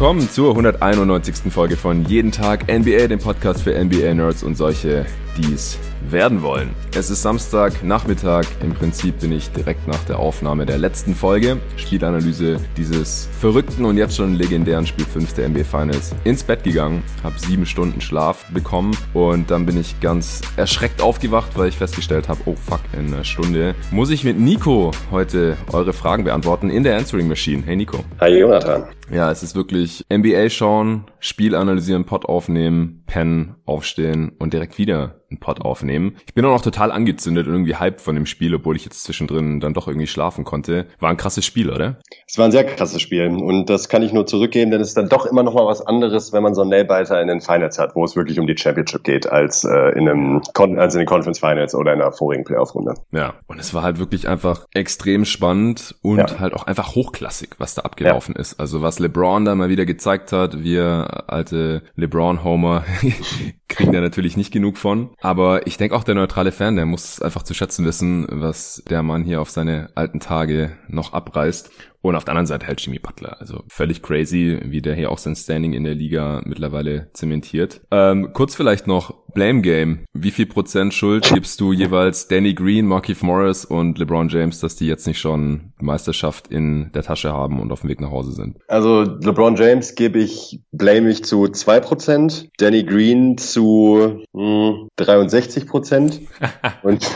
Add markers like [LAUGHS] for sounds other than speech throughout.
willkommen zur 191. Folge von Jeden Tag NBA, dem Podcast für NBA-Nerds und solche, die es werden wollen. Es ist Samstag Nachmittag. Im Prinzip bin ich direkt nach der Aufnahme der letzten Folge, Spielanalyse dieses verrückten und jetzt schon legendären Spiel 5 der NBA Finals, ins Bett gegangen, habe sieben Stunden Schlaf bekommen und dann bin ich ganz erschreckt aufgewacht, weil ich festgestellt habe, oh fuck, in einer Stunde muss ich mit Nico heute eure Fragen beantworten in der Answering Machine. Hey Nico. Hi Jonathan. Ja, es ist wirklich NBA schauen, Spiel analysieren, Pod aufnehmen, pennen, aufstehen und direkt wieder einen Pod aufnehmen. Ich bin auch noch total angezündet und irgendwie hyped von dem Spiel, obwohl ich jetzt zwischendrin dann doch irgendwie schlafen konnte. War ein krasses Spiel, oder? Es war ein sehr krasses Spiel und das kann ich nur zurückgeben, denn es ist dann doch immer noch mal was anderes, wenn man so einen Nailbiter in den Finals hat, wo es wirklich um die Championship geht, als äh, in einem Con als in den Conference Finals oder in einer vorigen Playoff-Runde. Ja, und es war halt wirklich einfach extrem spannend und ja. halt auch einfach hochklassig, was da abgelaufen ja. ist. Also was LeBron da mal wieder gezeigt hat, wir alte LeBron-Homer [LAUGHS] kriegen da natürlich nicht genug von. Aber ich denke auch der neutrale Fan, der muss einfach zu schätzen wissen, was der Mann hier auf seine alten Tage noch abreißt. Und auf der anderen Seite halt Jimmy Butler. Also völlig crazy, wie der hier auch sein Standing in der Liga mittlerweile zementiert. Ähm, kurz vielleicht noch Blame Game. Wie viel Prozent Schuld gibst du jeweils Danny Green, Markieff Morris und LeBron James, dass die jetzt nicht schon Meisterschaft in der Tasche haben und auf dem Weg nach Hause sind? Also LeBron James gebe ich, blame ich zu zwei Prozent, Danny Green zu mh, hm, 63 Prozent [LAUGHS] und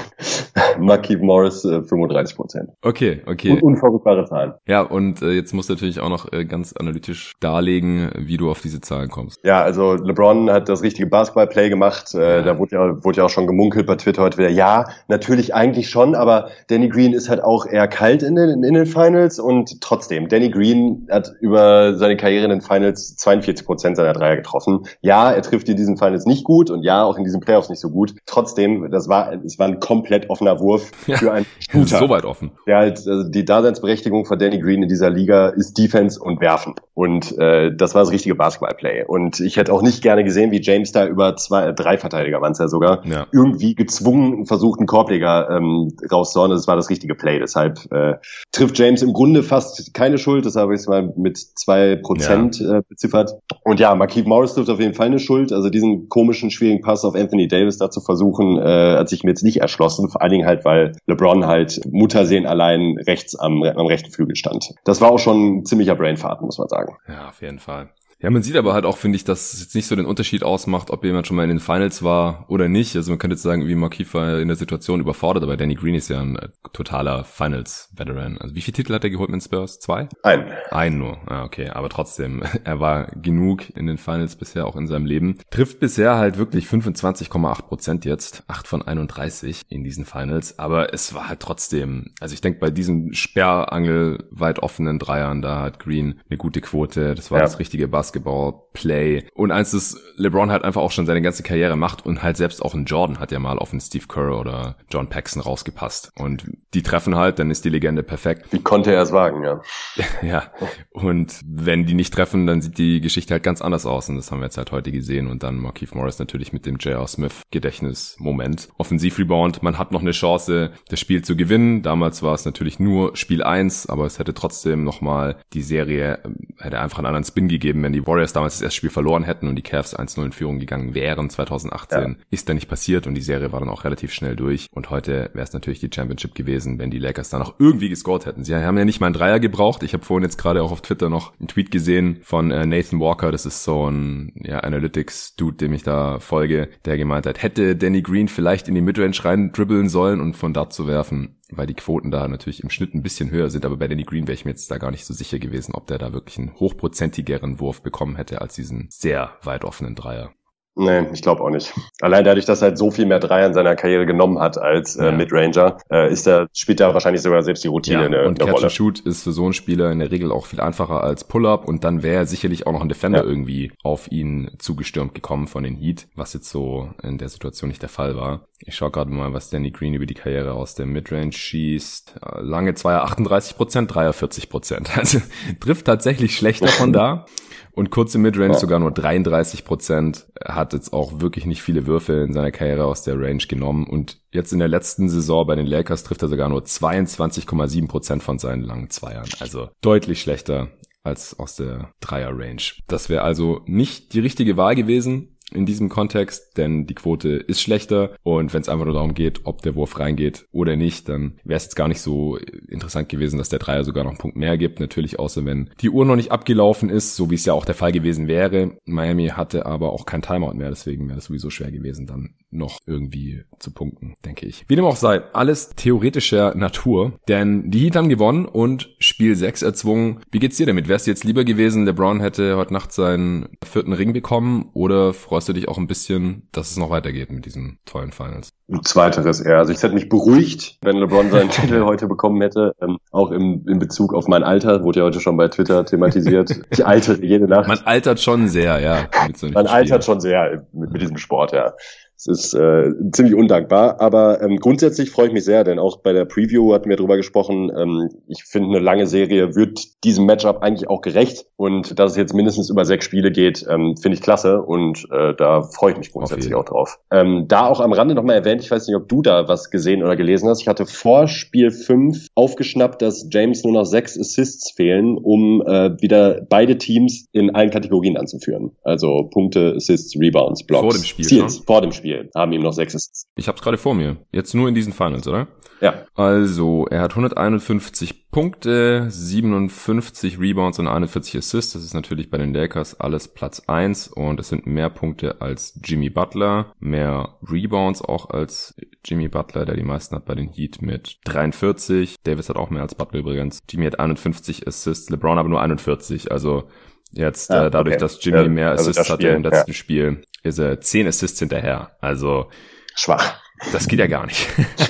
[LAUGHS] Markieff Morris äh, 35%. Prozent. Okay, okay. Un unverrückbare Zahlen. Ja, ja, und äh, jetzt musst du natürlich auch noch äh, ganz analytisch darlegen, wie du auf diese Zahlen kommst. Ja, also LeBron hat das richtige Basketball-Play gemacht. Äh, Da wurde ja, wurde ja auch schon gemunkelt bei Twitter heute wieder. Ja, natürlich eigentlich schon, aber Danny Green ist halt auch eher kalt in den, in den Finals und trotzdem, Danny Green hat über seine Karriere in den Finals 42 Prozent seiner Dreier getroffen. Ja, er trifft in diesen Finals nicht gut und ja, auch in diesen Playoffs nicht so gut. Trotzdem, das war, es war ein komplett offener Wurf für einen Shooter. [LAUGHS] so weit offen. Ja, halt, also die Daseinsberechtigung von Danny Green in dieser Liga ist Defense und Werfen. Und äh, das war das richtige Basketballplay. Und ich hätte auch nicht gerne gesehen, wie James da über zwei, äh, drei Verteidiger waren es ja sogar, ja. irgendwie gezwungen versucht, einen Korbleger ähm, rauszuhauen. Das war das richtige Play. Deshalb äh, trifft James im Grunde fast keine Schuld. Das habe ich mal mit zwei Prozent ja. äh, beziffert. Und ja, Marquise Morris trifft auf jeden Fall eine Schuld. Also diesen komischen, schwierigen Pass auf Anthony Davis da zu versuchen, äh, hat sich mir jetzt nicht erschlossen. Vor allen Dingen halt, weil LeBron halt Muttersehen allein rechts am, am rechten Flügel stand stand. Das war auch schon ein ziemlicher Brainfart, muss man sagen. Ja, auf jeden Fall. Ja, man sieht aber halt auch, finde ich, dass es jetzt nicht so den Unterschied ausmacht, ob jemand schon mal in den Finals war oder nicht. Also man könnte jetzt sagen, wie Markieff war in der Situation überfordert, aber Danny Green ist ja ein äh, totaler Finals-Veteran. Also wie viele Titel hat er geholt mit Spurs? Zwei? Ein. Ein nur. Ah, okay. Aber trotzdem, [LAUGHS] er war genug in den Finals bisher auch in seinem Leben. Trifft bisher halt wirklich 25,8 Prozent jetzt. 8 von 31 in diesen Finals. Aber es war halt trotzdem, also ich denke, bei diesen Sperrangel weit offenen Dreiern, da hat Green eine gute Quote. Das war ja. das richtige Basketball. Basketball Basketball-Play. Und eins ist, LeBron halt einfach auch schon seine ganze Karriere macht und halt selbst auch ein Jordan hat ja mal auf einen Steve Kerr oder John Paxson rausgepasst. Und die treffen halt, dann ist die Legende perfekt. Wie konnte er es wagen, ja. [LAUGHS] ja. Und wenn die nicht treffen, dann sieht die Geschichte halt ganz anders aus. Und das haben wir jetzt halt heute gesehen. Und dann Markeith Morris natürlich mit dem J.R. Smith Gedächtnismoment. Offensiv-Rebound, man hat noch eine Chance, das Spiel zu gewinnen. Damals war es natürlich nur Spiel 1, aber es hätte trotzdem nochmal die Serie, ähm, hätte einfach einen anderen Spin gegeben, wenn die Warriors damals erste Spiel verloren hätten und die Cavs 1-0 in Führung gegangen wären 2018, ja. ist da nicht passiert und die Serie war dann auch relativ schnell durch. Und heute wäre es natürlich die Championship gewesen, wenn die Lakers da noch irgendwie gescored hätten. Sie haben ja nicht mal einen Dreier gebraucht. Ich habe vorhin jetzt gerade auch auf Twitter noch einen Tweet gesehen von äh, Nathan Walker. Das ist so ein ja, Analytics-Dude, dem ich da folge, der gemeint hat, hätte Danny Green vielleicht in die Midrange rein dribbeln sollen und von dort zu werfen weil die Quoten da natürlich im Schnitt ein bisschen höher sind, aber bei Danny Green wäre ich mir jetzt da gar nicht so sicher gewesen, ob der da wirklich einen hochprozentigeren Wurf bekommen hätte als diesen sehr weit offenen Dreier. Nee, ich glaube auch nicht. Allein dadurch, dass er halt so viel mehr Dreier in seiner Karriere genommen hat als äh, ja. Midranger, äh, ist er, spielt er wahrscheinlich sogar selbst die Routine ja, eine, und eine Catch Rolle. Shoot ist für so einen Spieler in der Regel auch viel einfacher als Pull-Up und dann wäre sicherlich auch noch ein Defender ja. irgendwie auf ihn zugestürmt gekommen von den Heat, was jetzt so in der Situation nicht der Fall war. Ich schaue gerade mal, was Danny Green über die Karriere aus der Midrange schießt. Äh, lange Zweier 38 Prozent, Dreier 40 Prozent. [LAUGHS] Also trifft tatsächlich schlechter von da. Und kurze Midrange ja. sogar nur 33 Prozent. Er hat jetzt auch wirklich nicht viele Würfe in seiner Karriere aus der Range genommen. Und jetzt in der letzten Saison bei den Lakers trifft er sogar nur 22,7 Prozent von seinen langen Zweiern. Also deutlich schlechter als aus der Dreier-Range. Das wäre also nicht die richtige Wahl gewesen in diesem Kontext, denn die Quote ist schlechter und wenn es einfach nur darum geht, ob der Wurf reingeht oder nicht, dann wäre es jetzt gar nicht so interessant gewesen, dass der Dreier sogar noch einen Punkt mehr gibt. Natürlich außer wenn die Uhr noch nicht abgelaufen ist, so wie es ja auch der Fall gewesen wäre. Miami hatte aber auch kein Timeout mehr, deswegen wäre es sowieso schwer gewesen, dann noch irgendwie zu punkten, denke ich. Wie dem auch sei, alles theoretischer Natur, denn die Heat haben gewonnen und Spiel 6 erzwungen. Wie geht's dir damit? Wär's jetzt lieber gewesen, LeBron hätte heute Nacht seinen vierten Ring bekommen oder freust du dich auch ein bisschen, dass es noch weitergeht mit diesen tollen Finals? Zweiteres eher. Also ich hätte mich beruhigt, wenn LeBron seinen [LAUGHS] Titel heute bekommen hätte. Ähm, auch im, in Bezug auf mein Alter, wurde ja heute schon bei Twitter thematisiert. [LAUGHS] Ich altere jede Nacht. Man altert schon sehr, ja. Man altert schon sehr mit, mit diesem Sport, ja. Es ist äh, ziemlich undankbar, aber ähm, grundsätzlich freue ich mich sehr, denn auch bei der Preview hatten wir drüber gesprochen. Ähm, ich finde, eine lange Serie wird diesem Matchup eigentlich auch gerecht und dass es jetzt mindestens über sechs Spiele geht, ähm, finde ich klasse und äh, da freue ich mich grundsätzlich auch drauf. Ähm, da auch am Rande nochmal erwähnt, ich weiß nicht, ob du da was gesehen oder gelesen hast. Ich hatte vor Spiel 5 aufgeschnappt, dass James nur noch sechs Assists fehlen, um äh, wieder beide Teams in allen Kategorien anzuführen. Also Punkte, Assists, Rebounds, Blocks. Vor dem Spiel. Steals, vor dem Spiel. Spiel haben ihm noch sechs Assists. Ich habe es gerade vor mir. Jetzt nur in diesen Finals, oder? Ja. Also, er hat 151 Punkte, 57 Rebounds und 41 Assists. Das ist natürlich bei den Lakers alles Platz eins und es sind mehr Punkte als Jimmy Butler, mehr Rebounds auch als Jimmy Butler, der die meisten hat bei den Heat mit 43. Davis hat auch mehr als Butler übrigens. Jimmy hat 51 Assists, LeBron aber nur 41. Also Jetzt ah, äh, dadurch, okay. dass Jimmy ja, mehr also Assists also hatte im letzten ja. Spiel, ist er 10 Assists hinterher. Also schwach. Das geht ja gar nicht.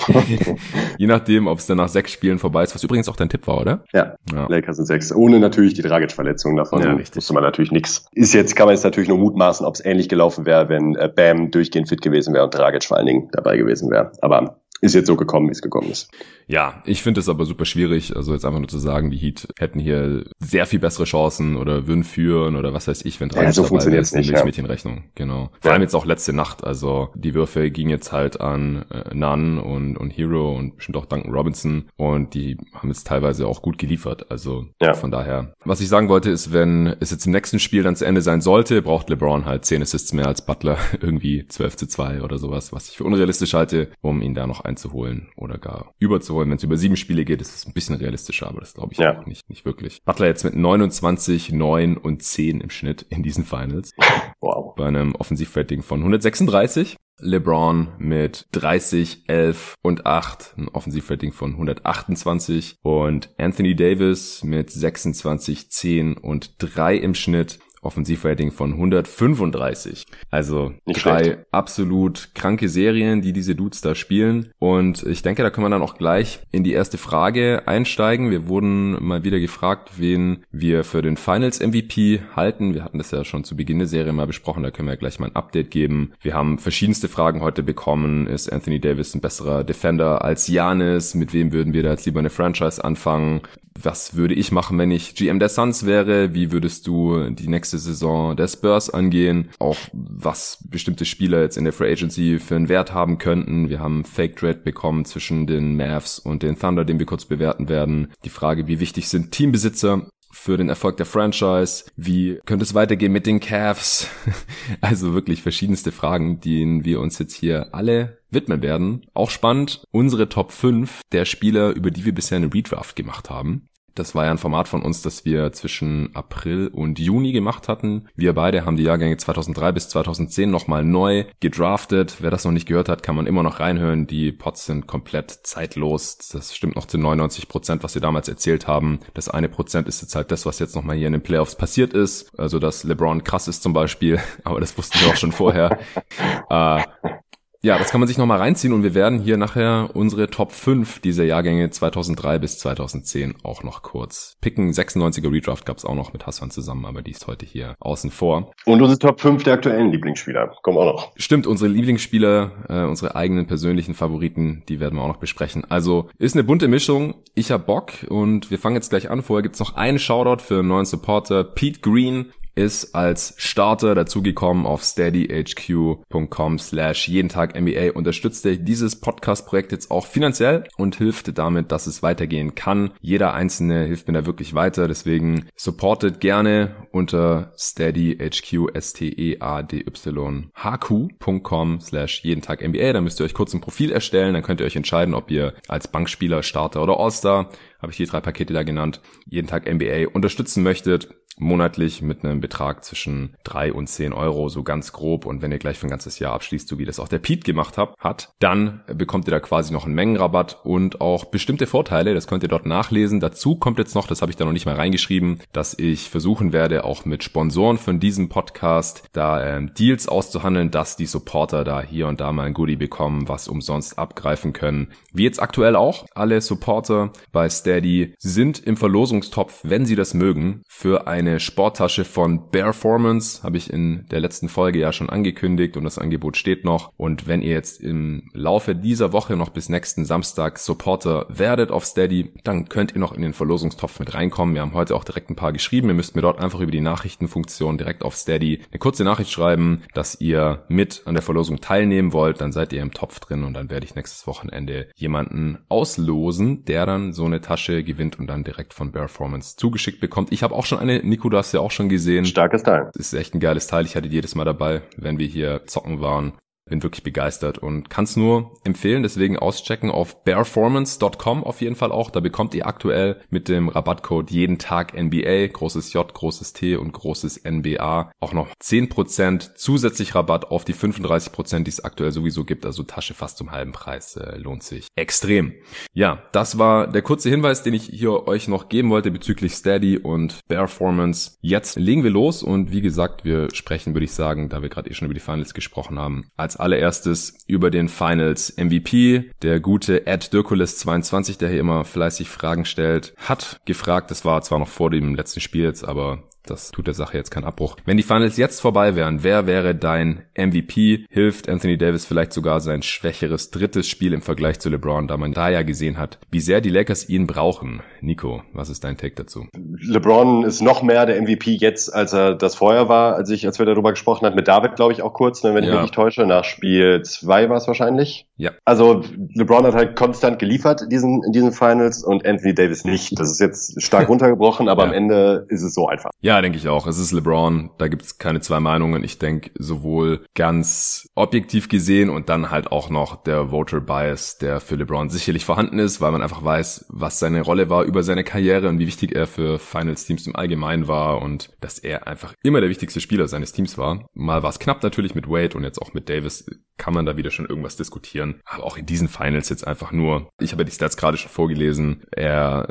[LAUGHS] Je nachdem, ob es dann nach sechs Spielen vorbei ist, was übrigens auch dein Tipp war, oder? Ja, ja. Lakers sind sechs. Ohne natürlich die Dragic-Verletzung davon. Ja, richtig. Wusste man natürlich nichts. Ist jetzt, kann man jetzt natürlich nur mutmaßen, ob es ähnlich gelaufen wäre, wenn äh, Bam durchgehend fit gewesen wäre und Dragic vor allen Dingen dabei gewesen wäre. Aber ist jetzt so gekommen, wie es gekommen ist. Ja, ich finde es aber super schwierig, also jetzt einfach nur zu sagen, die Heat hätten hier sehr viel bessere Chancen oder würden führen oder was weiß ich, wenn drei ja, so funktioniert es nicht. Ja. Rechnung, genau. Vor ja. allem jetzt auch letzte Nacht, also die Würfe gingen jetzt halt an äh, Nunn und, und Hero und bestimmt auch Duncan Robinson und die haben jetzt teilweise auch gut geliefert, also ja. von daher. Was ich sagen wollte ist, wenn es jetzt im nächsten Spiel dann zu Ende sein sollte, braucht LeBron halt 10 Assists mehr als Butler, [LAUGHS] irgendwie 12 zu 2 oder sowas, was ich für unrealistisch halte, um ihn da noch einzuholen oder gar überzuholen. Wenn es über sieben Spiele geht, ist es ein bisschen realistischer, aber das glaube ich ja. auch nicht, nicht wirklich. Butler jetzt mit 29, 9 und 10 im Schnitt in diesen Finals. [LAUGHS] Wow. Bei einem Offensivrating von 136. LeBron mit 30, 11 und 8, ein Offensivrating von 128 und Anthony Davis mit 26, 10 und 3 im Schnitt Offensivrating von 135. Also Nicht drei schlecht. absolut kranke Serien, die diese Dudes da spielen. Und ich denke, da können wir dann auch gleich in die erste Frage einsteigen. Wir wurden mal wieder gefragt, wen wir für den Finals MVP halten. Wir hatten das ja schon zu Beginn der Serie mal besprochen. Da können wir gleich mal ein Update geben. Wir haben verschiedenste Fragen heute bekommen. Ist Anthony Davis ein besserer Defender als Janis? Mit wem würden wir da jetzt lieber eine Franchise anfangen? was würde ich machen, wenn ich GM der Suns wäre? Wie würdest du die nächste Saison der Spurs angehen? Auch was bestimmte Spieler jetzt in der Free Agency für einen Wert haben könnten. Wir haben Fake Trade bekommen zwischen den Mavs und den Thunder, den wir kurz bewerten werden. Die Frage, wie wichtig sind Teambesitzer? für den Erfolg der Franchise? Wie könnte es weitergehen mit den Cavs? [LAUGHS] Also wirklich verschiedenste Fragen, denen wir uns jetzt hier alle widmen werden. Auch spannend, unsere Top 5 der Spieler, über die wir bisher eine Redraft gemacht haben. Das war ja ein Format von uns, das wir zwischen April und Juni gemacht hatten. Wir beide haben die Jahrgänge 2003 bis 2010 nochmal neu gedraftet. Wer das noch nicht gehört hat, kann man immer noch reinhören. Die Pots sind komplett zeitlos. Das stimmt noch zu 99 Prozent, was wir damals erzählt haben. Das eine Prozent ist jetzt halt das, was jetzt nochmal hier in den Playoffs passiert ist. Also, dass LeBron krass ist zum Beispiel. [LAUGHS] Aber das wussten wir auch schon vorher. [LAUGHS] äh, ja, das kann man sich nochmal reinziehen und wir werden hier nachher unsere Top 5 dieser Jahrgänge 2003 bis 2010 auch noch kurz picken. 96er Redraft gab es auch noch mit Hassan zusammen, aber die ist heute hier außen vor. Und unsere Top 5 der aktuellen Lieblingsspieler kommen auch noch. Stimmt, unsere Lieblingsspieler, äh, unsere eigenen persönlichen Favoriten, die werden wir auch noch besprechen. Also ist eine bunte Mischung. Ich hab Bock und wir fangen jetzt gleich an. Vorher gibt's noch einen Shoutout für einen neuen Supporter, Pete Green ist als Starter dazugekommen auf steadyhq.com slash jeden Tag NBA. Unterstützt er dieses Podcast-Projekt jetzt auch finanziell und hilft damit, dass es weitergehen kann. Jeder Einzelne hilft mir da wirklich weiter. Deswegen supportet gerne unter steadyhq, S-T-E-A-D-Y, hq.com slash jeden Tag NBA. Da müsst ihr euch kurz ein Profil erstellen. Dann könnt ihr euch entscheiden, ob ihr als Bankspieler, Starter oder All-Star habe ich die drei Pakete da genannt, jeden Tag NBA unterstützen möchtet, monatlich mit einem Betrag zwischen drei und zehn Euro, so ganz grob. Und wenn ihr gleich für ein ganzes Jahr abschließt, so wie das auch der Pete gemacht hat, hat, dann bekommt ihr da quasi noch einen Mengenrabatt und auch bestimmte Vorteile. Das könnt ihr dort nachlesen. Dazu kommt jetzt noch, das habe ich da noch nicht mal reingeschrieben, dass ich versuchen werde, auch mit Sponsoren von diesem Podcast da ähm, Deals auszuhandeln, dass die Supporter da hier und da mal ein Goodie bekommen, was umsonst abgreifen können. Wie jetzt aktuell auch. Alle Supporter bei Steady sind im Verlosungstopf, wenn sie das mögen, für ein eine Sporttasche von Bearformance, habe ich in der letzten Folge ja schon angekündigt und das Angebot steht noch. Und wenn ihr jetzt im Laufe dieser Woche noch bis nächsten Samstag Supporter werdet auf Steady, dann könnt ihr noch in den Verlosungstopf mit reinkommen. Wir haben heute auch direkt ein paar geschrieben. Ihr müsst mir dort einfach über die Nachrichtenfunktion direkt auf Steady eine kurze Nachricht schreiben, dass ihr mit an der Verlosung teilnehmen wollt. Dann seid ihr im Topf drin und dann werde ich nächstes Wochenende jemanden auslosen, der dann so eine Tasche gewinnt und dann direkt von Bearformance zugeschickt bekommt. Ich habe auch schon eine Nico, du hast ja auch schon gesehen. Starkes Teil. Das ist echt ein geiles Teil. Ich hatte jedes Mal dabei, wenn wir hier zocken waren bin wirklich begeistert und kann es nur empfehlen, deswegen auschecken auf bearformance.com auf jeden Fall auch. Da bekommt ihr aktuell mit dem Rabattcode jeden Tag NBA, großes J, großes T und großes NBA auch noch 10% zusätzlich Rabatt auf die 35%, die es aktuell sowieso gibt. Also Tasche fast zum halben Preis. Äh, lohnt sich extrem. Ja, das war der kurze Hinweis, den ich hier euch noch geben wollte bezüglich Steady und Bearformance. Jetzt legen wir los und wie gesagt, wir sprechen, würde ich sagen, da wir gerade eh schon über die Finals gesprochen haben, als als allererstes über den Finals MVP. Der gute Ed Dirkulis 22, der hier immer fleißig Fragen stellt, hat gefragt, das war zwar noch vor dem letzten Spiel jetzt, aber das tut der Sache jetzt keinen Abbruch. Wenn die Finals jetzt vorbei wären, wer wäre dein MVP? Hilft Anthony Davis vielleicht sogar sein schwächeres drittes Spiel im Vergleich zu LeBron, da man da ja gesehen hat, wie sehr die Lakers ihn brauchen? Nico, was ist dein Take dazu? LeBron ist noch mehr der MVP jetzt, als er das vorher war, als ich, als wir darüber gesprochen haben, mit David, glaube ich, auch kurz, ne, wenn ja. ich mich nicht täusche. Nach Spiel zwei war es wahrscheinlich. Ja. Also LeBron hat halt konstant geliefert in diesen, in diesen Finals und Anthony Davis nicht. Das ist jetzt stark [LAUGHS] runtergebrochen, aber ja. am Ende ist es so einfach. Ja, denke ich auch. Es ist LeBron, da gibt es keine zwei Meinungen. Ich denke, sowohl ganz objektiv gesehen und dann halt auch noch der Voter Bias, der für LeBron sicherlich vorhanden ist, weil man einfach weiß, was seine Rolle war über seine Karriere und wie wichtig er für Finals-Teams im Allgemeinen war und dass er einfach immer der wichtigste Spieler seines Teams war. Mal war es knapp natürlich mit Wade und jetzt auch mit Davis kann man da wieder schon irgendwas diskutieren. Aber auch in diesen Finals jetzt einfach nur, ich habe ja die Stats gerade schon vorgelesen, er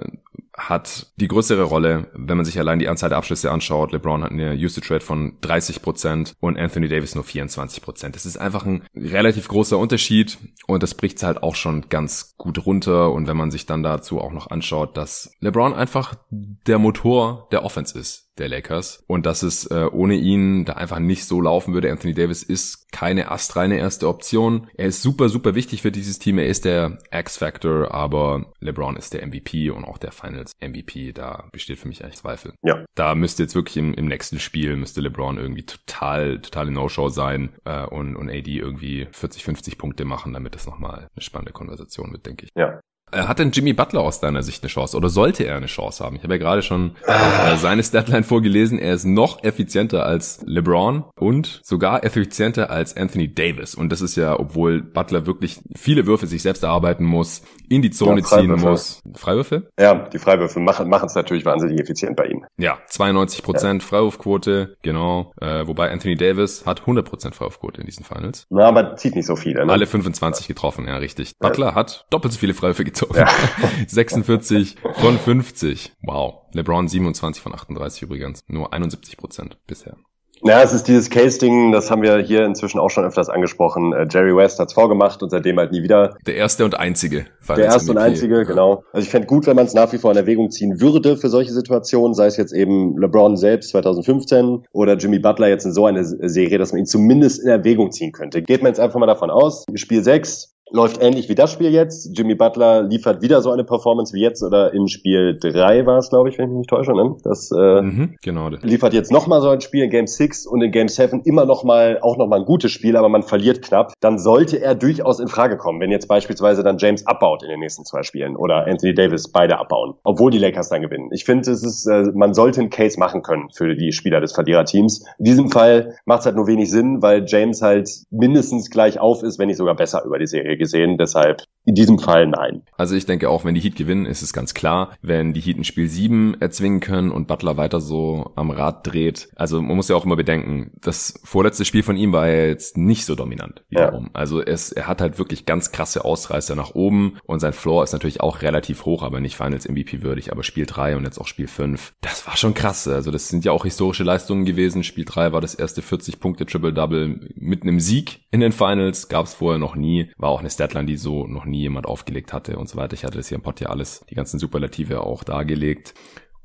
hat die größere Rolle, wenn man sich allein die Anzahl der Abschlüsse anschaut. LeBron hat eine Usage Rate von 30% und Anthony Davis nur 24%. Das ist einfach ein relativ großer Unterschied und das bricht halt auch schon ganz gut runter. Und wenn man sich dann dazu auch noch anschaut, dass LeBron einfach der Motor der Offense ist der Lakers und dass es äh, ohne ihn da einfach nicht so laufen würde. Anthony Davis ist keine astreine erste Option. Er ist super, super wichtig für dieses Team. Er ist der X-Factor, aber LeBron ist der MVP und auch der Finals MVP. Da besteht für mich eigentlich Zweifel. Ja. Da müsste jetzt wirklich im, im nächsten Spiel müsste LeBron irgendwie total, totale No-Show sein äh, und, und AD irgendwie 40, 50 Punkte machen, damit das nochmal eine spannende Konversation wird, denke ich. Ja. Äh, hat denn Jimmy Butler aus deiner Sicht eine Chance oder sollte er eine Chance haben? Ich habe ja gerade schon äh, seine Statline vorgelesen. Er ist noch effizienter als LeBron und sogar effizienter als Anthony Davis. Und das ist ja, obwohl Butler wirklich viele Würfe sich selbst erarbeiten muss, in die Zone ja, ziehen muss. Freiwürfe? Ja, die Freiwürfe machen es natürlich wahnsinnig effizient bei ihm. Ja, 92 Prozent ja. Freiwurfquote, genau. Äh, wobei Anthony Davis hat 100 Prozent Freiwurfquote in diesen Finals. Na, aber zieht nicht so viele. Ne? Alle 25 getroffen, ja, richtig. Butler hat doppelt so viele Freiwürfe gezogen gezogen. Ja. [LAUGHS] 46 von 50. Wow. LeBron 27 von 38 übrigens. Nur 71 Prozent bisher. Ja, es ist dieses Case-Ding, das haben wir hier inzwischen auch schon öfters angesprochen. Äh, Jerry West hat's vorgemacht und seitdem halt nie wieder. Der erste und einzige. Der erste und einzige, genau. Also ich fände gut, wenn man es nach wie vor in Erwägung ziehen würde für solche Situationen, sei es jetzt eben LeBron selbst 2015 oder Jimmy Butler jetzt in so eine Serie, dass man ihn zumindest in Erwägung ziehen könnte. Geht man jetzt einfach mal davon aus, Spiel 6, läuft ähnlich wie das Spiel jetzt. Jimmy Butler liefert wieder so eine Performance wie jetzt oder in Spiel 3 war es, glaube ich, wenn ich mich nicht täusche. Ne? Das äh, mhm, genau. liefert jetzt nochmal so ein Spiel in Game 6 und in Game 7 immer nochmal auch nochmal ein gutes Spiel, aber man verliert knapp. Dann sollte er durchaus in Frage kommen, wenn jetzt beispielsweise dann James abbaut in den nächsten zwei Spielen oder Anthony Davis beide abbauen, obwohl die Lakers dann gewinnen. Ich finde, es ist, äh, man sollte einen Case machen können für die Spieler des Verliererteams. In diesem Fall macht es halt nur wenig Sinn, weil James halt mindestens gleich auf ist, wenn nicht sogar besser über die Serie gesehen. Deshalb in diesem Fall nein. Also ich denke auch, wenn die Heat gewinnen, ist es ganz klar. Wenn die Heat ein Spiel 7 erzwingen können und Butler weiter so am Rad dreht. Also man muss ja auch immer bedenken, das vorletzte Spiel von ihm war ja jetzt nicht so dominant wiederum. Ja. Also es, er hat halt wirklich ganz krasse Ausreißer nach oben und sein Floor ist natürlich auch relativ hoch, aber nicht Finals MVP würdig. Aber Spiel 3 und jetzt auch Spiel 5, das war schon krass. Also das sind ja auch historische Leistungen gewesen. Spiel 3 war das erste 40 Punkte Triple-Double mit einem Sieg in den Finals. Gab es vorher noch nie. War auch eine Statline, die so noch nie jemand aufgelegt hatte und so weiter. Ich hatte das hier im Pod ja alles, die ganzen Superlative auch dargelegt.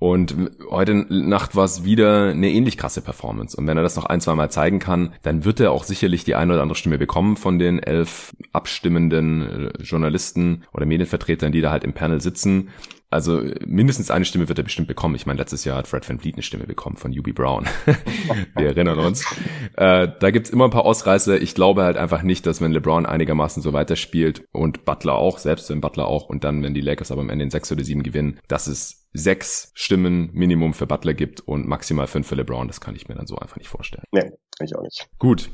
Und heute Nacht war es wieder eine ähnlich krasse Performance. Und wenn er das noch ein, zwei Mal zeigen kann, dann wird er auch sicherlich die eine oder andere Stimme bekommen von den elf abstimmenden äh, Journalisten oder Medienvertretern, die da halt im Panel sitzen. Also mindestens eine Stimme wird er bestimmt bekommen. Ich meine, letztes Jahr hat Fred Van Vliet eine Stimme bekommen von Yubi Brown. [LAUGHS] Wir erinnern uns. Äh, da gibt's immer ein paar Ausreißer. Ich glaube halt einfach nicht, dass wenn LeBron einigermaßen so weiterspielt und Butler auch, selbst wenn Butler auch und dann, wenn die Lakers aber am Ende in sechs oder sieben gewinnen, dass es sechs Stimmen Minimum für Butler gibt und maximal fünf für LeBron. Das kann ich mir dann so einfach nicht vorstellen. Nee, ich auch nicht. Gut,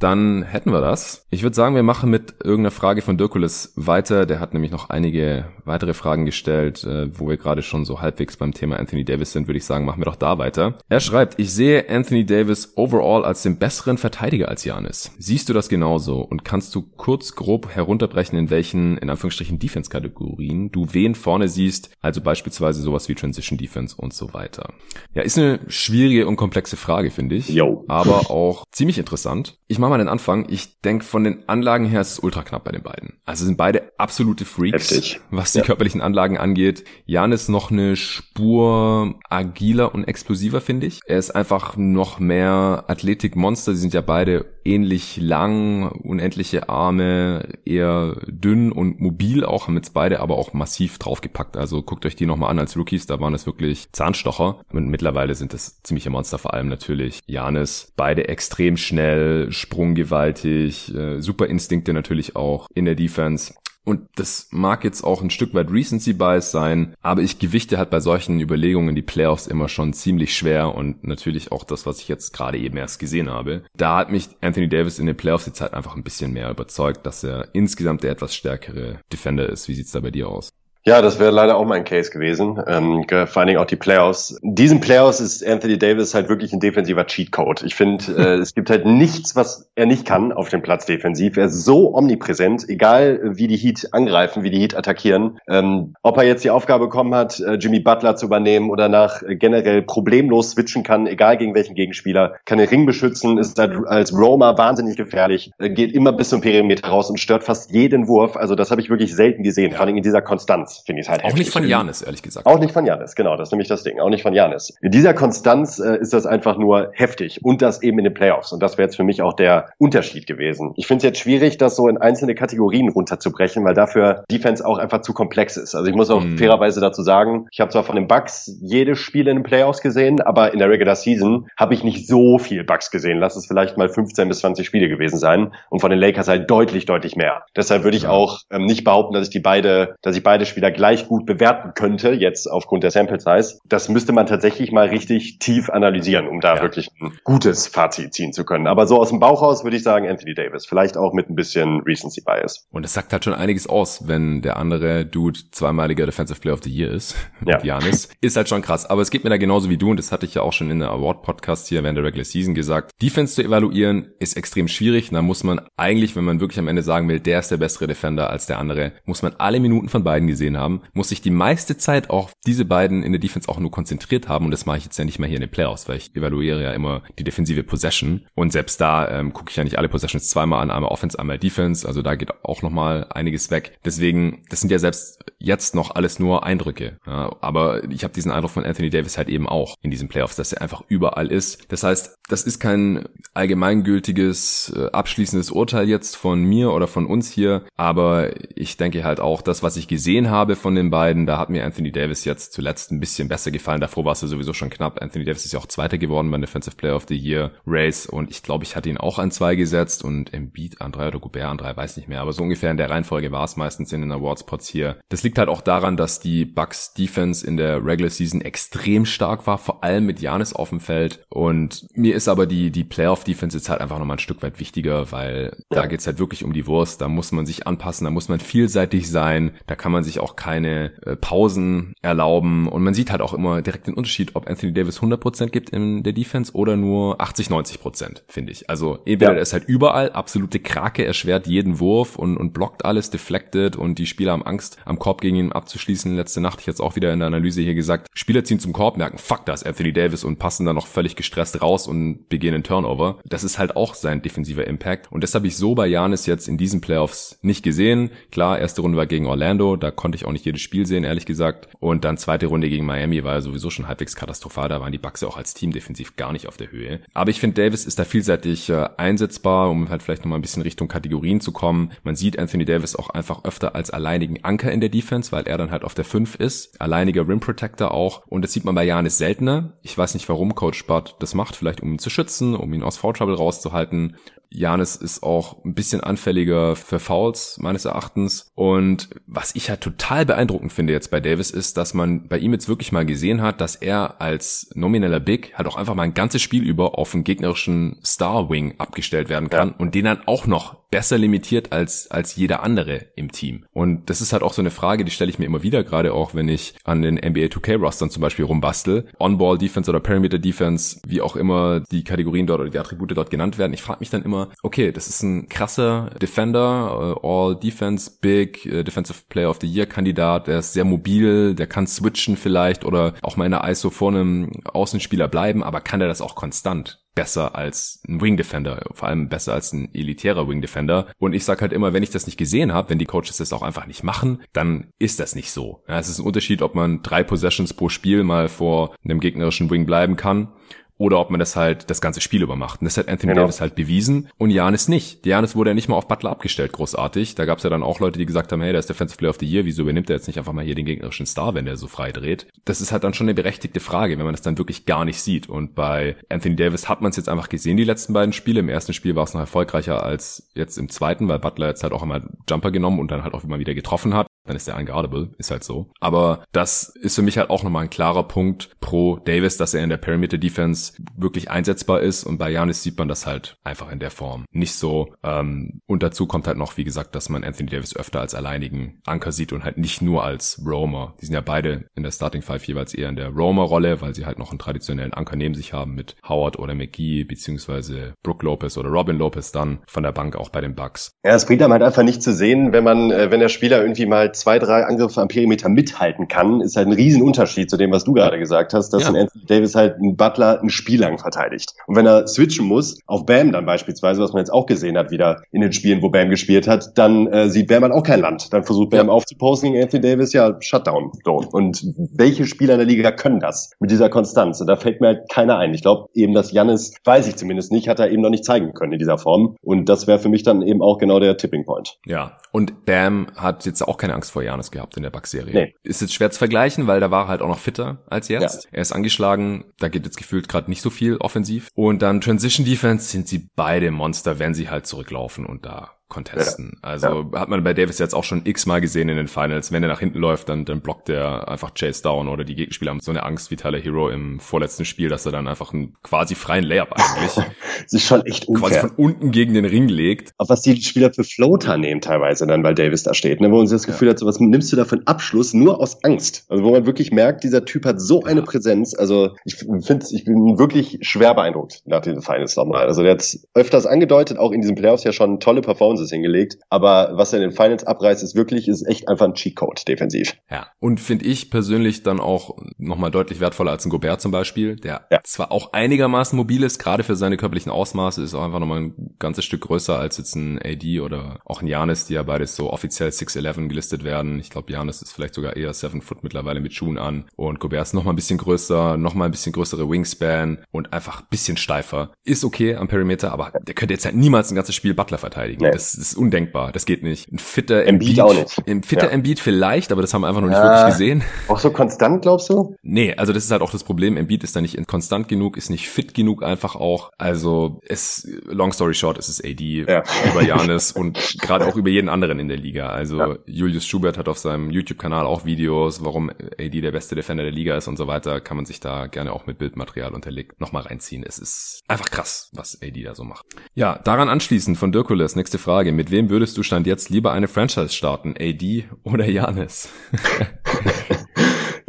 dann hätten wir das. Ich würde sagen, wir machen mit irgendeiner Frage von Dirkulis weiter. Der hat nämlich noch einige weitere Fragen gestellt, äh, wo wir gerade schon so halbwegs beim Thema Anthony Davis sind, würde ich sagen, machen wir doch da weiter. Er schreibt, ich sehe Anthony Davis overall als den besseren Verteidiger als Janis. Siehst du das genauso und kannst du kurz grob herunterbrechen, in welchen, in Anführungsstrichen, Defense-Kategorien du wen vorne siehst, also beispielsweise sowas wie Transition Defense und so weiter. Ja, ist eine schwierige und komplexe Frage, finde ich. Yo. Aber auch ziemlich interessant. Ich mache mal den Anfang. Ich denke, von den Anlagen her ist es ultra knapp bei den beiden. Also sind beide absolute Freaks, Heftig. was die ja. körperlichen Anlagen angeht. Jan ist noch eine Spur agiler und explosiver, finde ich. Er ist einfach noch mehr Athletikmonster. Sie sind ja beide ähnlich lang, unendliche Arme, eher dünn und mobil auch, haben jetzt beide aber auch massiv draufgepackt. Also guckt euch die nochmal an als Rookies, da waren es wirklich Zahnstocher. Und mittlerweile sind das ziemliche Monster, vor allem natürlich Janis. Beide extrem schnell, sprunggewaltig, äh, super Instinkte natürlich auch in der Defense. Und das mag jetzt auch ein Stück weit Recency Bias sein, aber ich gewichte halt bei solchen Überlegungen die Playoffs immer schon ziemlich schwer und natürlich auch das, was ich jetzt gerade eben erst gesehen habe. Da hat mich Anthony Davis in den Playoffs jetzt halt einfach ein bisschen mehr überzeugt, dass er insgesamt der etwas stärkere Defender ist. Wie sieht's da bei dir aus? Ja, das wäre leider auch mein Case gewesen. Ähm, vor allen Dingen auch die Playoffs. In diesen Playoffs ist Anthony Davis halt wirklich ein defensiver Cheatcode. Ich finde, äh, [LAUGHS] es gibt halt nichts, was er nicht kann auf dem Platz defensiv. Er ist so omnipräsent, egal wie die Heat angreifen, wie die Heat attackieren. Ähm, ob er jetzt die Aufgabe bekommen hat, äh, Jimmy Butler zu übernehmen oder nach äh, generell problemlos switchen kann, egal gegen welchen Gegenspieler, kann den Ring beschützen, ist halt als Roamer wahnsinnig gefährlich, äh, geht immer bis zum Perimeter raus und stört fast jeden Wurf. Also das habe ich wirklich selten gesehen, vor allem in dieser Konstanz finde ich halt Auch nicht von Janis, ehrlich gesagt. Auch nicht von Janis, genau, das ist nämlich das Ding. Auch nicht von Janis. In dieser Konstanz äh, ist das einfach nur heftig und das eben in den Playoffs. Und das wäre jetzt für mich auch der Unterschied gewesen. Ich finde es jetzt schwierig, das so in einzelne Kategorien runterzubrechen, weil dafür Defense auch einfach zu komplex ist. Also ich muss auch mm. fairerweise dazu sagen, ich habe zwar von den Bucks jedes Spiel in den Playoffs gesehen, aber in der Regular Season habe ich nicht so viel Bucks gesehen. Lass es vielleicht mal 15 bis 20 Spiele gewesen sein und von den Lakers halt deutlich, deutlich mehr. Deshalb würde ich auch ähm, nicht behaupten, dass ich die beide, dass ich beide Spieler wieder gleich gut bewerten könnte, jetzt aufgrund der Sample Size, das müsste man tatsächlich mal richtig tief analysieren, um da ja. wirklich ein gutes Fazit ziehen zu können. Aber so aus dem Bauch raus würde ich sagen Anthony Davis. Vielleicht auch mit ein bisschen Recency Bias. Und es sagt halt schon einiges aus, wenn der andere Dude zweimaliger Defensive Player of the Year ist. [LAUGHS] Ja. Janis. Ist halt schon krass. Aber es geht mir da genauso wie du und das hatte ich ja auch schon in der Award-Podcast hier während der Regular Season gesagt. Defense zu evaluieren ist extrem schwierig. Da muss man eigentlich, wenn man wirklich am Ende sagen will, der ist der bessere Defender als der andere, muss man alle Minuten von beiden gesehen gesehen haben, muss ich die meiste Zeit auch diese beiden in der Defense auch nur konzentriert haben. Und das mache ich jetzt ja nicht mehr hier in den Playoffs, weil ich evaluiere ja immer die defensive Possession. Und selbst da ähm, gucke ich ja nicht alle Possessions zweimal an, einmal Offense, einmal Defense, also da geht auch nochmal einiges weg. Deswegen, das sind ja selbst jetzt noch alles nur Eindrücke, ja, aber ich habe diesen Eindruck von Anthony Davis halt eben auch in diesen Playoffs, dass er einfach überall ist. Das heißt, das ist kein allgemeingültiges, äh, abschließendes Urteil jetzt von mir oder von uns hier, aber ich denke halt auch, das, was ich gesehen habe von den beiden, da hat mir Anthony Davis jetzt zuletzt ein bisschen besser gefallen. Davor war es ja sowieso schon knapp. Anthony Davis ist ja auch Zweiter geworden beim Defensive Player of the Year Race und ich glaube, ich hatte ihn auch an zwei gesetzt und Embiid an drei oder Gobert an drei, weiß nicht mehr, aber so ungefähr in der Reihenfolge war es meistens in den Awards-Pots hier. Das liegt halt auch daran, dass die Bucks Defense in der Regular Season extrem stark war, vor allem mit Janis auf dem Feld und mir ist aber die, die Playoff-Defense jetzt halt einfach nochmal ein Stück weit wichtiger, weil da geht's halt wirklich um die Wurst, da muss man sich anpassen, da muss man vielseitig sein, da kann man sich auch keine äh, Pausen erlauben und man sieht halt auch immer direkt den Unterschied, ob Anthony Davis 100% gibt in der Defense oder nur 80, 90%, finde ich. Also entweder ja. ist halt überall, absolute Krake, erschwert jeden Wurf und, und blockt alles, deflected und die Spieler haben Angst, am Korb gegen ihn abzuschließen. Letzte Nacht, ich jetzt auch wieder in der Analyse hier gesagt, Spieler ziehen zum Korb, merken, fuck das, Anthony Davis und passen dann noch völlig gestresst raus und begehen einen Turnover. Das ist halt auch sein defensiver Impact und das habe ich so bei Janis jetzt in diesen Playoffs nicht gesehen. Klar, erste Runde war gegen Orlando, da konnte ich auch nicht jedes Spiel sehen, ehrlich gesagt. Und dann zweite Runde gegen Miami war ja sowieso schon halbwegs katastrophal, da waren die Bucks ja auch als Team defensiv gar nicht auf der Höhe. Aber ich finde, Davis ist da vielseitig äh, einsetzbar, um halt vielleicht nochmal ein bisschen Richtung Kategorien zu kommen. Man sieht Anthony Davis auch einfach öfter als alleinigen Anker in der Defense, weil er dann halt auf der 5 ist. Alleiniger Rim Protector auch. Und das sieht man bei Janis seltener. Ich weiß nicht, warum Coach Bud das macht. Vielleicht um ihn zu schützen, um ihn aus Foul Trouble rauszuhalten. Janis ist auch ein bisschen anfälliger für Fouls, meines Erachtens. Und was ich halt total beeindruckend finde jetzt bei Davis ist, dass man bei ihm jetzt wirklich mal gesehen hat, dass er als nomineller Big halt auch einfach mal ein ganzes Spiel über auf einen gegnerischen Star Wing abgestellt werden kann ja. und den dann auch noch besser limitiert als, als jeder andere im Team. Und das ist halt auch so eine Frage, die stelle ich mir immer wieder, gerade auch wenn ich an den NBA 2K-Rostern zum Beispiel rumbastel. On-Ball Defense oder Perimeter Defense, wie auch immer die Kategorien dort oder die Attribute dort genannt werden. Ich frage mich dann immer, okay, das ist ein krasser Defender, uh, All Defense, Big, uh, Defensive Player of the Year Kandidat, der ist sehr mobil, der kann switchen vielleicht oder auch mal in der ISO vor einem Außenspieler bleiben, aber kann der das auch konstant? besser als ein Wing Defender, vor allem besser als ein elitärer Wing Defender. Und ich sag halt immer, wenn ich das nicht gesehen habe, wenn die Coaches das auch einfach nicht machen, dann ist das nicht so. Ja, es ist ein Unterschied, ob man drei Possessions pro Spiel mal vor einem gegnerischen Wing bleiben kann oder ob man das halt das ganze Spiel über macht. Und das hat Anthony genau. Davis halt bewiesen und Janis nicht. Janis wurde ja nicht mal auf Butler abgestellt, großartig. Da gab es ja dann auch Leute, die gesagt haben, hey, der ist Defensive Player of the Year, wieso übernimmt er jetzt nicht einfach mal hier den gegnerischen Star, wenn der so frei dreht? Das ist halt dann schon eine berechtigte Frage, wenn man das dann wirklich gar nicht sieht. Und bei Anthony Davis hat man es jetzt einfach gesehen, die letzten beiden Spiele. Im ersten Spiel war es noch erfolgreicher als jetzt im zweiten, weil Butler jetzt halt auch immer Jumper genommen und dann halt auch immer wieder getroffen hat dann ist er unguardable, ist halt so. Aber das ist für mich halt auch nochmal ein klarer Punkt pro Davis, dass er in der Perimeter Defense wirklich einsetzbar ist und bei Janis sieht man das halt einfach in der Form nicht so. Ähm, und dazu kommt halt noch, wie gesagt, dass man Anthony Davis öfter als alleinigen Anker sieht und halt nicht nur als Roamer. Die sind ja beide in der Starting Five jeweils eher in der Roamer-Rolle, weil sie halt noch einen traditionellen Anker neben sich haben mit Howard oder McGee, beziehungsweise Brooke Lopez oder Robin Lopez dann von der Bank auch bei den Bucks. Ja, es bringt einem halt einfach nicht zu sehen, wenn man, äh, wenn der Spieler irgendwie mal zwei, drei Angriffe am Perimeter mithalten kann, ist halt ein Riesenunterschied zu dem, was du gerade gesagt hast, dass ja. ein Anthony Davis halt ein Butler ein Spiel lang verteidigt. Und wenn er switchen muss, auf Bam dann beispielsweise, was man jetzt auch gesehen hat, wieder in den Spielen, wo Bam gespielt hat, dann äh, sieht Bam halt auch kein Land. Dann versucht Bam ja. aufzuposten gegen Anthony Davis, ja, Shutdown. So. Und welche Spieler in der Liga können das mit dieser Konstanz? Und da fällt mir halt keiner ein. Ich glaube eben, dass Jannis, weiß ich zumindest nicht, hat er eben noch nicht zeigen können in dieser Form. Und das wäre für mich dann eben auch genau der Tipping Point. Ja, und Bam hat jetzt auch keine Angst vor Janis Janis gehabt in der Bucks-Serie. Nee. Ist jetzt schwer zu vergleichen, weil da war er halt auch noch fitter als jetzt. Ja. Er ist angeschlagen, da geht jetzt gefühlt gerade nicht so viel offensiv. Und dann Transition Defense sind sie beide Monster, wenn sie halt zurücklaufen und da contesten. Ja. Also ja. hat man bei Davis jetzt auch schon x-mal gesehen in den Finals. Wenn er nach hinten läuft, dann, dann blockt er einfach Chase down oder die Gegenspieler haben so eine Angst wie Tyler Hero im vorletzten Spiel, dass er dann einfach einen quasi freien Layup eigentlich [LAUGHS] das ist schon echt unfair. quasi von unten gegen den Ring legt. Auf was die Spieler für Floater nehmen teilweise dann, weil Davis da steht, ne? wo man sich das Gefühl ja. hat, so was nimmst du da für einen Abschluss nur aus Angst. Also wo man wirklich merkt, dieser Typ hat so eine Präsenz. Also ich finde, ich bin wirklich schwer beeindruckt nach den Finals nochmal. Also der hat öfters angedeutet, auch in diesen Playoffs ja schon tolle Performance Joneses hingelegt. Aber was er in den Finals abreißt, ist wirklich, ist echt einfach ein Cheatcode defensiv. Ja. Und finde ich persönlich dann auch nochmal deutlich wertvoller als ein Gobert zum Beispiel, der ja. zwar auch einigermaßen mobil ist, gerade für seine körperlichen Ausmaße, ist auch einfach nochmal ein ganzes Stück größer als jetzt ein AD oder auch ein Janis, die ja beides so offiziell 6'11 gelistet werden. Ich glaube, Janis ist vielleicht sogar eher 7 Foot mittlerweile mit Schuhen an. Und Gobert ist nochmal ein bisschen größer, nochmal ein bisschen größere Wingspan und einfach ein bisschen steifer. Ist okay am Perimeter, aber der könnte jetzt halt niemals ein ganzes Spiel Butler verteidigen. Nee. Das, das, ist undenkbar. Das geht nicht. Ein fitter Embiid, Embiid auch nicht. Ein fitter ja. Embiid vielleicht, aber das haben wir einfach noch nicht ja. wirklich gesehen. Auch so konstant, glaubst du? Nee, also das ist halt auch das Problem. Embiid ist da nicht konstant genug, ist nicht fit genug einfach auch. Also es, long story short, es ist AD ja. über Janis [LAUGHS] und gerade auch über jeden anderen in der Liga. Also ja. Julius Schubert hat auf seinem YouTube-Kanal auch Videos, warum AD der beste Defender der Liga ist und so weiter. Kann man sich da gerne auch mit Bildmaterial unterlegt nochmal reinziehen. Es ist einfach krass, was AD da so macht. Ja, daran anschließend von Dirkules, nächste Frage. Mit wem würdest du Stand jetzt lieber eine Franchise starten? AD oder Janis? [LAUGHS]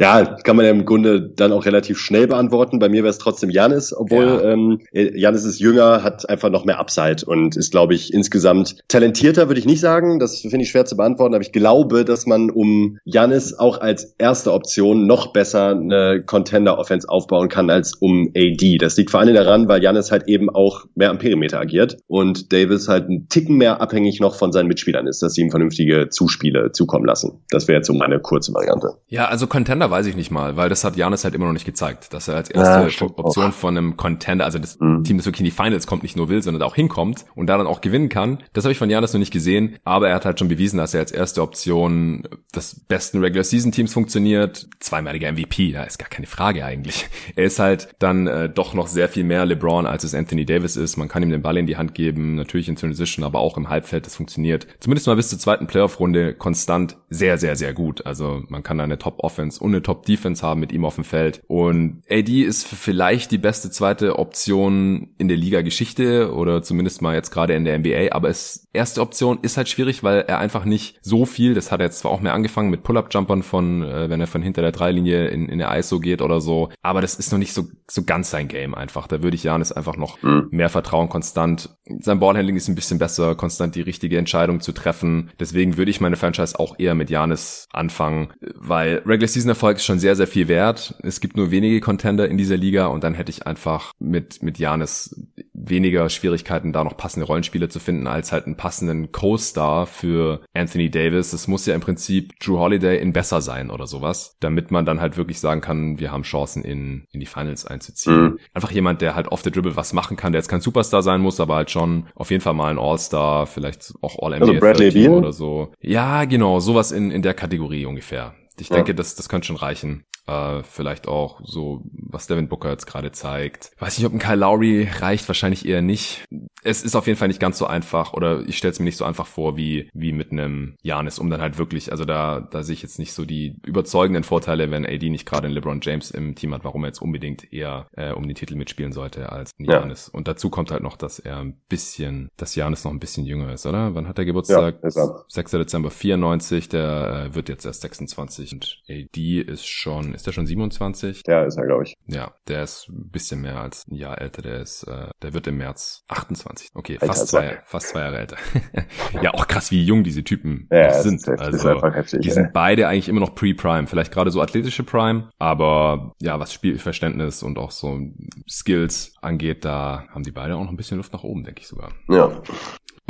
Ja, kann man ja im Grunde dann auch relativ schnell beantworten. Bei mir wäre es trotzdem Janis, obwohl ja. ähm, Janis ist jünger, hat einfach noch mehr Upside und ist, glaube ich, insgesamt talentierter, würde ich nicht sagen. Das finde ich schwer zu beantworten, aber ich glaube, dass man um Janis auch als erste Option noch besser eine Contender-Offense aufbauen kann als um AD. Das liegt vor allem daran, weil Janis halt eben auch mehr am Perimeter agiert und Davis halt einen Ticken mehr abhängig noch von seinen Mitspielern ist, dass sie ihm vernünftige Zuspiele zukommen lassen. Das wäre jetzt so meine kurze Variante. Ja, also Contender weiß ich nicht mal, weil das hat Janis halt immer noch nicht gezeigt, dass er als erste ja, Option auch. von einem Contender, also das mhm. Team, das wirklich in die Finals kommt, nicht nur will, sondern auch hinkommt und da dann auch gewinnen kann. Das habe ich von Janis noch nicht gesehen, aber er hat halt schon bewiesen, dass er als erste Option des besten Regular Season Teams funktioniert. Zweimaliger MVP, ja, ist gar keine Frage eigentlich. Er ist halt dann äh, doch noch sehr viel mehr LeBron, als es Anthony Davis ist. Man kann ihm den Ball in die Hand geben, natürlich in Transition, aber auch im Halbfeld, das funktioniert. Zumindest mal bis zur zweiten Playoff-Runde konstant sehr, sehr, sehr gut. Also man kann da eine Top-Offense und eine Top-Defense Defense haben mit ihm auf dem Feld. Und AD ist vielleicht die beste zweite Option in der Liga-Geschichte oder zumindest mal jetzt gerade in der NBA, aber es erste Option ist halt schwierig, weil er einfach nicht so viel, das hat er jetzt zwar auch mehr angefangen mit Pull-Up-Jumpern von, äh, wenn er von hinter der Dreilinie in, in der ISO geht oder so, aber das ist noch nicht so, so ganz sein Game einfach. Da würde ich Janis einfach noch mhm. mehr vertrauen, konstant. Sein Ballhandling ist ein bisschen besser, konstant die richtige Entscheidung zu treffen. Deswegen würde ich meine Franchise auch eher mit Janis anfangen, weil Regular Season Erfolg ist schon sehr, sehr viel wert. Es gibt nur wenige Contender in dieser Liga und dann hätte ich einfach mit, mit Janis weniger Schwierigkeiten, da noch passende Rollenspiele zu finden, als halt einen passenden Co-Star für Anthony Davis. Es muss ja im Prinzip Drew Holiday in besser sein oder sowas, damit man dann halt wirklich sagen kann, wir haben Chancen in, in die Finals einzuziehen. Mhm. Einfach jemand, der halt off the dribble was machen kann, der jetzt kein Superstar sein muss, aber halt schon auf jeden Fall mal ein All-Star, vielleicht auch All-NBA also oder so. Ja, genau, sowas in, in der Kategorie ungefähr. Ich denke, das, das könnte schon reichen. Äh, vielleicht auch so, was Devin Booker jetzt gerade zeigt. weiß nicht, ob ein Kyle Lowry reicht, wahrscheinlich eher nicht. Es ist auf jeden Fall nicht ganz so einfach oder ich stelle es mir nicht so einfach vor wie, wie mit einem Janis, um dann halt wirklich, also da, da sehe ich jetzt nicht so die überzeugenden Vorteile, wenn AD nicht gerade einen LeBron James im Team hat, warum er jetzt unbedingt eher äh, um den Titel mitspielen sollte als Janis. Ja. Und dazu kommt halt noch, dass er ein bisschen, dass Janis noch ein bisschen jünger ist, oder? Wann hat er Geburtstag? Ja, 6. Dezember 94, der äh, wird jetzt erst 26 und AD ist schon ist der schon 27? Ja, ist er, glaube ich. Ja, der ist ein bisschen mehr als ein Jahr älter. Der ist, äh, der wird im März 28. Okay, Alter, fast zwei, fast zwei Jahre älter. [LAUGHS] ja, auch krass, wie jung diese Typen ja, sind. Ist, also, heftig, die ey. sind beide eigentlich immer noch pre-Prime. Vielleicht gerade so athletische Prime, aber ja, was Spielverständnis und auch so Skills angeht, da haben die beide auch noch ein bisschen Luft nach oben, denke ich sogar. Ja.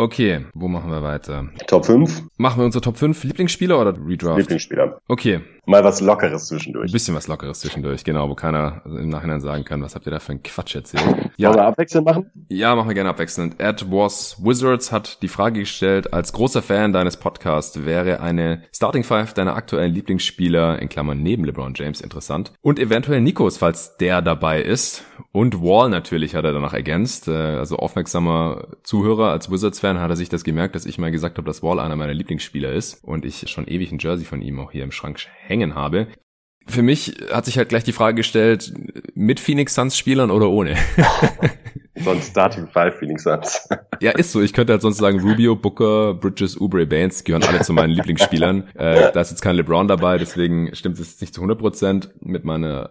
Okay, wo machen wir weiter? Top 5? Machen wir unsere Top 5 Lieblingsspieler oder Redraft? Lieblingsspieler. Okay, Mal was Lockeres zwischendurch. Ein bisschen was Lockeres zwischendurch, genau, wo keiner im Nachhinein sagen kann, was habt ihr da für einen Quatsch erzählt. Ja, [LAUGHS] Wollen wir abwechselnd machen? Ja, machen wir gerne abwechselnd. Ed Was Wizards hat die Frage gestellt, als großer Fan deines Podcasts wäre eine Starting Five deiner aktuellen Lieblingsspieler, in Klammern neben LeBron James, interessant. Und eventuell Nikos, falls der dabei ist. Und Wall natürlich hat er danach ergänzt. Äh, also aufmerksamer Zuhörer als Wizards-Fan hat er sich das gemerkt, dass ich mal gesagt habe, dass Wall einer meiner Lieblingsspieler ist. Und ich schon ewig ein Jersey von ihm auch hier im Schrank hängen habe. Für mich hat sich halt gleich die Frage gestellt, mit Phoenix Suns Spielern oder ohne? [LAUGHS] sonst Starting Five Phoenix Suns. [LAUGHS] ja, ist so. Ich könnte halt sonst sagen, Rubio, Booker, Bridges, Oubre, Baines gehören alle zu meinen Lieblingsspielern. [LAUGHS] Äh, da ist jetzt kein LeBron dabei, deswegen stimmt es nicht zu 100% mit meiner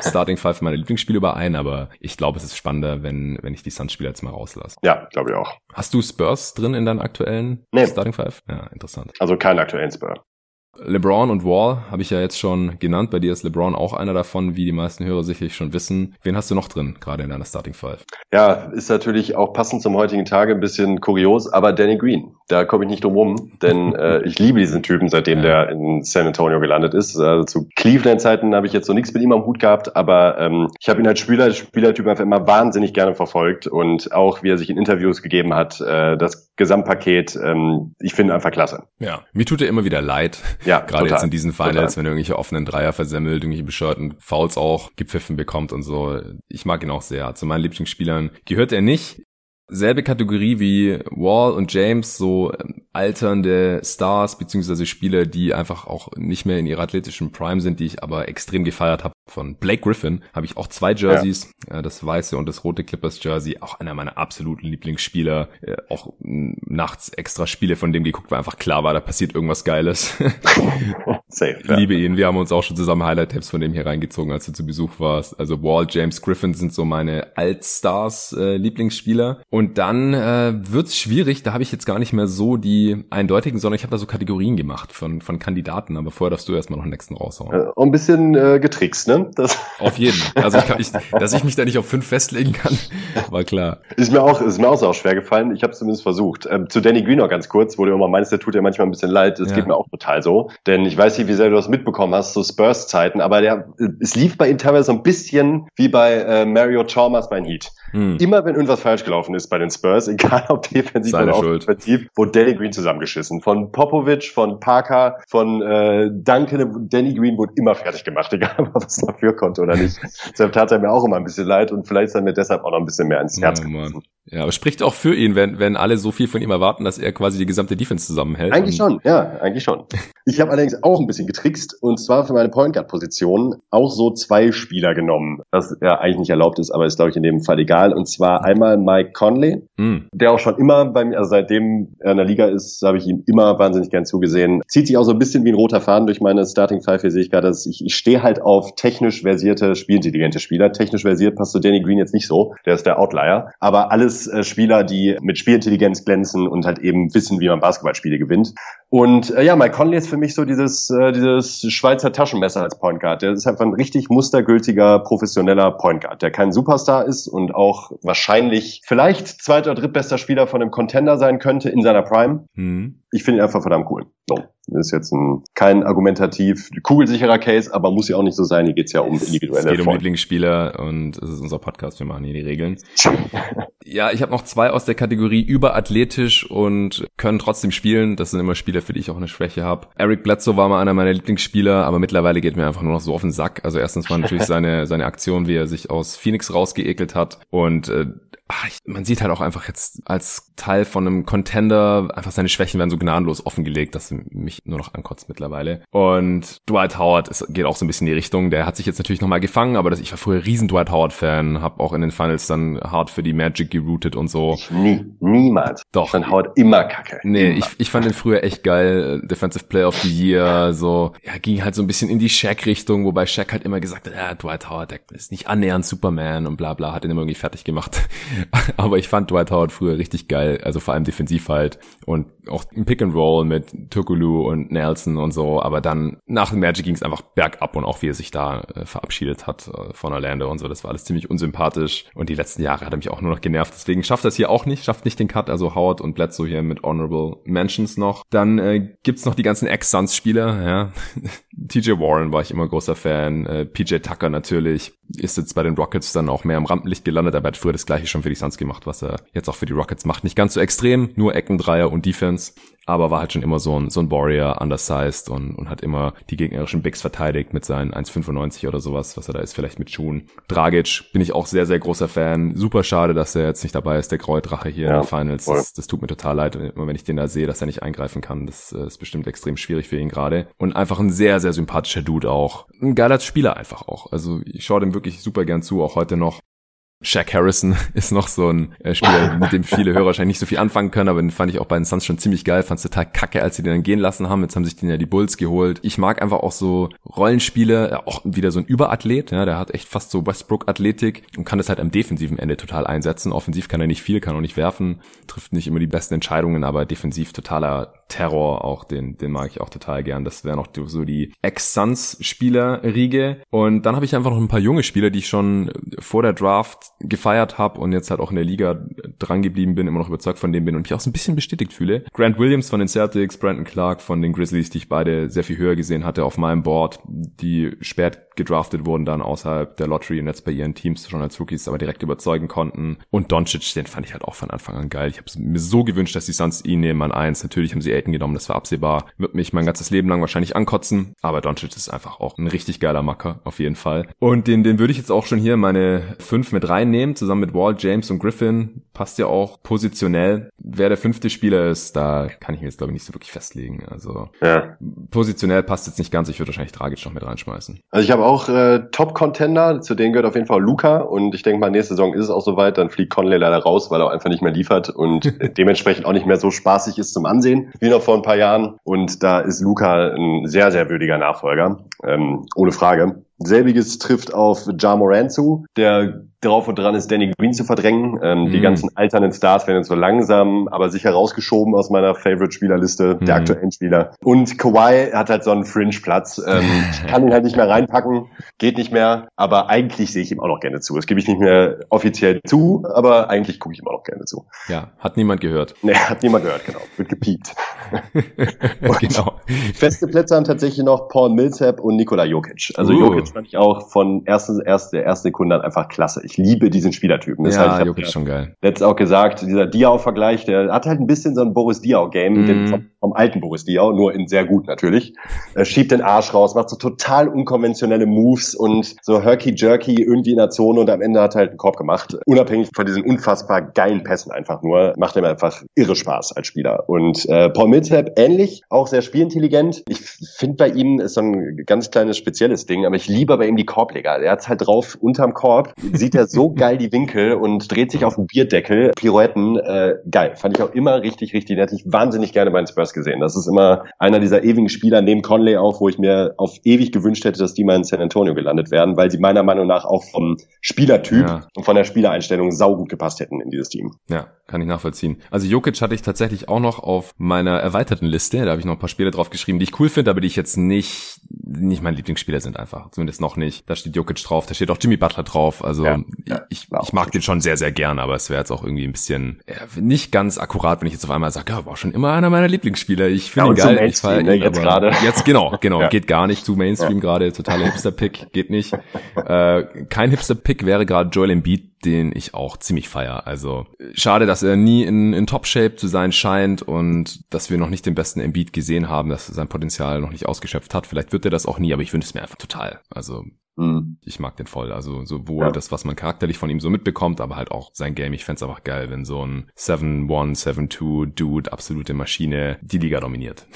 Starting Five meiner Lieblingsspiele überein, aber ich glaube, es ist spannender, wenn, wenn ich die Suns-Spieler jetzt mal rauslasse. Ja, glaube ich auch. Hast du Spurs drin in deinen aktuellen nee. Starting Five? Ja, interessant. Also keinen aktuellen Spurs. LeBron und Wall habe ich ja jetzt schon genannt. Bei dir ist LeBron auch einer davon, wie die meisten Hörer sicherlich schon wissen. Wen hast du noch drin, gerade in deiner Starting Five? Ja, ist natürlich auch passend zum heutigen Tage ein bisschen kurios, aber Danny Green. Da komme ich nicht drum rum, denn [LAUGHS] äh, ich liebe diesen Typen, seitdem der in San Antonio gelandet ist. Also zu Cleveland-Zeiten habe ich jetzt so nichts mit ihm am Hut gehabt, aber ähm, ich habe ihn als Spieler, Spielertyp einfach immer wahnsinnig gerne verfolgt und auch wie er sich in Interviews gegeben hat, äh, das Gesamtpaket, ähm, ich finde einfach klasse. Ja, mir tut er immer wieder leid. Ja, [LAUGHS] gerade jetzt in diesen Finals, total. wenn er irgendwelche offenen Dreier versemmelt, irgendwelche bescheuerten Fouls auch gepfiffen bekommt und so. Ich mag ihn auch sehr. Zu meinen Lieblingsspielern gehört er nicht selbe Kategorie wie Wall und James, so ähm, alternde Stars beziehungsweise Spieler, die einfach auch nicht mehr in ihrer athletischen Prime sind, die ich aber extrem gefeiert habe. Von Blake Griffin habe ich auch zwei Jerseys, ja. das weiße und das rote Clippers Jersey, auch einer meiner absoluten Lieblingsspieler. Äh, auch nachts extra Spiele von dem geguckt, weil einfach klar war, da passiert irgendwas Geiles. [LAUGHS] Safe, ja. Liebe ihn. Wir haben uns auch schon zusammen Highlight-Tabs von dem hier reingezogen, als du zu Besuch warst. Also Wall, James Griffin sind so meine Altstars äh. Und dann äh, wird's schwierig, da habe ich jetzt gar nicht mehr so die eindeutigen, sondern ich habe da so Kategorien gemacht von, von Kandidaten, aber vorher darfst du erstmal noch einen nächsten raushauen. Äh, ein bisschen äh, getrickst, ne? Das auf jeden. Also ich kann, ich, [LAUGHS] dass ich mich da nicht auf fünf festlegen kann, war klar. Ist mir auch, ist mir auch so auch schwer gefallen. Ich habe zumindest versucht. Ähm, zu Danny Green noch ganz kurz, wo du immer meinst, der tut dir manchmal ein bisschen leid. Das ja. geht mir auch total so. Denn ich weiß nicht, wie sehr du das mitbekommen hast, so Spurs-Zeiten, aber der, es lief bei ihm teilweise so ein bisschen wie bei äh, Mario Chalmers bei Heat. Hm. Immer wenn irgendwas falsch gelaufen ist bei den Spurs, [LAUGHS] egal ob defensiv Seine oder offensiv, wurde Danny Green zusammengeschissen. Von Popovic, von Parker, von äh, Duncan, Danny Green wurde immer fertig gemacht, [LAUGHS] egal ob er was dafür konnte oder nicht. [LAUGHS] Deshalb tat er mir auch immer ein bisschen leid und vielleicht ist er mir deshalb auch noch ein bisschen mehr ins Herz oh, Ja, aber spricht auch für ihn, wenn, wenn alle so viel von ihm erwarten, dass er quasi die gesamte Defense zusammenhält. Eigentlich schon, ja, eigentlich schon. Ich habe allerdings auch ein bisschen getrickst und zwar für meine Point Guard Position auch so zwei Spieler genommen, was ja eigentlich nicht erlaubt ist, aber ist glaube ich in dem Fall egal. Und zwar einmal Mike Conley, mhm. der auch schon immer bei mir, also seitdem er in der Liga ist, habe ich ihm immer wahnsinnig gern zugesehen. Zieht sich auch so ein bisschen wie ein roter Faden durch meine Starting Five. Hier sehe ich gerade, dass ich, ich stehe halt auf technisch versierte, spielintelligente Spieler. Technisch versiert passt zu Danny Green jetzt nicht so, der ist der Outlier. Aber alles äh, Spieler, die mit Spielintelligenz glänzen und halt eben wissen, wie man Basketballspiele gewinnt. Und äh, ja, Mike Conley ist für mich so dieses, äh, dieses Schweizer Taschenmesser als Point Guard. Der ist einfach ein richtig mustergültiger, professioneller Point Guard, der kein Superstar ist und auch wahrscheinlich vielleicht zweiter oder drittbester Spieler von einem Contender sein könnte in seiner Prime. Mhm. Ich finde ihn einfach verdammt cool. So. Das ist jetzt ein, kein argumentativ kugelsicherer Case, aber muss ja auch nicht so sein. Hier geht's ja um individuelle Es geht um Lieblingsspieler und es ist unser Podcast, wir machen hier die Regeln. [LAUGHS] ja, ich habe noch zwei aus der Kategorie überathletisch und können trotzdem spielen. Das sind immer Spieler, für die ich auch eine Schwäche habe. Eric Bledsoe war mal einer meiner Lieblingsspieler, aber mittlerweile geht mir einfach nur noch so auf den Sack. Also erstens war natürlich [LAUGHS] seine, seine Aktion, wie er sich aus Phoenix rausgeekelt hat und äh, ach, ich, man sieht halt auch einfach jetzt als Teil von einem Contender einfach seine Schwächen werden so gnadenlos offengelegt, dass mich nur noch ankotzt mittlerweile. Und Dwight Howard ist, geht auch so ein bisschen in die Richtung. Der hat sich jetzt natürlich nochmal gefangen, aber das, ich war früher riesen Dwight Howard Fan, habe auch in den Finals dann hart für die Magic geroutet und so. Nie, niemals. Doch. Dann Howard immer kacke. Nee, immer. ich, ich fand ihn früher echt geil. Defensive Player of the Year, so, ja, ging halt so ein bisschen in die Shaq-Richtung, wobei Shaq halt immer gesagt hat, ja, Dwight Howard, der ist nicht annähernd Superman und bla bla, hat ihn immer irgendwie fertig gemacht. [LAUGHS] aber ich fand Dwight Howard früher richtig geil, also vor allem defensiv halt und auch im Pick and Roll mit Tukulu und Nelson und so, aber dann nach dem Magic ging es einfach bergab und auch wie er sich da äh, verabschiedet hat äh, von Orlando und so, das war alles ziemlich unsympathisch und die letzten Jahre hat er mich auch nur noch genervt, deswegen schafft es hier auch nicht, schafft nicht den Cut, also Howard und Bledsoe hier mit Honorable Mentions noch. Dann äh, gibt's noch die ganzen Ex-Suns-Spieler, ja, [LAUGHS] TJ Warren war ich immer großer Fan, äh, PJ Tucker natürlich, ist jetzt bei den Rockets dann auch mehr im Rampenlicht gelandet, aber er hat früher das gleiche schon für die Suns gemacht, was er jetzt auch für die Rockets macht. Nicht ganz so extrem, nur Ecken, Dreier und Defense. Aber war halt schon immer so ein, so ein Warrior, undersized und, und hat immer die gegnerischen Bigs verteidigt mit seinen 1,95 oder sowas, was er da ist, vielleicht mit Schuhen. Dragic bin ich auch sehr, sehr großer Fan. Super schade, dass er jetzt nicht dabei ist, der graue Drache hier ja, in den Finals. Das, das, tut mir total leid, immer wenn ich den da sehe, dass er nicht eingreifen kann. Das, das äh, ist bestimmt extrem schwierig für ihn gerade. Und einfach ein sehr, sehr sympathischer Dude auch. Ein geiler Spieler einfach auch. Also ich schaue dem wirklich super gern zu, auch heute noch. Shaq Harrison [LAUGHS] ist noch so ein äh, Spieler, [LAUGHS] mit dem viele Hörer wahrscheinlich nicht so viel anfangen können, aber den fand ich auch bei den Suns schon ziemlich geil, fand es total kacke, als sie den dann gehen lassen haben. Jetzt haben sich den ja die Bulls geholt. Ich mag einfach auch so Rollenspiele, auch wieder so ein Überathlet, ja, der hat echt fast so Westbrook-Athletik und kann das halt am defensiven Ende total einsetzen. Offensiv kann er nicht viel, kann auch nicht werfen, trifft nicht immer die besten Entscheidungen, aber defensiv totaler Terror auch, den, den mag ich auch total gern. Das wäre noch so die Ex-Suns-Spieler-Riege. Und dann habe ich einfach noch ein paar junge Spieler, die ich schon vor der Draft gefeiert habe und jetzt halt auch in der Liga dran geblieben bin, immer noch überzeugt von dem bin und mich auch so ein bisschen bestätigt fühle. Grant Williams von den Celtics, Brandon Clark von den Grizzlies, die ich beide sehr viel höher gesehen hatte auf meinem Board, die spät gedraftet wurden dann außerhalb der Lottery und jetzt bei ihren Teams schon als Rookies aber direkt überzeugen konnten. Und Doncic, den fand ich halt auch von Anfang an geil. Ich habe mir so gewünscht, dass die Suns ihn nehmen an eins. Natürlich haben sie Aiden genommen, das war absehbar. Wird mich mein ganzes Leben lang wahrscheinlich ankotzen, aber Doncic ist einfach auch ein richtig geiler Macker, auf jeden Fall. Und den, den würde ich jetzt auch schon hier meine fünf mit reinnehmen, zusammen mit Wall, James und Griffin. Passt ja auch positionell. Wer der fünfte Spieler ist, da kann ich mir jetzt glaube ich nicht so wirklich festlegen. Also ja. positionell passt jetzt nicht ganz. Ich würde wahrscheinlich Dragic noch mit reinschmeißen. Also ich habe auch äh, Top-Contender, zu denen gehört auf jeden Fall Luca und ich denke mal, nächste Saison ist es auch soweit, dann fliegt Conley leider raus, weil er einfach nicht mehr liefert und [LAUGHS] dementsprechend auch nicht mehr so spaßig ist zum Ansehen wie noch vor ein paar Jahren. Und da ist Luca ein sehr, sehr würdiger Nachfolger, ähm, ohne Frage. Selbiges trifft auf Ja Moran zu, der drauf und dran ist, Danny Green zu verdrängen. Ähm, mm. Die mhm. ganzen alternden Stars werden jetzt so langsam, aber sicher rausgeschoben aus meiner Favorite-Spielerliste, mm. der mhm. aktuellen Spieler. Und Kawhi hat halt so einen Fringe-Platz. Ähm, [LAUGHS] kann ihn halt nicht mehr reinpacken, geht nicht mehr, aber eigentlich sehe ich ihm auch noch gerne zu. Das gebe ich nicht mehr offiziell zu, aber eigentlich gucke ich ihm auch noch gerne zu. Ja, hat niemand gehört. [LAUGHS] Nee, hat niemand gehört, genau. Wird gepiept. [LAUGHS] genau. Feste Plätze haben tatsächlich noch Paul Millsap und Nikola Jokic. Also uh. Jokic fand ich auch von ersten, erste, der ersten Sekunde an einfach klasse. Ich liebe diesen Spielertypen. Das ja, halt, Jokic schon geil. Letztes auch gesagt, dieser Diao-Vergleich, der hat halt ein bisschen so ein Boris Diao-Game, mm. Vom, alten Boris Diao, nur in sehr gut natürlich. Er schiebt den Arsch raus, macht so total unkonventionelle Moves und so herky-jerky irgendwie in der Zone und am Ende hat er halt einen Korb gemacht. Unabhängig von diesen unfassbar geilen Pässen einfach nur, macht mir einfach irre Spaß als Spieler. Und äh, Paul Millsap ähnlich, auch sehr spielintelligent. Ich finde bei ihm ist so ein ganz kleines spezielles Ding, aber ich liebe bei ihm die Korbleger. Er hat's halt drauf unterm Korb, sieht er so [LAUGHS] geil die Winkel und dreht sich auf den Bierdeckel, Pirouetten, äh, geil. Fand ich auch immer richtig, richtig nett. Ich wahnsinnig gerne bei den Spurs gesehen. Das ist immer einer dieser ewigen Spieler neben Conley auch, wo ich mir auf ewig gewünscht hätte, dass die mal in San Antonio gelandet werden, weil sie meiner Meinung nach auch vom Spielertyp ja. und von der Spielereinstellung saugut gepasst hätten in dieses Team. Ja, kann ich nachvollziehen. Also Jokic hatte ich tatsächlich auch noch auf meiner erweiterten Liste. Da habe ich noch ein paar Spiele drauf geschrieben, die ich cool finde, aber die ich jetzt nicht, nicht mein Lieblingsspieler sind einfach. Zumindest noch nicht. Da steht Jokic drauf, da steht auch Jimmy Butler drauf. Also ja, ja, ich, ich mag den schon sehr, sehr gern, aber es wäre jetzt auch irgendwie ein bisschen ja, nicht ganz akkurat, wenn ich jetzt auf einmal sage, ja, war schon immer einer meiner Lieblingsspieler. Ich finde ihn geil. Ich feier ne, jetzt gerade. Jetzt genau, genau, geht gar nicht zu Mainstream gerade. Totaler Hipster-Pick, geht nicht. Äh, kein Hipster-Pick wäre gerade Joel Embiid den ich auch ziemlich feier. Also schade, dass er nie in, in Top-Shape zu sein scheint und dass wir noch nicht den besten Embiid gesehen haben, dass er sein Potenzial noch nicht ausgeschöpft hat. Vielleicht wird er das auch nie, aber ich wünsche es mir einfach total. Also mhm. ich mag den voll. Also sowohl ja. das, was man charakterlich von ihm so mitbekommt, aber halt auch sein Game. Ich fände einfach geil, wenn so ein 7-1, 7-2 Dude, absolute Maschine, die Liga dominiert.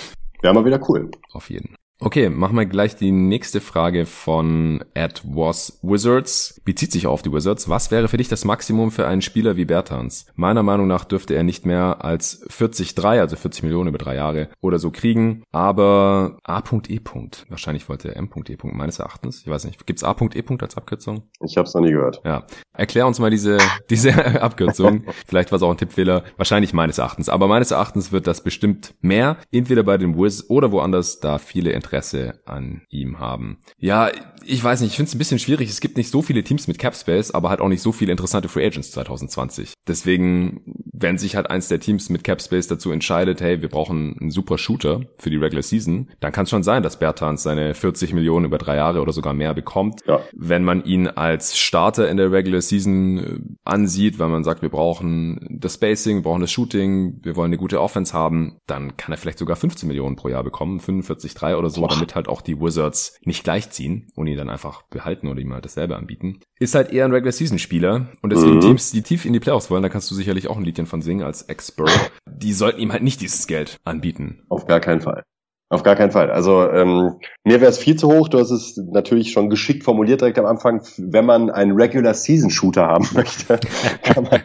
Wäre mal wieder cool. Auf jeden. Okay, machen wir gleich die nächste Frage von Ed Was Wizards. Bezieht sich auf die Wizards. Was wäre für dich das Maximum für einen Spieler wie Bertans? Meiner Meinung nach dürfte er nicht mehr als 40,3, also 40 Millionen über drei Jahre oder so kriegen. Aber A.E. Wahrscheinlich wollte er M.E. meines Erachtens. Ich weiß nicht. Gibt's A.E. als Abkürzung? Ich habe es noch nie gehört. Ja. Erklär uns mal diese, [LAUGHS] diese Abkürzung. Vielleicht war es auch ein Tippfehler. Wahrscheinlich meines Erachtens. Aber meines Erachtens wird das bestimmt mehr. Entweder bei den Wiz oder woanders, da viele Interesse an ihm haben. Ja, ich weiß nicht, ich finde es ein bisschen schwierig. Es gibt nicht so viele Teams mit Cap Space, aber halt auch nicht so viele interessante Free Agents 2020. Deswegen, wenn sich halt eins der Teams mit Cap Space dazu entscheidet, hey, wir brauchen einen super Shooter für die Regular Season, dann kann es schon sein, dass Bertans seine 40 Millionen über drei Jahre oder sogar mehr bekommt. Ja. Wenn man ihn als Starter in der Regular Season äh, ansieht, weil man sagt, wir brauchen das Spacing, wir brauchen das Shooting, wir wollen eine gute Offense haben, dann kann er vielleicht sogar 15 Millionen pro Jahr bekommen, 45,3 oder so, Boah. damit halt auch die Wizards nicht gleichziehen und ihn dann einfach behalten oder ihm halt dasselbe anbieten. Ist halt eher ein Regular Season Spieler und deswegen mhm. Teams, die tief in die Playoffs wollen, da kannst du sicherlich auch ein Liedchen von singen als Expert. Die sollten ihm halt nicht dieses Geld anbieten. Auf gar keinen Fall. Auf gar keinen Fall. Also ähm, mir wäre es viel zu hoch. Du hast es natürlich schon geschickt formuliert direkt am Anfang. Wenn man einen Regular Season Shooter haben [LAUGHS] möchte, kann man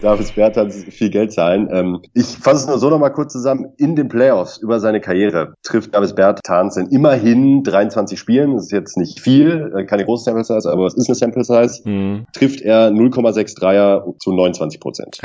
Davis Bertans viel Geld zahlen. Ähm, ich fasse es nur so nochmal kurz zusammen. In den Playoffs über seine Karriere trifft Davis Bertans in immerhin 23 Spielen. Das ist jetzt nicht viel, äh, keine große Sample Size, aber es ist eine Sample Size. Mhm. Trifft er 0,6 Dreier zu 29 Prozent.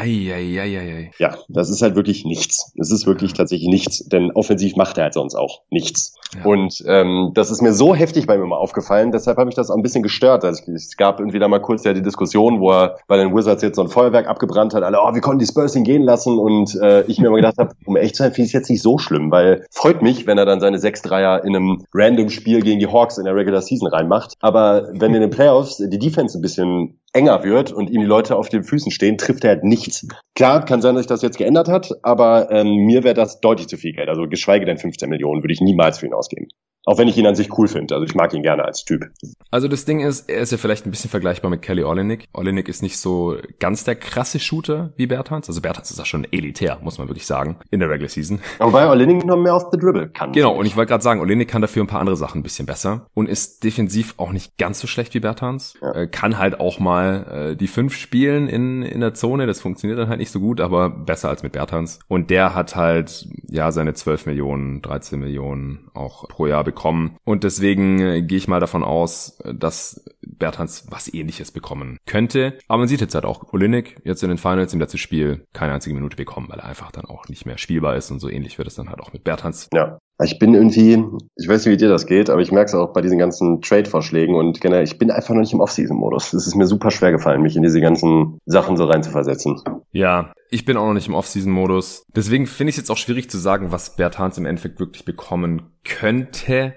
Ja, das ist halt wirklich nichts. Es ist wirklich tatsächlich nichts, denn offensiv macht er halt sonst auch nichts. Ja. Und ähm, das ist mir so heftig bei mir mal aufgefallen, deshalb habe ich das auch ein bisschen gestört. Also es gab irgendwie da mal kurz ja die Diskussion, wo er bei den Wizards jetzt so ein Feuerwerk abgebrannt hat, alle, oh, wir konnten die Spurs ihn gehen lassen und äh, ich mir immer gedacht habe, um echt zu sein, finde ich es jetzt nicht so schlimm, weil freut mich, wenn er dann seine 6-3er in einem random Spiel gegen die Hawks in der Regular Season reinmacht. Aber wenn in den Playoffs die Defense ein bisschen enger wird und ihm die Leute auf den Füßen stehen, trifft er halt nichts. Klar, kann sein, dass sich das jetzt geändert hat, aber ähm, mir wäre das deutlich zu viel Geld. Also geschweige denn 15 Millionen würde ich niemals für ihn ausgeben. Auch wenn ich ihn an sich cool finde. Also ich mag ihn gerne als Typ. Also das Ding ist, er ist ja vielleicht ein bisschen vergleichbar mit Kelly Olenek. Olenek ist nicht so ganz der krasse Shooter wie Bertans. Also Bertans ist ja schon elitär, muss man wirklich sagen, in der Regular Season. Wobei Olenek noch mehr auf the Dribble kann. Genau, und ich wollte gerade sagen, Olenek kann dafür ein paar andere Sachen ein bisschen besser und ist defensiv auch nicht ganz so schlecht wie Bertans. Ja. Äh, kann halt auch mal äh, die fünf spielen in, in der Zone. Das funktioniert dann halt nicht so gut, aber besser als mit Bertans. Und der hat halt, ja, seine 12 Millionen, 13 Millionen auch pro Jahr bekommen bekommen. Und deswegen äh, gehe ich mal davon aus, dass Bertans was ähnliches bekommen könnte. Aber man sieht jetzt halt auch Olinik jetzt in den Finals im letzten Spiel keine einzige Minute bekommen, weil er einfach dann auch nicht mehr spielbar ist und so ähnlich wird es dann halt auch mit Bertans. Ja. Ich bin irgendwie, ich weiß nicht, wie dir das geht, aber ich merke es auch bei diesen ganzen Trade-Vorschlägen und generell, ich bin einfach noch nicht im Off-Season-Modus. Es ist mir super schwer gefallen, mich in diese ganzen Sachen so reinzuversetzen. Ja, ich bin auch noch nicht im Off-Season-Modus. Deswegen finde ich es jetzt auch schwierig zu sagen, was Bertans im Endeffekt wirklich bekommen könnte.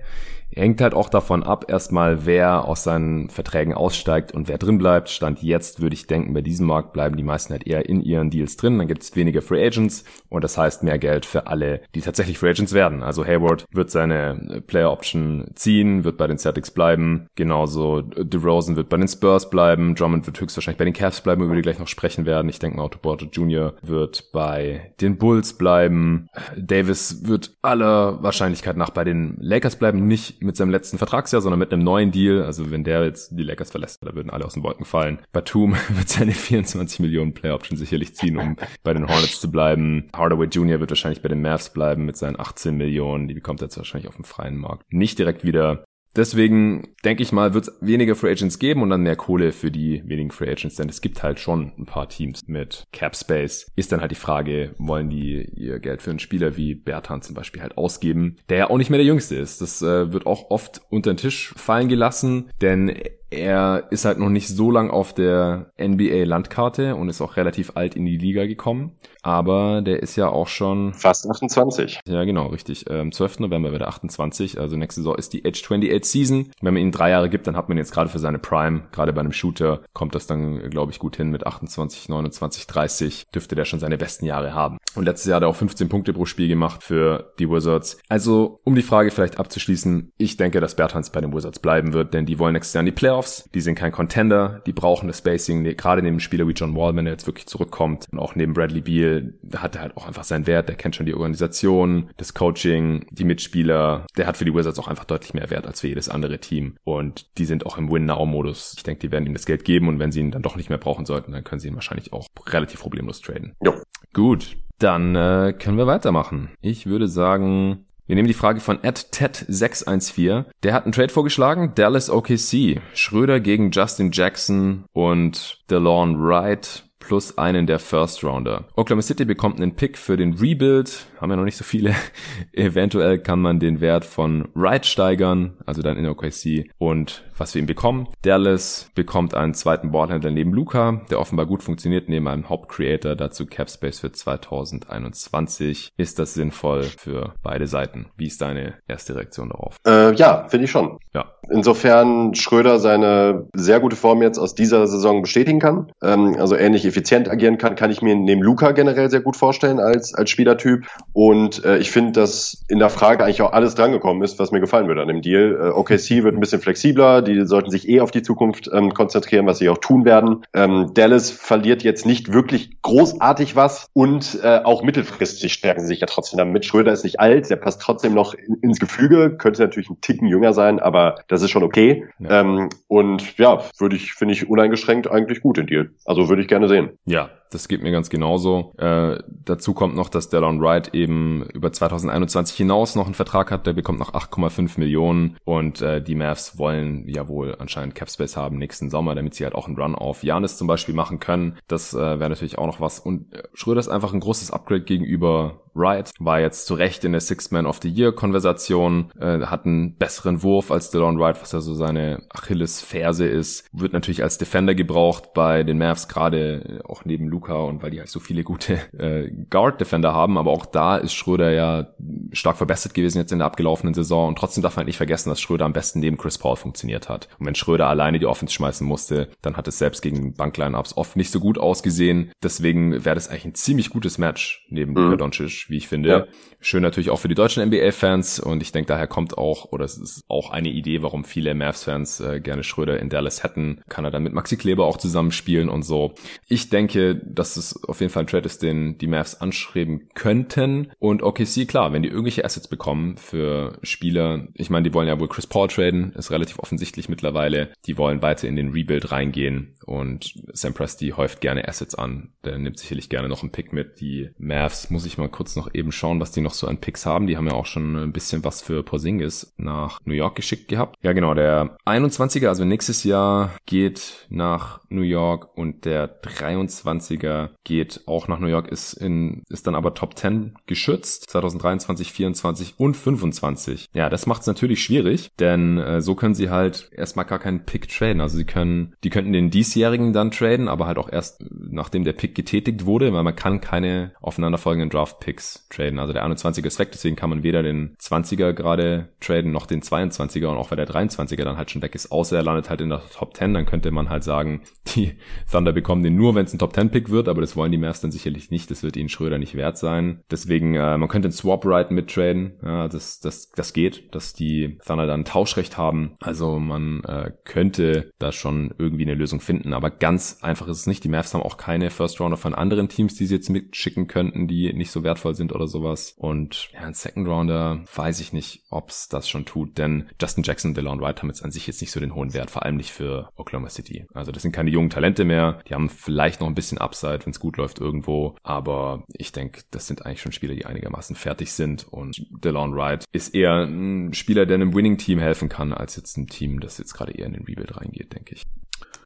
Hängt halt auch davon ab, erstmal, wer aus seinen Verträgen aussteigt und wer drin bleibt. Stand jetzt würde ich denken, bei diesem Markt bleiben die meisten halt eher in ihren Deals drin. Dann gibt es weniger Free Agents und das heißt mehr Geld für alle, die tatsächlich Free Agents werden. Also Hayward wird seine Player Option ziehen, wird bei den Celtics bleiben. Genauso DeRozan wird bei den Spurs bleiben. Drummond wird höchstwahrscheinlich bei den Cavs bleiben, über die gleich noch sprechen werden. Ich denke mal, Otto Porter Jr. wird bei den Bulls bleiben. Davis wird aller Wahrscheinlichkeit nach bei den Lakers bleiben, nicht mit seinem letzten Vertragsjahr, sondern mit einem neuen Deal. Also wenn der jetzt die Lakers verlässt, da würden alle aus den Wolken fallen. Batum [LAUGHS] wird seine 24 Millionen Player Option sicherlich ziehen, um [LAUGHS] bei den Hornets zu bleiben. Hardaway Jr. wird wahrscheinlich bei den Mavs bleiben mit seinen 18 Millionen. Die bekommt er jetzt wahrscheinlich auf dem freien Markt. Nicht direkt wieder. Deswegen denke ich mal, wird es weniger Free Agents geben und dann mehr Kohle für die wenigen Free Agents, denn es gibt halt schon ein paar Teams mit Cap Space. Ist dann halt die Frage, wollen die ihr Geld für einen Spieler wie Bertan zum Beispiel halt ausgeben, der ja auch nicht mehr der Jüngste ist. Das äh, wird auch oft unter den Tisch fallen gelassen, denn er ist halt noch nicht so lang auf der NBA-Landkarte und ist auch relativ alt in die Liga gekommen. Aber der ist ja auch schon... Fast 28. Ja, genau, richtig. Ähm, 12. November wird er 28. Also nächste Saison ist die Age 28 Season. Wenn man ihn drei Jahre gibt, dann hat man jetzt gerade für seine Prime, gerade bei einem Shooter, kommt das dann, glaube ich, gut hin mit 28, 29, 30. Dürfte der schon seine besten Jahre haben. Und letztes Jahr hat er auch 15 Punkte pro Spiel gemacht für die Wizards. Also, um die Frage vielleicht abzuschließen, ich denke, dass Bertans bei den Wizards bleiben wird, denn die wollen nächstes Jahr in die Playoffs Playoffs. Die sind kein Contender, die brauchen das Spacing, gerade neben Spieler wie John Wall, wenn er jetzt wirklich zurückkommt. Und auch neben Bradley Beal hat er halt auch einfach seinen Wert, der kennt schon die Organisation, das Coaching, die Mitspieler. Der hat für die Wizards auch einfach deutlich mehr Wert als für jedes andere Team. Und die sind auch im Win-Now-Modus. Ich denke, die werden ihm das Geld geben und wenn sie ihn dann doch nicht mehr brauchen sollten, dann können sie ihn wahrscheinlich auch relativ problemlos traden. Jo. Gut, dann äh, können wir weitermachen. Ich würde sagen, wir nehmen die Frage von @ted614. Der hat einen Trade vorgeschlagen. Dallas OKC. Schröder gegen Justin Jackson und DeLon Wright plus einen der First Rounder. Oklahoma City bekommt einen Pick für den Rebuild, haben ja noch nicht so viele. [LAUGHS] Eventuell kann man den Wert von Wright steigern, also dann in OKC und was wir ihm bekommen. Dallas bekommt einen zweiten Ballhändler neben Luca, der offenbar gut funktioniert neben einem Hauptcreator, dazu Capspace für 2021. Ist das sinnvoll für beide Seiten? Wie ist deine erste Reaktion darauf? Äh, ja, finde ich schon. Ja. Insofern Schröder seine sehr gute Form jetzt aus dieser Saison bestätigen kann, ähm, also ähnlich effizient agieren kann, kann ich mir neben Luca generell sehr gut vorstellen als, als Spielertyp. Und äh, ich finde, dass in der Frage eigentlich auch alles drangekommen ist, was mir gefallen würde an dem Deal. Äh, OKC wird ein bisschen flexibler, die sollten sich eh auf die Zukunft ähm, konzentrieren, was sie auch tun werden. Ähm, Dallas verliert jetzt nicht wirklich großartig was und äh, auch mittelfristig stärken sie sich ja trotzdem damit. Schröder ist nicht alt, der passt trotzdem noch in, ins Gefüge, könnte natürlich ein Ticken jünger sein, aber das ist schon okay. Ja. Ähm, und ja, würde ich, finde ich uneingeschränkt eigentlich gut in Deal. Also würde ich gerne sehen. Ja, das geht mir ganz genauso. Äh, dazu kommt noch, dass Delon Wright eben über 2021 hinaus noch einen Vertrag hat. Der bekommt noch 8,5 Millionen und äh, die Mavs wollen ja wohl anscheinend Capspace haben nächsten Sommer, damit sie halt auch einen Run auf Janis zum Beispiel machen können. Das äh, wäre natürlich auch noch was. Und äh, Schröder ist einfach ein großes Upgrade gegenüber Wright. War jetzt zu Recht in der Six Man of the Year Konversation, äh, hat einen besseren Wurf als Delon Wright, was ja so seine Achillesferse ist. Wird natürlich als Defender gebraucht bei den Mavs, gerade auch neben Luca und weil die halt so viele gute äh, Guard-Defender haben. Aber auch da ist Schröder ja stark verbessert gewesen jetzt in der abgelaufenen Saison. Und trotzdem darf man halt nicht vergessen, dass Schröder am besten neben Chris Paul funktioniert hat. Und wenn Schröder alleine die Offense schmeißen musste, dann hat es selbst gegen Bankline-Ups oft nicht so gut ausgesehen. Deswegen wäre das eigentlich ein ziemlich gutes Match neben mhm. Luka Doncic, wie ich finde. Ja. Schön natürlich auch für die deutschen NBA-Fans und ich denke, daher kommt auch, oder es ist auch eine Idee, warum viele Mavs-Fans äh, gerne Schröder in Dallas hätten. Kann er dann mit Maxi Kleber auch zusammenspielen und so. Ich denke, dass es auf jeden Fall ein Trade ist, den die Mavs anschreiben könnten. Und OKC, klar, wenn die irgendwelche Assets bekommen für Spieler, ich meine, die wollen ja wohl Chris Paul traden, ist relativ offensichtlich mittlerweile. Die wollen weiter in den Rebuild reingehen und Sam Presti häuft gerne Assets an. Der nimmt sicherlich gerne noch einen Pick mit. Die Mavs, muss ich mal kurz noch eben schauen, was die noch so an Picks haben. Die haben ja auch schon ein bisschen was für Porzingis nach New York geschickt gehabt. Ja, genau, der 21er, also nächstes Jahr geht nach New York und der 23er geht auch nach New York, ist in, ist dann aber Top 10 geschützt. 2023, 24 und 25. Ja, das macht es natürlich schwierig, denn äh, so können sie halt erstmal gar keinen Pick traden. Also sie können, die könnten den diesjährigen dann traden, aber halt auch erst nachdem der Pick getätigt wurde, weil man kann keine aufeinanderfolgenden Draft Picks traden. Also der 21er ist weg, deswegen kann man weder den 20er gerade traden noch den 22er und auch weil der 23er dann halt schon weg ist, außer er landet halt in der Top 10, dann könnte man halt sagen, [LAUGHS] die Thunder bekommen den nur, wenn es ein Top 10 Pick wird, aber das wollen die Mavs dann sicherlich nicht, das wird ihnen Schröder nicht wert sein. Deswegen, äh, man könnte den Swap Right mittraden, ja, das, das, das geht, dass die Thunder dann Tauschrecht haben. Also man äh, könnte da schon irgendwie eine Lösung finden, aber ganz einfach ist es nicht. Die Mavs haben auch keine First Rounder von anderen Teams, die sie jetzt mitschicken könnten, die nicht so wertvoll sind oder sowas. Und ja, ein Second Rounder weiß ich nicht, ob's das schon tut, denn Justin Jackson und DeLon Wright haben jetzt an sich jetzt nicht so den hohen Wert, vor allem nicht für Oklahoma City. Also das sind keine jungen Talente mehr, die haben vielleicht noch ein bisschen Upside, wenn es gut läuft irgendwo, aber ich denke, das sind eigentlich schon Spieler, die einigermaßen fertig sind und DeLon Wright ist eher ein Spieler, der einem Winning-Team helfen kann, als jetzt ein Team, das jetzt gerade eher in den Rebuild reingeht, denke ich.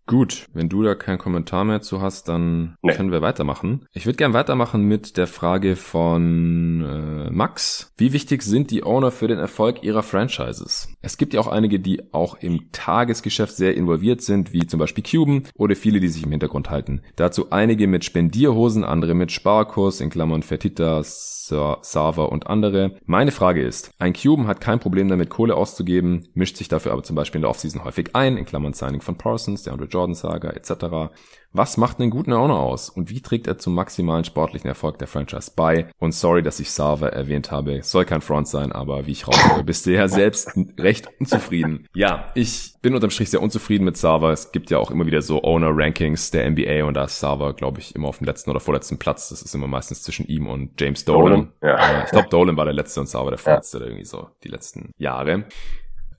Gut, wenn du da keinen Kommentar mehr zu hast, dann nee. können wir weitermachen. Ich würde gern weitermachen mit der Frage von äh, Max. Wie wichtig sind die Owner für den Erfolg ihrer Franchises? Es gibt ja auch einige, die auch im Tagesgeschäft sehr involviert sind, wie zum Beispiel Cuban oder viele, die sich im Hintergrund halten. Dazu einige mit Spendierhosen, andere mit Sparkurs, in Klammern Fertitas, Sava und andere. Meine Frage ist, ein Cuban hat kein Problem damit, Kohle auszugeben, mischt sich dafür aber zum Beispiel in der Offseason häufig ein, in Klammern Signing von Parsons, der Andre Jordan Saga etc. Was macht einen guten Owner aus und wie trägt er zum maximalen sportlichen Erfolg der Franchise bei? Und sorry, dass ich Sava erwähnt habe, soll kein Front sein, aber wie ich raushöre, bist du ja selbst recht unzufrieden. Ja, ich bin unterm Strich sehr unzufrieden mit Sava. Es gibt ja auch immer wieder so Owner-Rankings der NBA und da ist Sava, glaube ich, immer auf dem letzten oder vorletzten Platz. Das ist immer meistens zwischen ihm und James Dolan. Dolan ja. Äh, ich glaube, Dolan war der letzte und Sava der vorletzte ja. irgendwie so die letzten Jahre.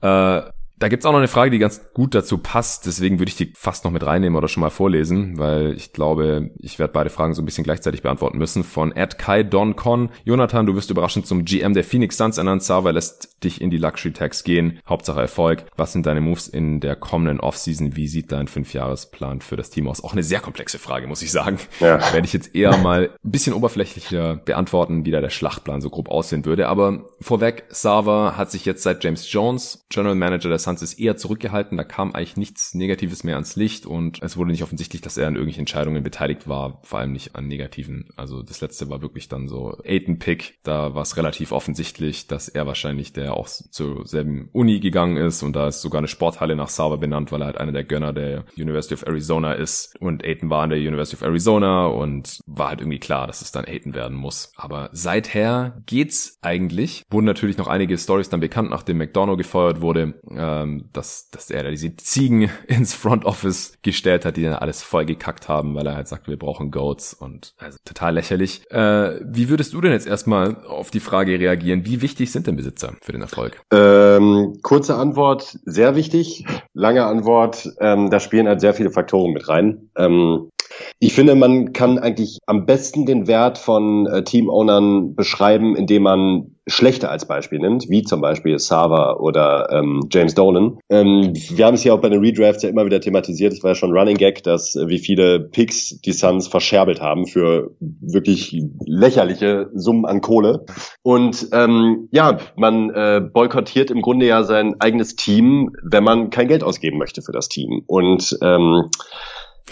Äh, Da gibt's auch noch eine Frage, die ganz gut dazu passt. Deswegen würde ich die fast noch mit reinnehmen oder schon mal vorlesen, weil ich glaube, ich werde beide Fragen so ein bisschen gleichzeitig beantworten müssen. Von Ed Kai Don Con. Jonathan, du wirst überraschend zum GM der Phoenix Suns ernannt. Sava lässt dich in die Luxury Tax gehen. Hauptsache Erfolg. Was sind deine Moves in der kommenden Offseason? Wie sieht dein Fünfjahresplan für das Team aus? Auch eine sehr komplexe Frage, muss ich sagen. Ja. [LAUGHS] Werde ich jetzt eher mal ein bisschen oberflächlicher beantworten, wie da der Schlachtplan so grob aussehen würde. Aber vorweg, Sava hat sich jetzt seit James Jones, General Manager der Suns, ist eher zurückgehalten. Da kam eigentlich nichts Negatives mehr ans Licht und es wurde nicht offensichtlich, dass er an irgendwelchen Entscheidungen beteiligt war, vor allem nicht an negativen. Also das letzte war wirklich dann so Aiden Pick. Da war es relativ offensichtlich, dass er wahrscheinlich der auch zur selben Uni gegangen ist und da ist sogar eine Sporthalle nach Sava benannt, weil er halt einer der Gönner der University of Arizona ist und Aiden war an der University of Arizona und war halt irgendwie klar, dass es dann Aiden werden muss. Aber seither geht's eigentlich. Wurden natürlich noch einige Stories dann bekannt, nachdem McDonough gefeuert wurde, ähm, dass, dass er da diese Ziegen [LAUGHS] ins Front Office gestellt hat, die dann alles voll gekackt haben, weil er halt sagt, wir brauchen Goats und also total lächerlich. Äh, wie würdest du denn jetzt erstmal auf die Frage reagieren? Wie wichtig sind denn Besitzer für den Erfolg? Ähm, kurze Antwort, sehr wichtig. Lange Antwort, ähm, da spielen halt sehr viele Faktoren mit rein. Ähm, ich finde, man kann eigentlich am besten den Wert von äh, Teamownern beschreiben, indem man schlechter als Beispiel nimmt, wie zum Beispiel Sava oder ähm, James Dolan. Ähm, wir haben es ja auch bei den Redrafts ja immer wieder thematisiert. Ich war ja schon Running Gag, dass äh, wie viele Picks die Suns verscherbelt haben für wirklich lächerliche Summen an Kohle. Und ähm, ja, man äh, boykottiert im Grunde ja sein eigenes Team, wenn man kein Geld ausgeben möchte für das Team. Und ähm,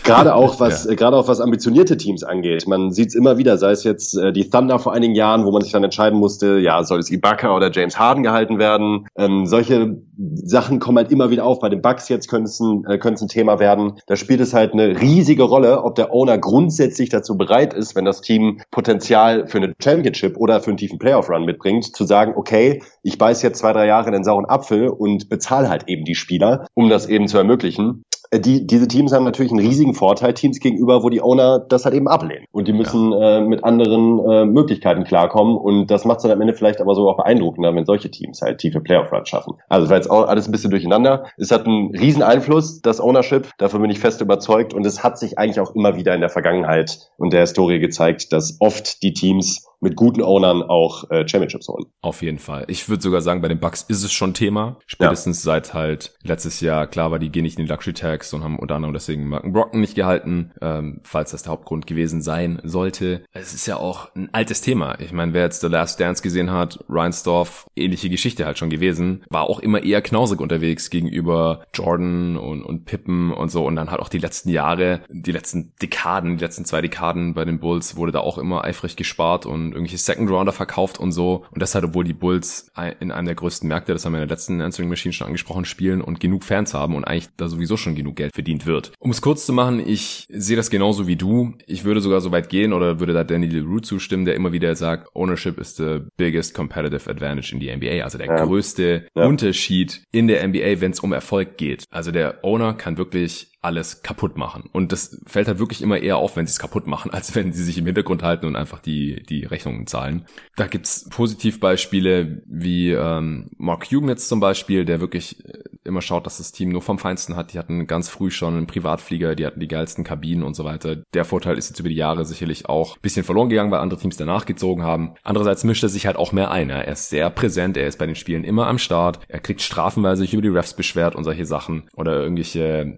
Gerade [LAUGHS] auch was, ja. gerade auch was ambitionierte Teams angeht. Man sieht es immer wieder, sei es jetzt äh, die Thunder vor einigen Jahren, wo man sich dann entscheiden musste, ja, soll es Ibaka oder James Harden gehalten werden. Ähm, solche Sachen kommen halt immer wieder auf. Bei den Bucks jetzt könnte es ein, äh, könnte es ein Thema werden. Da spielt es halt eine riesige Rolle, ob der Owner grundsätzlich dazu bereit ist, wenn das Team Potenzial für eine Championship oder für einen tiefen Playoff-Run mitbringt, zu sagen, okay, ich beiß jetzt zwei, drei Jahre in den sauren Apfel und bezahle halt eben die Spieler, um das eben zu ermöglichen. Äh, die, diese Teams haben natürlich einen riesigen Vorteil Teams gegenüber, wo die Owner das halt eben ablehnen. Und die müssen ja. äh, mit anderen äh, Möglichkeiten klarkommen. Und das macht es dann am Ende vielleicht aber so auch beeindruckender, wenn solche Teams halt tiefe Playoff-Runs schaffen. Also war jetzt auch alles ein bisschen durcheinander. Es hat einen riesen Einfluss, das Ownership. Davon bin ich fest überzeugt. Und es hat sich eigentlich auch immer wieder in der Vergangenheit und der Historie gezeigt, dass oft die Teams mit guten Ownern auch äh, Championships holen. Auf jeden Fall. Ich würde sogar sagen, bei den Bucks ist es schon Thema. Spätestens ja. seit halt letztes Jahr klar war, die gehen nicht in die Luxury Tags und haben unter anderem deswegen Marken Brocken nicht gehalten, ähm, falls das der Hauptgrund gewesen sein sollte. Es ist ja auch ein altes Thema. Ich meine, wer jetzt The Last Dance gesehen hat, Reinsdorf, ähnliche Geschichte halt schon gewesen, war auch immer eher knausrig unterwegs gegenüber Jordan und, und Pippen und so und dann halt auch die letzten Jahre, die letzten Dekaden, die letzten zwei Dekaden bei den Bulls wurde da auch immer eifrig gespart und irgendwelche Second Rounder verkauft und so. Und das halt, obwohl die Bulls in einem der größten Märkte, das haben wir in der letzten Answering Machine schon angesprochen, spielen und genug Fans haben und eigentlich da sowieso schon genug Geld verdient wird. Um es kurz zu machen, ich sehe das genauso wie du. Ich würde sogar so weit gehen oder würde da Danny LeRoux zustimmen, der immer wieder sagt, Ownership is the biggest competitive advantage in the NBA. Also der ja. größte ja. Unterschied in der NBA, wenn es um Erfolg geht. Also der Owner kann wirklich alles kaputt machen. Und das fällt halt wirklich immer eher auf, wenn sie es kaputt machen, [LAUGHS] als wenn sie sich im Hintergrund halten und einfach die, die Rechnungen zahlen. Da gibt's Positivbeispiele wie ähm, Mark Cuban zum Beispiel, der wirklich äh, immer schaut, dass das Team nur vom Feinsten hat. Die hatten ganz früh schon einen Privatflieger, die hatten die geilsten Kabinen und so weiter. Der Vorteil ist jetzt über die Jahre sicherlich auch bisschen verloren gegangen, weil andere Teams danach gezogen haben. Andererseits mischt er sich halt auch mehr ein. Er ist sehr präsent, er ist bei den Spielen immer am Start. Er kriegt Strafen, weil er sich über die Refs beschwert und solche Sachen oder irgendwelche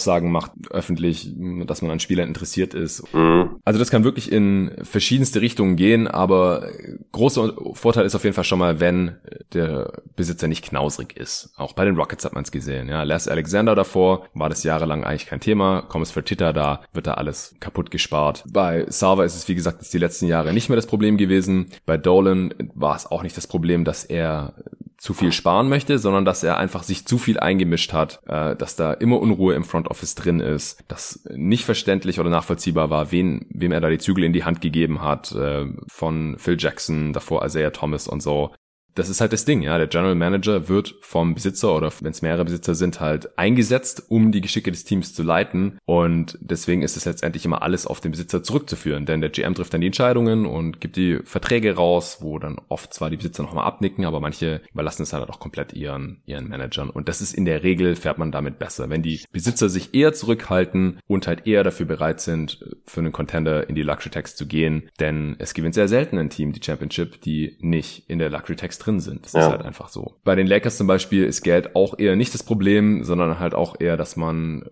Aussagen macht öffentlich, dass man an Spielern interessiert ist. Mhm. Also das kann wirklich in verschiedenste Richtungen gehen, aber großer Vorteil ist auf jeden Fall schon mal, wenn der Besitzer nicht knausrig ist. Auch bei den Rockets hat man es gesehen. Ja, Les Alexander davor war das jahrelang eigentlich kein Thema. Kommt es für Titter da, wird da alles kaputt gespart. Bei Sava ist es wie gesagt die letzten Jahre nicht mehr das Problem gewesen. Bei Dolan war es auch nicht das Problem, dass er zu viel sparen möchte, sondern dass er einfach sich zu viel eingemischt hat, äh, dass da immer Unruhe im Front Office drin ist, dass nicht verständlich oder nachvollziehbar war, wen, wem er da die Zügel in die Hand gegeben hat, äh, von Phil Jackson, davor Isaiah Thomas und so. Das ist halt das Ding, ja. Der General Manager wird vom Besitzer oder wenn es mehrere Besitzer sind, halt eingesetzt, um die Geschicke des Teams zu leiten. Und deswegen ist es letztendlich immer alles auf den Besitzer zurückzuführen. Denn der GM trifft dann die Entscheidungen und gibt die Verträge raus, wo dann oft zwar die Besitzer nochmal abnicken, aber manche überlassen es halt auch komplett ihren, ihren Managern. Und das ist in der Regel, fährt man damit besser. Wenn die Besitzer sich eher zurückhalten und halt eher dafür bereit sind, für einen Contender in die Luxury Tax zu gehen. Denn es gewinnt sehr selten ein Team die Championship, die nicht in der Luxury Tax drin sind. Das ja. ist halt einfach so. Bei den Lakers zum Beispiel ist Geld auch eher nicht das Problem, sondern halt auch eher, dass man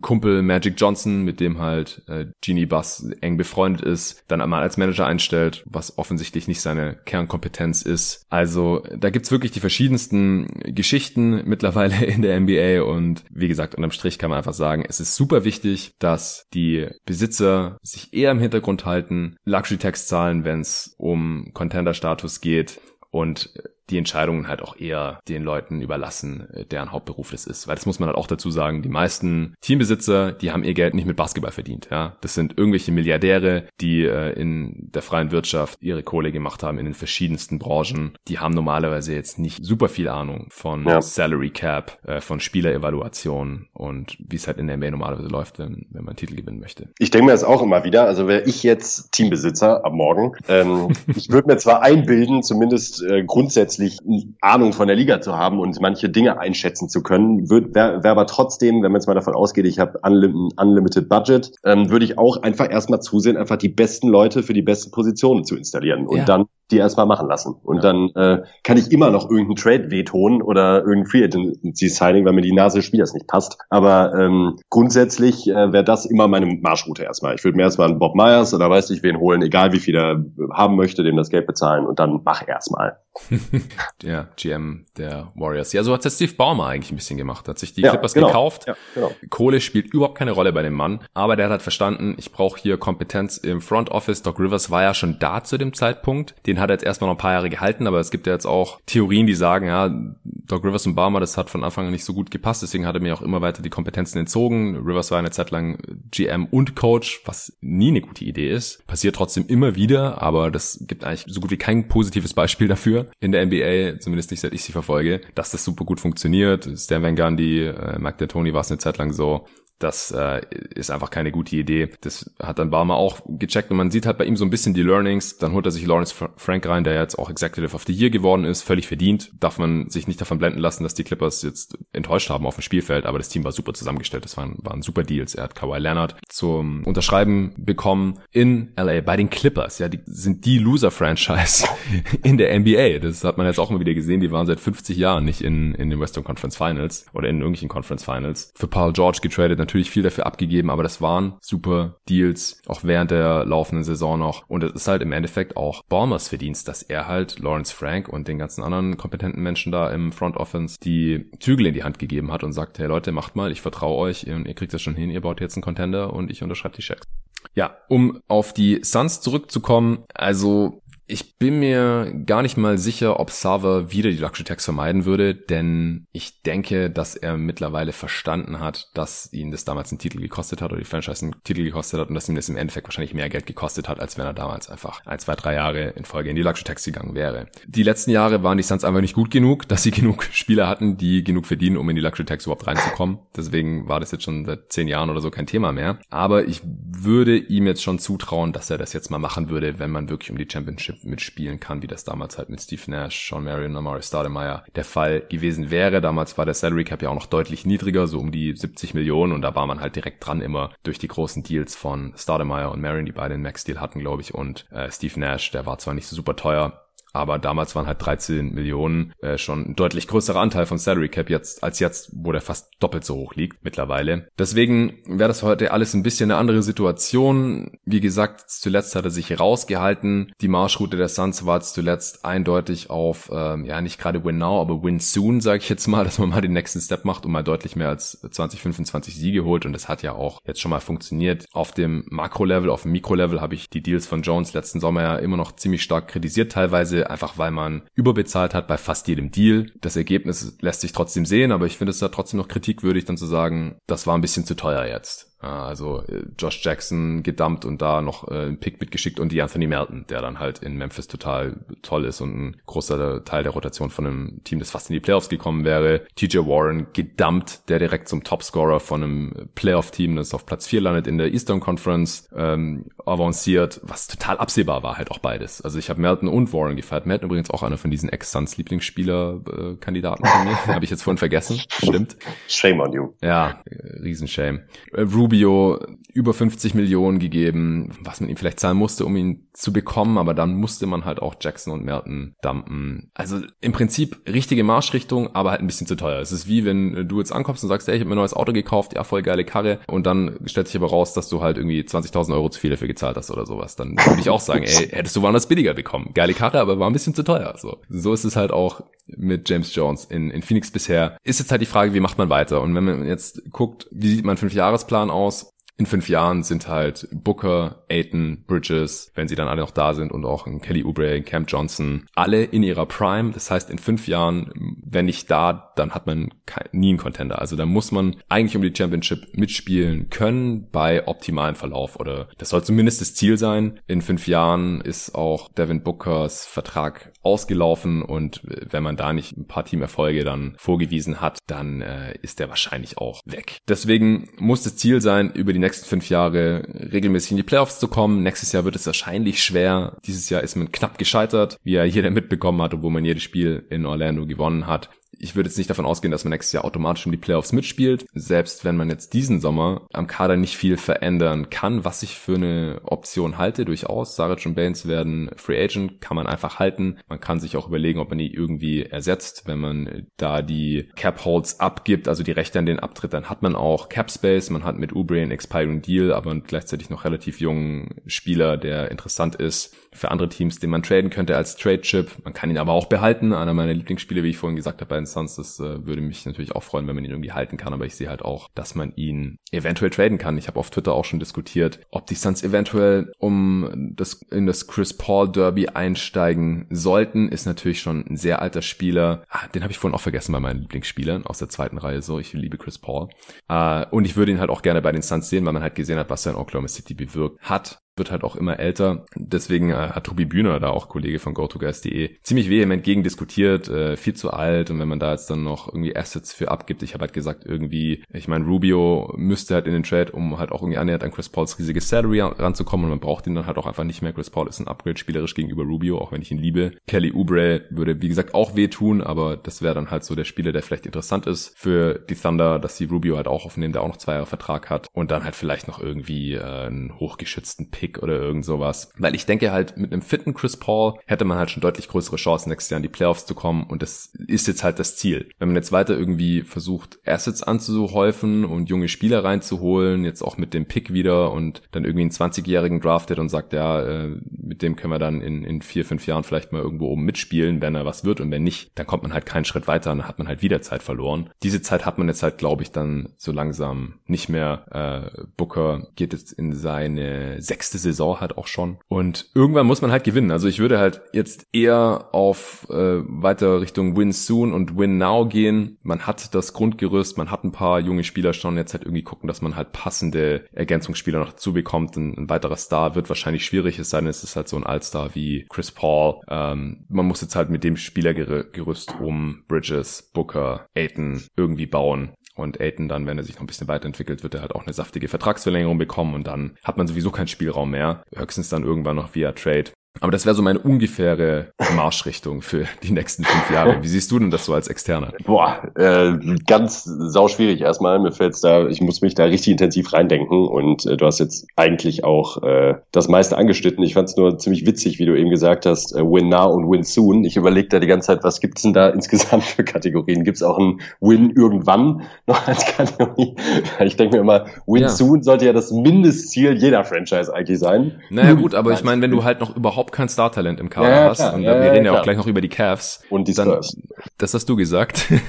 Kumpel Magic Johnson, mit dem halt äh, Genie Bass eng befreundet ist, dann einmal als Manager einstellt, was offensichtlich nicht seine Kernkompetenz ist. Also da gibt's wirklich die verschiedensten Geschichten mittlerweile [LAUGHS] in der NBA und wie gesagt, unterm Strich kann man einfach sagen, es ist super wichtig, dass die Besitzer sich eher im Hintergrund halten, Luxury Tax zahlen, wenn es um Contender-Status geht und die Entscheidungen halt auch eher den Leuten überlassen, äh, deren Hauptberuf das ist. Weil das muss man halt auch dazu sagen, die meisten Teambesitzer, die haben ihr Geld nicht mit Basketball verdient. Ja, Das sind irgendwelche Milliardäre, die äh, in der freien Wirtschaft ihre Kohle gemacht haben in den verschiedensten Branchen. Die haben normalerweise jetzt nicht super viel Ahnung von ja. Salary Cap, äh, von Spielerevaluation und wie es halt in der NBA normalerweise läuft, wenn, wenn man Titel gewinnen möchte. Ich denke mir das auch immer wieder. Also wäre ich jetzt Teambesitzer am Morgen, ähm, [LAUGHS] ich würde mir zwar einbilden, zumindest äh, grundsätzlich grundsätzlich Ahnung von der Liga zu haben und manche Dinge einschätzen zu können, wäre wär aber trotzdem, wenn man jetzt mal davon ausgeht, ich habe unlim Unlimited Budget, ähm, würde ich auch einfach erstmal zusehen, einfach die besten Leute für die besten Positionen zu installieren und ja. dann die erstmal machen lassen. Und ja. dann äh, kann ich immer noch irgendeinen Trade wehtun oder irgendein Free Agency Signing, weil mir die Nase des Spielers nicht passt. Aber ähm, grundsätzlich äh, wäre das immer meine Marschroute erstmal. Ich würde mir erstmal einen Bob Myers oder weiß nicht wen holen, egal wie viel er haben möchte, dem das Geld bezahlen und dann mach erstmal. [LAUGHS] der GM der Warriors. Ja, so hat es Steve Baumer eigentlich ein bisschen gemacht. Hat sich die ja, Clippers genau. gekauft. Ja, genau. Kohle spielt überhaupt keine Rolle bei dem Mann. Aber der hat halt verstanden, ich brauche hier Kompetenz im Front Office. Doc Rivers war ja schon da zu dem Zeitpunkt. Den hat er jetzt erstmal noch ein paar Jahre gehalten, aber es gibt ja jetzt auch Theorien, die sagen, ja, Doc Rivers und Baumer, das hat von Anfang an nicht so gut gepasst. Deswegen hat er mir auch immer weiter die Kompetenzen entzogen. Rivers war eine Zeit lang GM und Coach, was nie eine gute Idee ist. Passiert trotzdem immer wieder, aber das gibt eigentlich so gut wie kein positives Beispiel dafür in der NBA, zumindest nicht seit ich sie verfolge, dass das super gut funktioniert. Stan Van Gundy, äh, Mike D'Antoni war es eine Zeit lang so. Das äh, ist einfach keine gute Idee. Das hat dann Barmer auch gecheckt und man sieht halt bei ihm so ein bisschen die Learnings. Dann holt er sich Lawrence Frank rein, der jetzt auch Executive of the Year geworden ist, völlig verdient. Darf man sich nicht davon blenden lassen, dass die Clippers jetzt enttäuscht haben auf dem Spielfeld, aber das Team war super zusammengestellt. Das waren, waren super Deals. Er hat Kawhi Leonard zum Unterschreiben bekommen in LA bei den Clippers. Ja, die sind die Loser-Franchise [LAUGHS] in der NBA. Das hat man jetzt auch mal wieder gesehen. Die waren seit 50 Jahren nicht in, in den Western Conference Finals oder in irgendwelchen Conference Finals. Für Paul George getradet natürlich viel dafür abgegeben, aber das waren super Deals, auch während der laufenden Saison noch. Und es ist halt im Endeffekt auch Balmers Verdienst, dass er halt Lawrence Frank und den ganzen anderen kompetenten Menschen da im Front Offense die Zügel in die Hand gegeben hat und sagt, hey Leute, macht mal, ich vertraue euch und ihr kriegt das schon hin, ihr baut jetzt einen Contender und ich unterschreibe die Checks. Ja, um auf die Suns zurückzukommen, also ich bin mir gar nicht mal sicher, ob Sava wieder die Luxury Tax vermeiden würde, denn ich denke, dass er mittlerweile verstanden hat, dass ihn das damals einen Titel gekostet hat oder die Franchise einen Titel gekostet hat und dass ihm das im Endeffekt wahrscheinlich mehr Geld gekostet hat, als wenn er damals einfach ein, zwei, drei Jahre in Folge in die Luxury Tax gegangen wäre. Die letzten Jahre waren die Suns einfach nicht gut genug, dass sie [LAUGHS] genug Spieler hatten, die genug verdienen, um in die Luxury Tax überhaupt reinzukommen. Deswegen war das jetzt schon seit zehn Jahren oder so kein Thema mehr. Aber ich würde ihm jetzt schon zutrauen, dass er das jetzt mal machen würde, wenn man wirklich um die Championship mitspielen kann, wie das damals halt mit Steve Nash, Sean Marion, Amari Stoudemire der Fall gewesen wäre. Damals war der Salary Cap ja auch noch deutlich niedriger, so um die 70 Millionen und da war man halt direkt dran immer durch die großen Deals von Stoudemire und Marion, die beide einen Max-Deal hatten, glaube ich, und äh, Steve Nash, der war zwar nicht so super teuer, aber damals waren halt 13 Millionen äh, schon ein deutlich größerer Anteil von Salary Cap jetzt als jetzt, wo der fast doppelt so hoch liegt mittlerweile. Deswegen wäre das heute alles ein bisschen eine andere Situation. Wie gesagt, zuletzt hat er sich rausgehalten. Die Marschroute der Suns war zuletzt eindeutig auf, ähm, ja nicht gerade Win Now, aber Win Soon, sage ich jetzt mal, [LAUGHS] dass man mal den nächsten Step macht und mal deutlich mehr als 20, 25 Siege holt. Und das hat ja auch jetzt schon mal funktioniert. Auf dem Makro-Level, auf dem Mikro-Level habe ich die Deals von Jones letzten Sommer ja immer noch ziemlich stark kritisiert teilweise einfach weil man überbezahlt hat bei fast jedem Deal. Das Ergebnis lässt sich trotzdem sehen, aber ich finde es da trotzdem noch kritikwürdig, dann zu sagen, das war ein bisschen zu teuer jetzt. Also äh, Josh Jackson gedumpt und da noch äh, einen Pick mitgeschickt und die Anthony Melton, der dann halt in Memphis total toll ist und ein großer Teil der Rotation von einem Team, das fast in die Playoffs gekommen wäre. TJ Warren gedumpt, der direkt zum Topscorer von einem Playoff-Team, das auf Platz 4 landet in der Eastern Conference, ähm, avanciert, was total absehbar war halt auch beides. Also ich habe Melton und Warren gefeiert. Melton übrigens auch einer von diesen Ex-Suns Lieblingsspieler-Kandidaten von mir. [LAUGHS] habe ich jetzt vorhin vergessen. Stimmt. Shame on you. Ja, Riesenshame. Äh, Rubio über 50 Millionen gegeben, was man ihm vielleicht zahlen musste, um ihn zu bekommen, aber dann musste man halt auch Jackson und Merton dumpen. Also im Prinzip richtige Marschrichtung, aber halt ein bisschen zu teuer. Es ist wie wenn du jetzt ankommst und sagst, ey, ich habe mir ein neues Auto gekauft, ja, voll geile Karre und dann stellt sich aber raus, dass du halt irgendwie 20.000 Euro zu viel dafür gezahlt hast oder sowas. Dann würde ich auch sagen, ey, [LAUGHS] hättest du woanders billiger bekommen. Geile Karre, aber war ein bisschen zu teuer. So, so ist es halt auch mit James Jones in, in Phoenix bisher. Ist jetzt halt die Frage, wie macht man weiter? Und wenn man jetzt guckt, wie sieht mein Fünfjahresplan aus? aus. In fünf Jahren sind halt Booker, Aiton, Bridges, wenn sie dann alle noch da sind und auch ein Kelly Oubre, Cam Johnson, alle in ihrer Prime. Das heißt, in fünf Jahren, wenn nicht da, dann hat man nie einen Contender. Also da muss man eigentlich um die Championship mitspielen können bei optimalem Verlauf oder das soll zumindest das Ziel sein. In fünf Jahren ist auch Devin Bookers Vertrag ausgelaufen und wenn man da nicht ein paar Teamerfolge dann vorgewiesen hat, dann äh, ist der wahrscheinlich auch weg. Deswegen muss das Ziel sein, über die fünf Jahre regelmäßig in die Playoffs zu kommen. Nächstes Jahr wird es wahrscheinlich schwer. Dieses Jahr ist man knapp gescheitert, wie ja jeder mitbekommen hat, obwohl man jedes Spiel in Orlando gewonnen hat ich würde jetzt nicht davon ausgehen, dass man nächstes Jahr automatisch in die Playoffs mitspielt. Selbst wenn man jetzt diesen Sommer am Kader nicht viel verändern kann, was ich für eine Option halte, durchaus. Sarah und Baines werden Free Agent, kann man einfach halten. Man kann sich auch überlegen, ob man die irgendwie ersetzt. Wenn man da die Cap Holds abgibt, also die Rechte an den Abtritt, dann hat man auch Cap Space. Man hat mit Ubre einen Expiring Deal, aber gleichzeitig noch relativ jungen Spieler, der interessant ist für andere Teams, den man traden könnte als Trade Chip. Man kann ihn aber auch behalten. Einer meiner Lieblingsspiele, wie ich vorhin gesagt habe, bei den Suns. Das äh, würde mich natürlich auch freuen, wenn man ihn irgendwie halten kann. Aber ich sehe halt auch, dass man ihn eventuell traden kann. Ich habe auf Twitter auch schon diskutiert, ob die Suns eventuell um das in das Chris Paul Derby einsteigen sollten. Ist natürlich schon ein sehr alter Spieler. Ah, den habe ich vorhin auch vergessen bei meinen Lieblingsspielern aus der zweiten Reihe. So, ich liebe Chris Paul. Äh, und ich würde ihn halt auch gerne bei den Suns sehen, weil man halt gesehen hat, was er in Oklahoma City bewirkt hat wird halt auch immer älter. Deswegen äh, hat Tobi Bühner, da auch Kollege von GoToGuys.de, ziemlich vehement gegen diskutiert, äh, viel zu alt und wenn man da jetzt dann noch irgendwie Assets für abgibt, ich habe halt gesagt, irgendwie, ich meine, Rubio müsste halt in den Trade, um halt auch irgendwie annähernd an Chris Pauls riesiges Salary ranzukommen und man braucht ihn dann halt auch einfach nicht mehr. Chris Paul ist ein Upgrade spielerisch gegenüber Rubio, auch wenn ich ihn liebe. Kelly Oubre würde, wie gesagt, auch wehtun, aber das wäre dann halt so der Spieler, der vielleicht interessant ist für die Thunder, dass sie Rubio halt auch aufnehmen, der auch noch zwei Jahre Vertrag hat und dann halt vielleicht noch irgendwie äh, einen hochgeschützten Pick Pick oder irgend sowas. Weil ich denke halt, mit einem fitten Chris Paul hätte man halt schon deutlich größere Chancen, nächstes Jahr in die Playoffs zu kommen und das ist jetzt halt das Ziel. Wenn man jetzt weiter irgendwie versucht, Assets anzuhäufen und junge Spieler reinzuholen, jetzt auch mit dem Pick wieder und dann irgendwie einen 20-Jährigen draftet und sagt, ja, äh, mit dem können wir dann in, in vier, fünf Jahren vielleicht mal irgendwo oben mitspielen, wenn er was wird und wenn nicht, dann kommt man halt keinen Schritt weiter und dann hat man halt wieder Zeit verloren. Diese Zeit hat man jetzt halt, glaube ich, dann so langsam nicht mehr. Äh, Booker geht jetzt in seine sechste Saison halt auch schon. Und irgendwann muss man halt gewinnen. Also ich würde halt jetzt eher auf äh, weiter Richtung Win Soon und Win Now gehen. Man hat das Grundgerüst, man hat ein paar junge Spieler schon. Jetzt halt irgendwie gucken, dass man halt passende Ergänzungsspieler noch dazu bekommt. Ein, ein weiterer Star wird wahrscheinlich schwierig. Es sei denn, es ist halt so ein Allstar wie Chris Paul. Ähm, man muss jetzt halt mit dem Spielergerüst um Bridges, Booker, Aiton irgendwie bauen. Und Aiton dann, wenn er sich noch ein bisschen weiterentwickelt, wird er halt auch eine saftige Vertragsverlängerung bekommen und dann hat man sowieso keinen Spielraum mehr. Höchstens dann irgendwann noch via Trade. Aber das wäre so meine ungefähre Marschrichtung für die nächsten fünf Jahre. Wie siehst du denn das so als Externer? Boah, äh, ganz sau schwierig erstmal. Mir fällt's da, ich muss mich da richtig intensiv reindenken und äh, du hast jetzt eigentlich auch äh, das meiste angeschnitten. Ich fand's nur ziemlich witzig, wie du eben gesagt hast, äh, Win Now und Win Soon. Ich überlege da die ganze Zeit, was gibt's denn da insgesamt für Kategorien? Gibt's auch ein Win irgendwann [LAUGHS] noch als Kategorie? Ich denke mir immer, Win ja. Soon sollte ja das Mindestziel jeder Franchise eigentlich sein. Naja gut, aber ich meine, wenn du halt noch überhaupt überhaupt kein Startalent im Kader ja, hast, klar. und ja, wir reden ja, auch gleich noch über die Cavs. Und die Spurs. Dann, das hast du gesagt. [LAUGHS]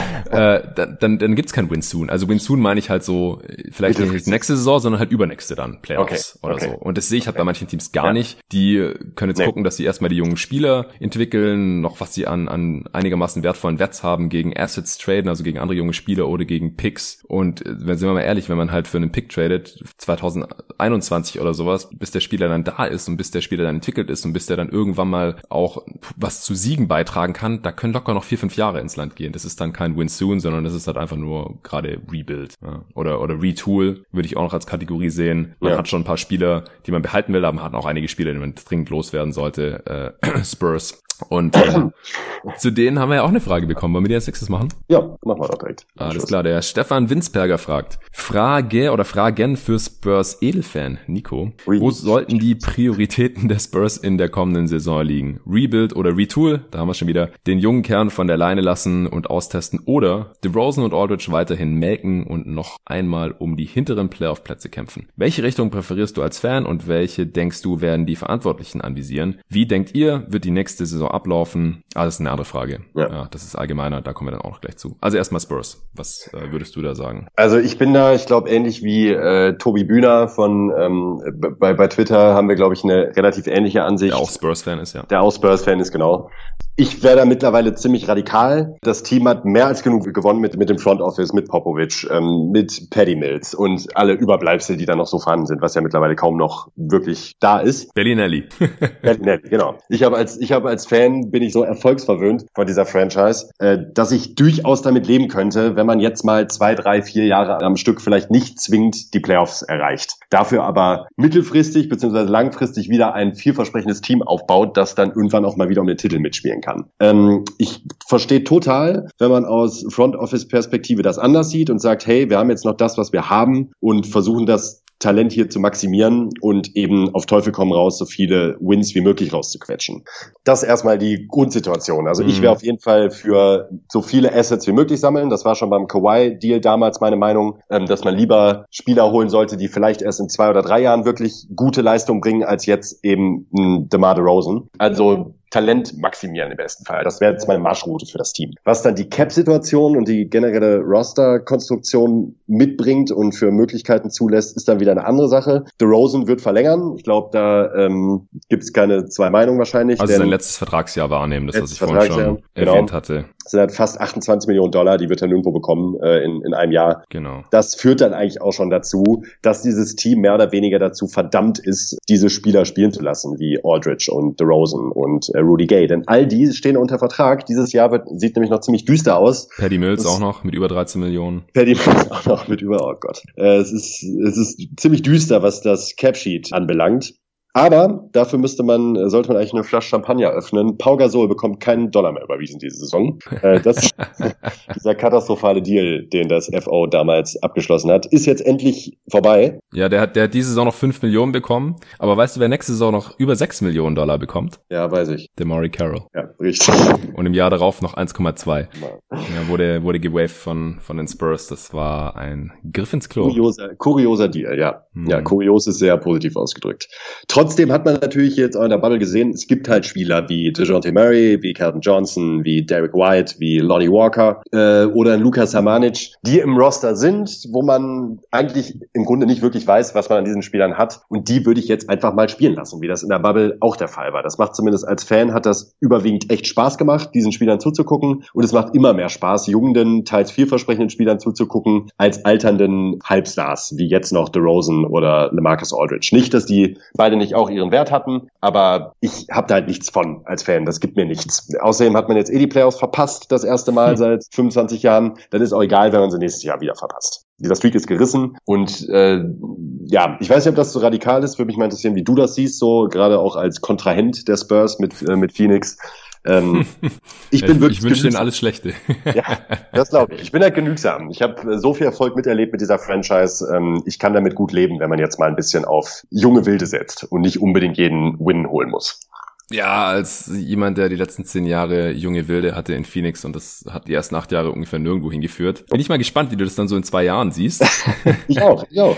[LAUGHS] äh, dann, dann, dann gibt's kein Win Soon. Also Win Soon meine ich halt so, vielleicht nicht nächste Saison, sondern halt übernächste dann, Playoffs okay. oder okay. so. Und das sehe ich halt okay. bei manchen Teams gar nicht. Die können jetzt nee. gucken, dass sie erstmal die jungen Spieler entwickeln, noch was sie an, an einigermaßen wertvollen Werts haben, gegen Assets traden, also gegen andere junge Spieler oder gegen Picks. Und äh, wenn sind wir mal ehrlich, wenn man halt für einen Pick tradet, 2021 oder sowas, bis der Spieler dann da ist und bis der Spieler dann entwickelt ist und bis der dann irgendwann mal auch was zu Siegen beitragen kann, da können locker noch vier, fünf Jahre ins Land gehen. Das ist dann kein Win soon, sondern das ist halt einfach nur gerade Rebuild ja. oder, oder Retool, würde ich auch noch als Kategorie sehen. Man ja. hat schon ein paar Spieler, die man behalten will, aber man hat auch einige Spieler, die man dringend loswerden sollte. Äh, [CLEARS THROAT] Spurs und äh, [CLEARS THROAT] zu denen haben wir ja auch eine Frage bekommen. Wollen wir die als nächstes machen? Ja, machen wir doch direkt. Alles klar, der Stefan Winsberger fragt. Frage oder Fragen für Spurs Edelfan, Nico. Wo sollten die Prioritäten der Spurs in der kommenden Saison liegen? Rebuild oder Retool? Da haben wir schon wieder. Den jungen Kern von der Leine lassen und austesten oder DeRozan und Aldridge weiterhin melken und noch einmal um die hinteren Playoff-Plätze kämpfen. Welche Richtung präferierst du als Fan und welche denkst du werden die Verantwortlichen anvisieren? Wie denkt ihr, wird die nächste Saison ablaufen? Ah, das ist eine andere Frage. Ja. ja. das ist allgemeiner, da kommen wir dann auch noch gleich zu. Also erstmal Spurs. Was äh, würdest du da sagen? Also ich bin da, ich glaube, ähnlich wie äh, Tobi Bühner von ähm, bei, bei Twitter haben wir, glaube ich, eine relativ ähnliche Ansicht. Der auch Spurs-Fan ist, ja. Der auch Spurs-Fan ist, genau. Ich wäre da mittlerweile ziemlich radikal. Das Team hat mehr als genug gewonnen mit, mit dem Front Office, mit Popovic, ähm, mit Paddy Mills und alle Überbleibsel, die da noch so vorhanden sind, was ja mittlerweile kaum noch wirklich da ist. Bellinelli. [LAUGHS] Bellinelli, genau. Ich habe als, ich habe als Fan bin ich so erfolgsverwöhnt von dieser Franchise, äh, dass ich durchaus damit leben könnte, wenn man jetzt mal zwei, drei, vier Jahre am Stück vielleicht nicht zwingend die Playoffs erreicht. Dafür aber mittelfristig bzw. langfristig wieder ein vielversprechendes Team aufbaut, das dann irgendwann auch mal wieder um den Titel mitspielen kann. Ähm, ich verstehe total, wenn man aus Front Office Perspektive das anders sieht und sagt, hey, wir haben jetzt noch das, was wir haben und versuchen das Talent hier zu maximieren und eben auf Teufel komm raus so viele Wins wie möglich rauszuquetschen. Das ist erstmal die Grundsituation. Also mhm. ich wäre auf jeden Fall für so viele Assets wie möglich sammeln. Das war schon beim Kawhi-Deal damals meine Meinung, ähm, dass man lieber Spieler holen sollte, die vielleicht erst in zwei oder drei Jahren wirklich gute Leistung bringen, als jetzt eben ein DeMar DeRozan. Also Talent maximieren im besten Fall. Das wäre jetzt meine Marschroute für das Team. Was dann die Cap-Situation und die generelle Roster-Konstruktion mitbringt und für Möglichkeiten zulässt, ist dann wieder eine andere Sache. The Rosen wird verlängern. Ich glaube, da ähm, gibt es keine zwei Meinungen wahrscheinlich. Also sein letztes Vertragsjahr wahrnehmen, das was ich vorhin schon genau. erwähnt hatte. Das sind halt fast 28 Millionen Dollar, die wird er nirgendwo bekommen äh, in, in einem Jahr. Genau. Das führt dann eigentlich auch schon dazu, dass dieses Team mehr oder weniger dazu verdammt ist, diese Spieler spielen zu lassen, wie Aldridge und The Rosen und äh, Rudy Gay. Denn all die stehen unter Vertrag. Dieses Jahr wird, sieht nämlich noch ziemlich düster aus. Paddy Mills das, auch noch mit über 13 Millionen. Paddy Mills [LAUGHS] auch noch mit über, oh Gott. Äh, es ist, es ist ziemlich düster, was das Capsheet anbelangt. Aber dafür müsste man, sollte man eigentlich eine Flasche Champagner öffnen. Pau Gasol bekommt keinen Dollar mehr überwiesen diese Saison. Äh, das [LAUGHS] [LAUGHS] dieser katastrophale Deal, den das FO damals abgeschlossen hat, ist jetzt endlich vorbei. Ja, der hat, der hat diese Saison noch 5 Millionen bekommen. Aber weißt du, wer nächste Saison noch über 6 Millionen Dollar bekommt? Ja, weiß ich. Der Maury Carroll. Ja, richtig. [LAUGHS] Und im Jahr darauf noch 1,2. Ja, wurde, wurde gewaved von, von den Spurs. Das war ein Griff ins Klo. Kurioser, kurioser Deal, ja. Hm. Ja, kurios ist sehr positiv ausgedrückt. Trotzdem hat man natürlich jetzt auch in der Bubble gesehen, es gibt halt Spieler wie DeJounte Murray, wie Calvin Johnson, wie Derek White, wie Lonnie Walker äh, oder Lukas Hamanic, die im Roster sind, wo man eigentlich im Grunde nicht wirklich weiß, was man an diesen Spielern hat. Und die würde ich jetzt einfach mal spielen lassen, wie das in der Bubble auch der Fall war. Das macht zumindest als Fan, hat das überwiegend echt Spaß gemacht, diesen Spielern zuzugucken. Und es macht immer mehr Spaß, jungen, teils vielversprechenden Spielern zuzugucken, als alternden Halbstars, wie jetzt noch DeRozan oder LeMarcus Aldridge. Nicht, dass die beide nicht sicherlich auch ihren Wert hatten, aber ich habe da halt nichts von als Fan. Das gibt mir nichts. Außerdem hat man jetzt eh die Playoffs verpasst, das erste Mal hm. seit 25 Jahren. Dann ist auch egal, wenn man sie nächstes Jahr wieder verpasst. Dieser Streak ist gerissen und äh, ja, ich weiß nicht, ob das so radikal ist. Würde mich mal interessieren, wie du das siehst, so gerade auch als Kontrahent der Spurs mit äh, mit Phoenix. Ähm, [LAUGHS] ich bin wirklich. Ich wünsche denen alles Schlechte. [LAUGHS] ja, das glaube ich. Ich bin halt genügsam. Ich habe so viel Erfolg miterlebt mit dieser Franchise. Ähm, ich kann damit gut leben, wenn man jetzt mal ein bisschen auf junge Wilde setzt und nicht unbedingt jeden Win holen muss. Ja, als jemand, der die letzten zehn Jahre junge Wilde hatte in Phoenix und das hat die ersten acht Jahre ungefähr nirgendwo hingeführt. Bin ich mal gespannt, wie du das dann so in zwei Jahren siehst. [LAUGHS] ich auch, ich auch.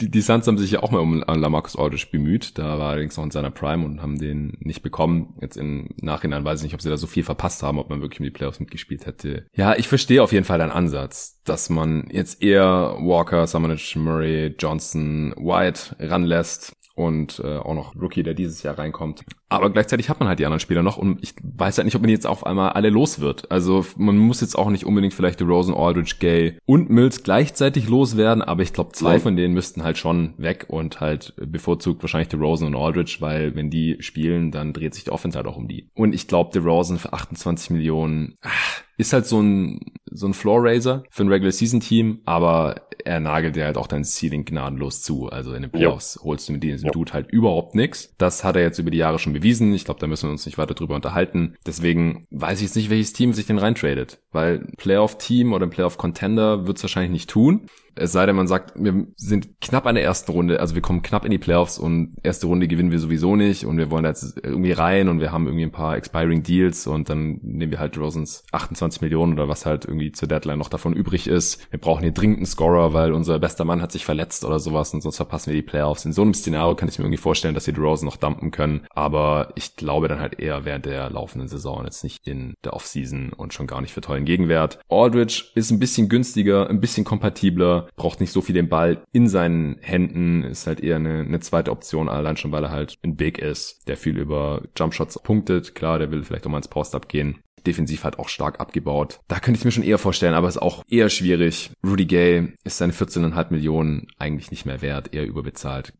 Die, die Suns haben sich ja auch mal um Lamarcus Aldridge bemüht. Da war allerdings noch in seiner Prime und haben den nicht bekommen. Jetzt im Nachhinein weiß ich nicht, ob sie da so viel verpasst haben, ob man wirklich um die Playoffs mitgespielt hätte. Ja, ich verstehe auf jeden Fall deinen Ansatz, dass man jetzt eher Walker, Samanich, Murray, Johnson, White ranlässt und äh, auch noch Rookie, der dieses Jahr reinkommt. Aber gleichzeitig hat man halt die anderen Spieler noch und ich weiß halt nicht, ob man jetzt auf einmal alle los wird. Also man muss jetzt auch nicht unbedingt vielleicht Rosen, Aldridge, Gay und Mills gleichzeitig loswerden, aber ich glaube, zwei von denen müssten halt schon weg und halt bevorzugt wahrscheinlich Rosen und Aldridge, weil wenn die spielen, dann dreht sich die Offense halt auch um die. Und ich glaube, Rosen für 28 Millionen, ach, ist halt so ein, so ein Floor Raiser für ein Regular Season Team, aber er nagelt dir halt auch dein Ceiling gnadenlos zu. Also in den Playoffs ja. holst du mit diesem ja. Dude halt überhaupt nichts. Das hat er jetzt über die Jahre schon bewiesen. Ich glaube, da müssen wir uns nicht weiter drüber unterhalten. Deswegen weiß ich jetzt nicht, welches Team sich den reintradet, weil Playoff-Team oder ein Playoff-Contender wird es wahrscheinlich nicht tun. Es sei denn, man sagt, wir sind knapp an der ersten Runde, also wir kommen knapp in die Playoffs und erste Runde gewinnen wir sowieso nicht und wir wollen jetzt irgendwie rein und wir haben irgendwie ein paar expiring Deals und dann nehmen wir halt Rosens 28 Millionen oder was halt irgendwie zur Deadline noch davon übrig ist. Wir brauchen hier dringend einen Scorer, weil unser bester Mann hat sich verletzt oder sowas und sonst verpassen wir die Playoffs. In so einem Szenario kann ich mir irgendwie vorstellen, dass sie Rosen noch dumpen können, aber ich glaube dann halt eher während der laufenden Saison, jetzt nicht in der Offseason und schon gar nicht für tollen Gegenwert. Aldridge ist ein bisschen günstiger, ein bisschen kompatibler, braucht nicht so viel den Ball in seinen Händen, ist halt eher eine, eine zweite Option, allein schon, weil er halt ein Big ist, der viel über Jumpshots punktet. Klar, der will vielleicht auch mal ins Post-Up gehen defensiv halt auch stark abgebaut. Da könnte ich mir schon eher vorstellen, aber es ist auch eher schwierig. Rudy Gay ist seine 14,5 Millionen eigentlich nicht mehr wert, eher überbezahlt.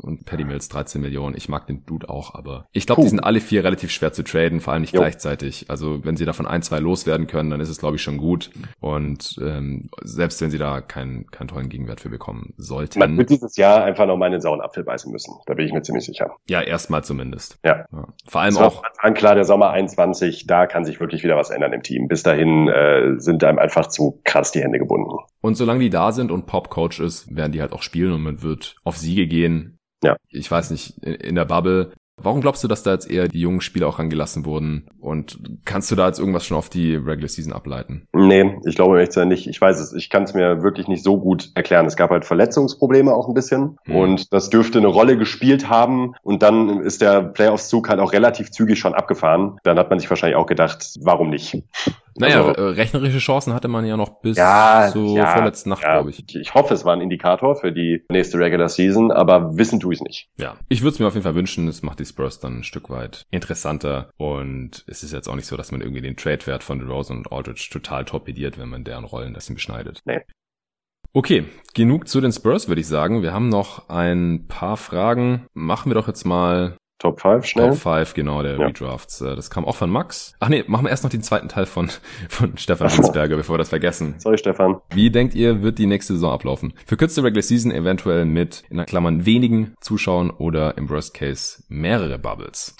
Und Paddy Mills 13 Millionen. Ich mag den Dude auch, aber ich glaube, die sind alle vier relativ schwer zu traden, vor allem nicht jo. gleichzeitig. Also wenn sie davon ein, zwei loswerden können, dann ist es, glaube ich, schon gut. Und ähm, selbst wenn sie da keinen keinen tollen Gegenwert für bekommen sollten. Man wird dieses Jahr einfach noch mal einen sauren Apfel beißen müssen. Da bin ich mir ziemlich sicher. Ja, erstmal zumindest. Ja. ja. Vor allem auch. Klar, der Sommer 21, da kann sich wirklich wieder was ändern im Team. Bis dahin äh, sind einem einfach zu krass die Hände gebunden. Und solange die da sind und Pop Coach ist, werden die halt auch spielen und man wird auf Siege gehen. Ja. Ich weiß nicht, in der Bubble Warum glaubst du, dass da jetzt eher die jungen Spieler auch rangelassen wurden? Und kannst du da jetzt irgendwas schon auf die Regular Season ableiten? Nee, ich glaube echt nicht. Ich weiß es, ich kann es mir wirklich nicht so gut erklären. Es gab halt Verletzungsprobleme auch ein bisschen hm. und das dürfte eine Rolle gespielt haben und dann ist der Playoffs-Zug halt auch relativ zügig schon abgefahren. Dann hat man sich wahrscheinlich auch gedacht, warum nicht? Naja, also, äh, rechnerische Chancen hatte man ja noch bis ja, zur ja, vorletzten Nacht, ja. glaube ich. Ich hoffe, es war ein Indikator für die nächste Regular Season, aber wissen tue ich nicht. Ja, ich würde es mir auf jeden Fall wünschen. Es macht die Spurs dann ein Stück weit interessanter und es ist jetzt auch nicht so, dass man irgendwie den Trade-Wert von DeRozan und Aldridge total torpediert, wenn man deren Rollen das beschneidet. Nee. Okay, genug zu den Spurs, würde ich sagen. Wir haben noch ein paar Fragen. Machen wir doch jetzt mal Top 5 schnell. Top 5, genau, der ja. Redrafts. Äh, das kam auch von Max. Ach nee, machen wir erst noch den zweiten Teil von, [LAUGHS] von Stefan Winsberger, bevor wir das vergessen. Sorry, Stefan. Wie denkt ihr, wird die nächste Saison ablaufen? Für kürzte Regular Season eventuell mit, in Klammern, wenigen Zuschauern oder im Worst Case mehrere Bubbles?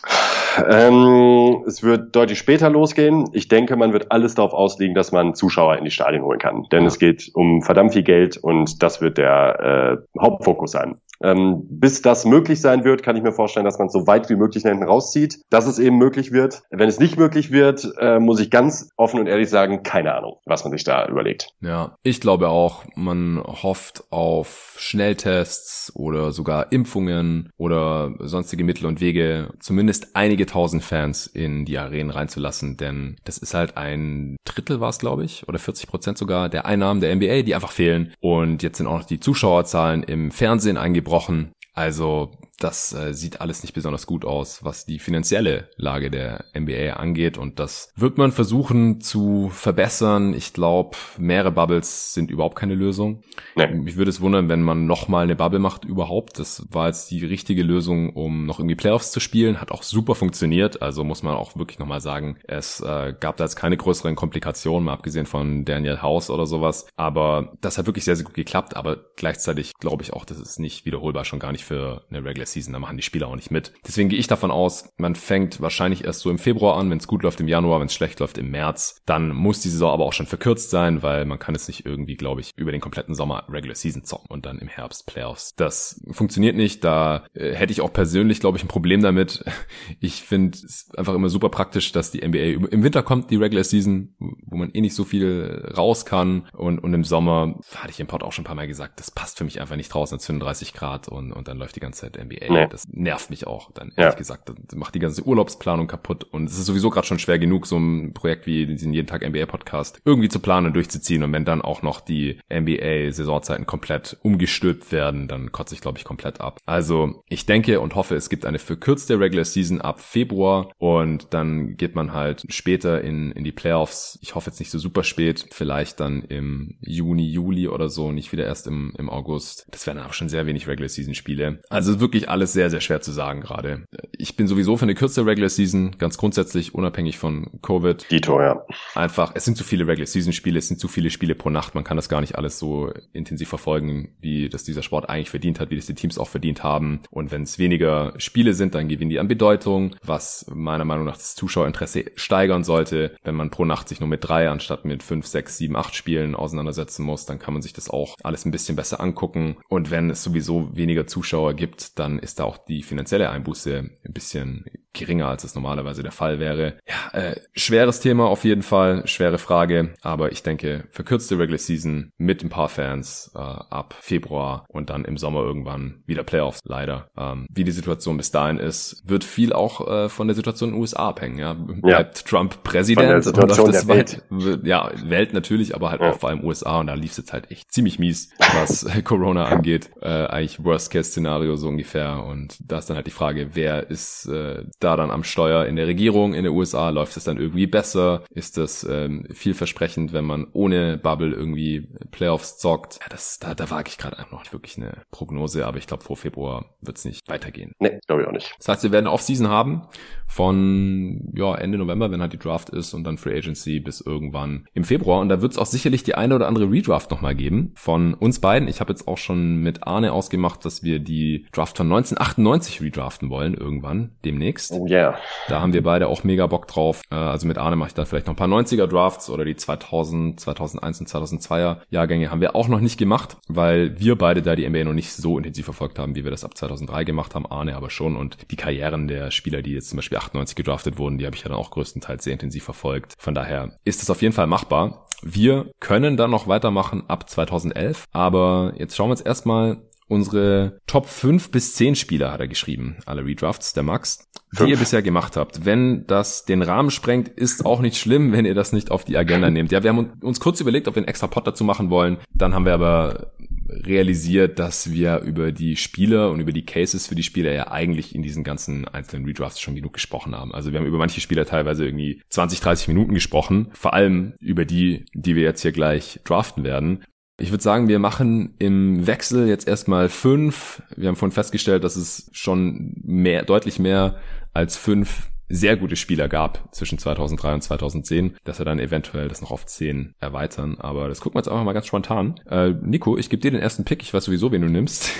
Ähm, es wird deutlich später losgehen. Ich denke, man wird alles darauf auslegen, dass man Zuschauer in die Stadien holen kann. Denn ja. es geht um verdammt viel Geld und das wird der äh, Hauptfokus sein. Ähm, bis das möglich sein wird, kann ich mir vorstellen, dass man so weit wie möglich hinten rauszieht, dass es eben möglich wird. Wenn es nicht möglich wird, äh, muss ich ganz offen und ehrlich sagen, keine Ahnung, was man sich da überlegt. Ja, ich glaube auch, man hofft auf Schnelltests oder sogar Impfungen oder sonstige Mittel und Wege, zumindest einige tausend Fans in die Arenen reinzulassen, denn das ist halt ein Drittel war es, glaube ich, oder 40 Prozent sogar der Einnahmen der NBA, die einfach fehlen. Und jetzt sind auch noch die Zuschauerzahlen im Fernsehen eingebaut gebrochen. Also das äh, sieht alles nicht besonders gut aus, was die finanzielle Lage der NBA angeht. Und das wird man versuchen zu verbessern. Ich glaube, mehrere Bubbles sind überhaupt keine Lösung. Nee. Mich würde es wundern, wenn man nochmal eine Bubble macht überhaupt. Das war jetzt die richtige Lösung, um noch irgendwie Playoffs zu spielen. Hat auch super funktioniert. Also muss man auch wirklich nochmal sagen, es äh, gab da jetzt keine größeren Komplikationen, mal abgesehen von Daniel House oder sowas. Aber das hat wirklich sehr, sehr gut geklappt. Aber gleichzeitig glaube ich auch, das ist nicht wiederholbar, schon gar nicht für eine Regular Season, da machen die Spieler auch nicht mit. Deswegen gehe ich davon aus, man fängt wahrscheinlich erst so im Februar an, wenn es gut läuft im Januar, wenn es schlecht läuft im März. Dann muss die Saison aber auch schon verkürzt sein, weil man kann es nicht irgendwie, glaube ich, über den kompletten Sommer Regular Season zocken und dann im Herbst Playoffs. Das funktioniert nicht. Da äh, hätte ich auch persönlich, glaube ich, ein Problem damit. [LAUGHS] Ich finde es einfach immer super praktisch, dass die NBA im Winter kommt, die Regular Season, wo man eh nicht so viel raus kann. Und, und im Sommer, hatte ich im Pod auch schon ein paar Mal gesagt, das passt für mich einfach nicht draußen, 35 Grad und, und dann läuft die ganze Zeit NBA. Nee. Das nervt mich auch, dann ehrlich ja. gesagt. Das macht die ganze Urlaubsplanung kaputt. Und es ist sowieso gerade schon schwer genug, so ein Projekt wie diesen jeden Tag NBA-Podcast irgendwie zu planen und durchzuziehen. Und wenn dann auch noch die NBA-Saisonzeiten komplett umgestülpt werden, dann kotze ich, glaube ich, komplett ab. Also ich denke und hoffe, es gibt eine verkürzte Regular Season ab Februar und dann geht man halt später in, in die Playoffs. Ich hoffe jetzt nicht so super spät, vielleicht dann im Juni, Juli oder so, nicht wieder erst im, im August. Das wären aber schon sehr wenig Regular Season Spiele. Also wirklich alles sehr, sehr schwer zu sagen gerade. Ich bin sowieso für eine kürzere Regular Season, ganz grundsätzlich, unabhängig von Covid. Dito, ja. Einfach, es sind zu viele Regular Season Spiele, es sind zu viele Spiele pro Nacht, man kann das gar nicht alles so intensiv verfolgen, wie das dieser Sport eigentlich verdient hat, wie das die Teams auch verdient haben. Und wenn es weniger Spiele sind, dann gewinnen die an Bedeutung, was meiner Meinung nach das Zuschauerinteresse steigern sollte. Wenn man pro Nacht sich nur mit drei anstatt mit fünf, sechs, sieben, acht Spielen auseinandersetzen muss, dann kann man sich das auch alles ein bisschen besser angucken. Und wenn es sowieso weniger Zuschauer gibt, dann ist da auch die finanzielle Einbuße ein bisschen geringer, als es normalerweise der Fall wäre. Ja, äh, schweres Thema auf jeden Fall, schwere Frage, aber ich denke, verkürzte Regular Season mit ein paar Fans äh, ab Februar und dann im Sommer irgendwann wieder Playoffs, leider. Ähm, wie die Situation bis dahin ist, wird viel auch äh, von der Situation in den USA abhängen. Ja? Bleibt ja. Trump Präsident oder läuft das weit? Welt. Ja, Welt natürlich, aber halt ja. auch vor allem USA und da lief es jetzt halt echt ziemlich mies, was [LAUGHS] Corona angeht. Äh, eigentlich Worst-Case-Szenario so ungefähr und da ist dann halt die Frage, wer ist äh, da dann am Steuer in der Regierung in den USA? Läuft es dann irgendwie besser? Ist das ähm, vielversprechend, wenn man ohne Bubble irgendwie Playoffs zockt? Ja, das, da, da wage ich gerade einfach noch wirklich eine Prognose, aber ich glaube, vor Februar wird es nicht weitergehen. Nee, glaube ich auch nicht. Das heißt, wir werden Offseason haben von ja, Ende November, wenn halt die Draft ist und dann Free Agency bis irgendwann im Februar. Und da wird es auch sicherlich die eine oder andere Redraft nochmal geben von uns beiden. Ich habe jetzt auch schon mit Arne ausgemacht, dass wir die Draft von 1998 redraften wollen irgendwann demnächst. Oh yeah. Da haben wir beide auch mega Bock drauf. Äh, also mit Arne mache ich da vielleicht noch ein paar 90er Drafts oder die 2000, 2001 und 2002er Jahrgänge haben wir auch noch nicht gemacht, weil wir beide da die NBA noch nicht so intensiv verfolgt haben, wie wir das ab 2003 gemacht haben. Arne aber schon und die Karrieren der Spieler, die jetzt zum Beispiel 98 gedraftet wurden, die habe ich ja dann auch größtenteils sehr intensiv verfolgt. Von daher ist es auf jeden Fall machbar. Wir können dann noch weitermachen ab 2011, aber jetzt schauen wir uns erstmal unsere Top 5 bis 10 Spieler hat er geschrieben, alle Redrafts, der Max, die Fünf. ihr bisher gemacht habt. Wenn das den Rahmen sprengt, ist auch nicht schlimm, wenn ihr das nicht auf die Agenda [LAUGHS] nehmt. Ja, wir haben uns kurz überlegt, ob wir einen extra Pod dazu machen wollen. Dann haben wir aber realisiert, dass wir über die Spieler und über die Cases für die Spieler ja eigentlich in diesen ganzen einzelnen Redrafts schon genug gesprochen haben. Also wir haben über manche Spieler teilweise irgendwie 20, 30 Minuten gesprochen, vor allem über die, die wir jetzt hier gleich draften werden. Ich würde sagen, wir machen im Wechsel jetzt erstmal fünf. Wir haben vorhin festgestellt, dass es schon mehr, deutlich mehr als fünf sehr gute Spieler gab zwischen 2003 und 2010, dass wir dann eventuell das noch auf 10 erweitern. Aber das gucken wir jetzt einfach mal ganz spontan. Äh, Nico, ich gebe dir den ersten Pick. Ich weiß sowieso, wen du nimmst.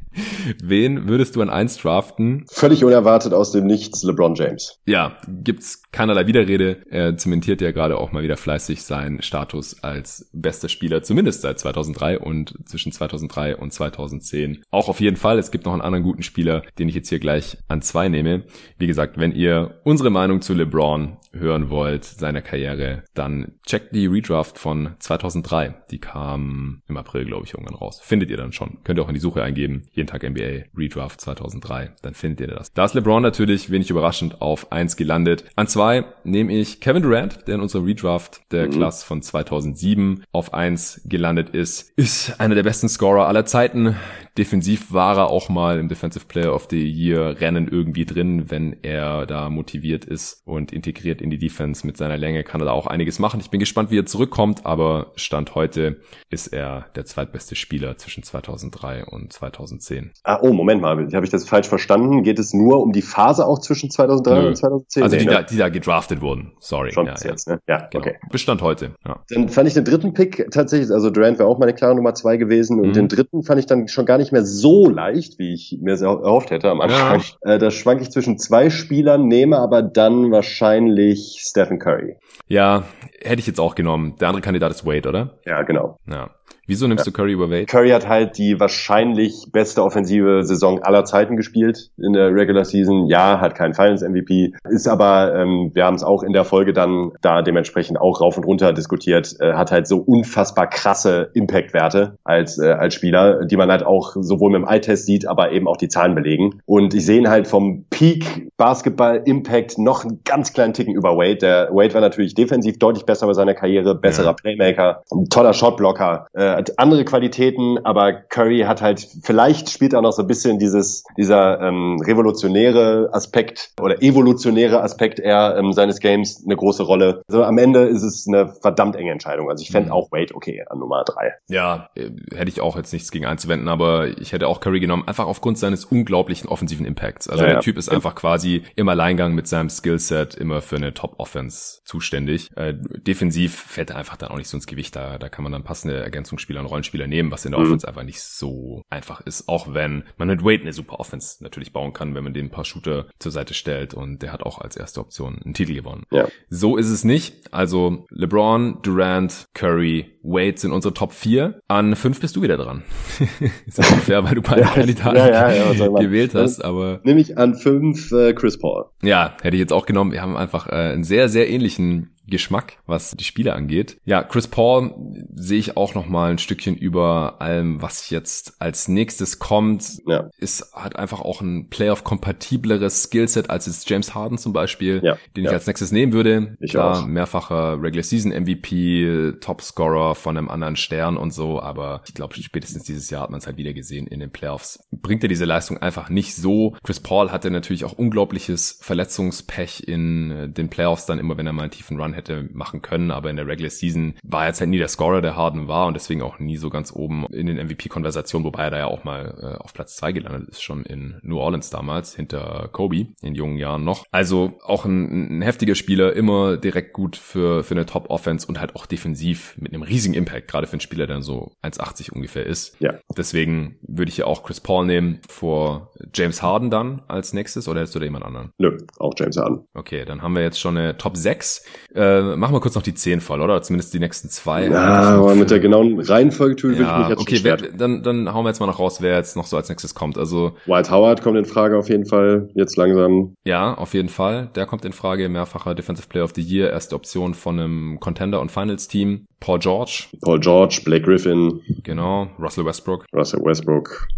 [LAUGHS] wen würdest du an 1 draften? Völlig unerwartet aus dem Nichts LeBron James. Ja, gibt's keinerlei Widerrede. Er zementiert ja gerade auch mal wieder fleißig seinen Status als bester Spieler, zumindest seit 2003 und zwischen 2003 und 2010. Auch auf jeden Fall. Es gibt noch einen anderen guten Spieler, den ich jetzt hier gleich an zwei nehme. Wie gesagt, wenn ihr unsere Meinung zu LeBron hören wollt, seiner Karriere, dann checkt die Redraft von 2003. Die kam im April, glaube ich, irgendwann raus. Findet ihr dann schon. Könnt ihr auch in die Suche eingeben. Jeden Tag NBA Redraft 2003. Dann findet ihr das. Da ist LeBron natürlich wenig überraschend auf 1 gelandet. An 2 nehme ich Kevin Durant, der in unserer Redraft der mhm. Class von 2007 auf 1 gelandet ist. Ist einer der besten Scorer aller Zeiten. Defensiv war er auch mal im Defensive Player of the Year Rennen irgendwie drin, wenn er da motiviert ist und integriert in die Defense mit seiner Länge kann er da auch einiges machen. Ich bin gespannt, wie er zurückkommt, aber Stand heute ist er der zweitbeste Spieler zwischen 2003 und 2010. Ah, oh, Moment mal, habe ich das falsch verstanden? Geht es nur um die Phase auch zwischen 2003 Nö. und 2010? Also die, nee, da, die da gedraftet wurden, sorry. Schon ja, jetzt, ne? Ja, genau. okay. Bestand heute, ja. Dann fand ich den dritten Pick tatsächlich, also Durant wäre auch meine klare Nummer zwei gewesen und mhm. den dritten fand ich dann schon gar nicht nicht mehr so leicht, wie ich mir erhofft hätte am Anfang. Ja. Äh, da schwank ich zwischen zwei Spielern, nehme aber dann wahrscheinlich Stephen Curry. Ja, hätte ich jetzt auch genommen. Der andere Kandidat ist Wade, oder? Ja, genau. Ja. Wieso nimmst ja. du Curry über Wade? Curry hat halt die wahrscheinlich beste offensive Saison aller Zeiten gespielt in der Regular Season. Ja, hat keinen Finals MVP, ist aber, ähm, wir haben es auch in der Folge dann da dementsprechend auch rauf und runter diskutiert, äh, hat halt so unfassbar krasse Impact-Werte als, äh, als Spieler, die man halt auch sowohl mit dem Eye-Test sieht, aber eben auch die Zahlen belegen. Und ich sehe ihn halt vom Peak Basketball-Impact noch einen ganz kleinen Ticken über Wade. Der Wade war natürlich defensiv deutlich besser bei seiner Karriere, besserer ja. Playmaker, toller Shotblocker, äh, andere Qualitäten, aber Curry hat halt, vielleicht spielt auch noch so ein bisschen dieses, dieser ähm, revolutionäre Aspekt oder evolutionäre Aspekt eher ähm, seines Games eine große Rolle. Also am Ende ist es eine verdammt enge Entscheidung. Also ich fände mhm. auch Wade okay an Nummer drei. Ja, äh, hätte ich auch jetzt nichts gegen einzuwenden, aber ich hätte auch Curry genommen, einfach aufgrund seines unglaublichen offensiven Impacts. Also ja, der ja. Typ ist einfach quasi im Alleingang mit seinem Skillset immer für eine Top-Offense zuständig. Äh, defensiv fällt er einfach dann auch nicht so ins Gewicht. Da, da kann man dann passende Ergänzungsspieler Spieler und Rollenspieler nehmen, was in der mhm. Offense einfach nicht so einfach ist. Auch wenn man mit Wade eine super Offense natürlich bauen kann, wenn man dem ein paar Shooter zur Seite stellt und der hat auch als erste Option einen Titel gewonnen. Ja. So ist es nicht. Also LeBron, Durant, Curry, Wade sind unsere Top 4. An 5 bist du wieder dran. [LAUGHS] ist nicht fair, weil du beide ja, Kandidaten ja, ja, gewählt hast, aber. Nehme ich an 5 äh, Chris Paul. Ja, hätte ich jetzt auch genommen. Wir haben einfach äh, einen sehr, sehr ähnlichen Geschmack, was die Spiele angeht. Ja, Chris Paul sehe ich auch noch mal ein Stückchen über allem, was jetzt als nächstes kommt. Ja. Ist hat einfach auch ein Playoff-kompatibleres Skillset als jetzt James Harden zum Beispiel, ja. den ich als nächstes nehmen würde. Ich Klar, auch. mehrfacher Regular Season MVP, Topscorer von einem anderen Stern und so, aber ich glaube spätestens dieses Jahr hat man es halt wieder gesehen in den Playoffs. Bringt er diese Leistung einfach nicht so. Chris Paul hatte natürlich auch unglaubliches Verletzungspech in äh, den Playoffs dann immer, wenn er mal einen tiefen Run hätte machen können, aber in der Regular Season war er jetzt halt nie der Scorer, der Harden war und deswegen auch nie so ganz oben in den MVP-Konversationen, wobei er da ja auch mal äh, auf Platz zwei gelandet ist, schon in New Orleans damals, hinter Kobe, in jungen Jahren noch. Also auch ein, ein heftiger Spieler, immer direkt gut für, für eine Top-Offense und halt auch defensiv mit einem riesigen Impact, gerade für einen Spieler, der so 1,80 ungefähr ist. Ja. Deswegen würde ich ja auch Chris Paul nehmen vor James Harden dann als nächstes oder hättest du da jemand anderen? Nö, auch James Harden. Okay, dann haben wir jetzt schon eine Top 6. Äh, machen wir kurz noch die 10 voll, oder? Zumindest die nächsten zwei. Ja, aber mit der genauen Reihenfolge tue ja, ich mich jetzt Okay, wer, dann, dann hauen wir jetzt mal noch raus, wer jetzt noch so als nächstes kommt. Also White Howard kommt in Frage auf jeden Fall, jetzt langsam. Ja, auf jeden Fall. Der kommt in Frage, mehrfacher Defensive Player of the Year, erste Option von einem Contender- und Finals-Team. Paul George. Paul George, Blake Griffin. Genau, Russell Westbrook. Russell Westbrook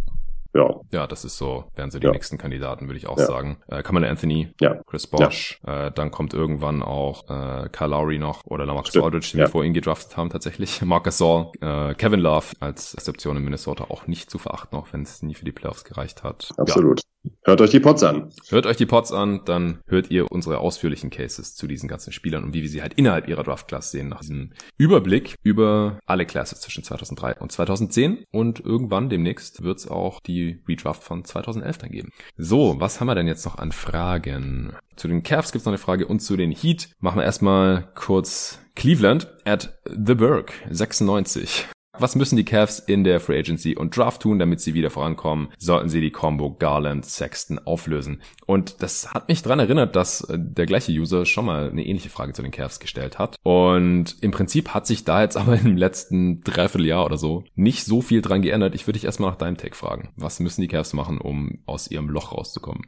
ja. Ja, das ist so, wären so die ja. nächsten Kandidaten, würde ich auch ja. sagen. Äh, Kamala Anthony, ja. Chris Bosch, äh, dann kommt irgendwann auch äh, Kyle Lowry noch oder Lamarcus Aldridge, den wir vor gedraftet haben tatsächlich. [LAUGHS] Marcus Saul, äh, Kevin Love als Exception in Minnesota auch nicht zu verachten, auch wenn es nie für die Playoffs gereicht hat. Absolut. Hört euch die Pots an. Hört euch die Pots an, dann hört ihr unsere ausführlichen Cases zu diesen ganzen Spielern und wie wir sie halt innerhalb ihrer Draft-Class sehen, nach diesem Überblick über alle Classes zwischen 2003 und 2010. Und irgendwann demnächst wird es auch die Redraft von 2011 dann geben. So, was haben wir denn jetzt noch an Fragen? Zu den Cavs gibt's noch eine Frage und zu den Heat machen wir erstmal kurz Cleveland at The Berg 96. Was müssen die Cavs in der Free Agency und Draft tun, damit sie wieder vorankommen? Sollten sie die Combo Garland-Sexton auflösen? Und das hat mich dran erinnert, dass äh, der gleiche User schon mal eine ähnliche Frage zu den Cavs gestellt hat. Und im Prinzip hat sich da jetzt [LAUGHS] aber im letzten Dreivierteljahr oder so nicht so viel dran geändert. Ich würde dich erstmal nach deinem Take fragen. Was müssen die Cavs machen, um aus ihrem Loch rauszukommen?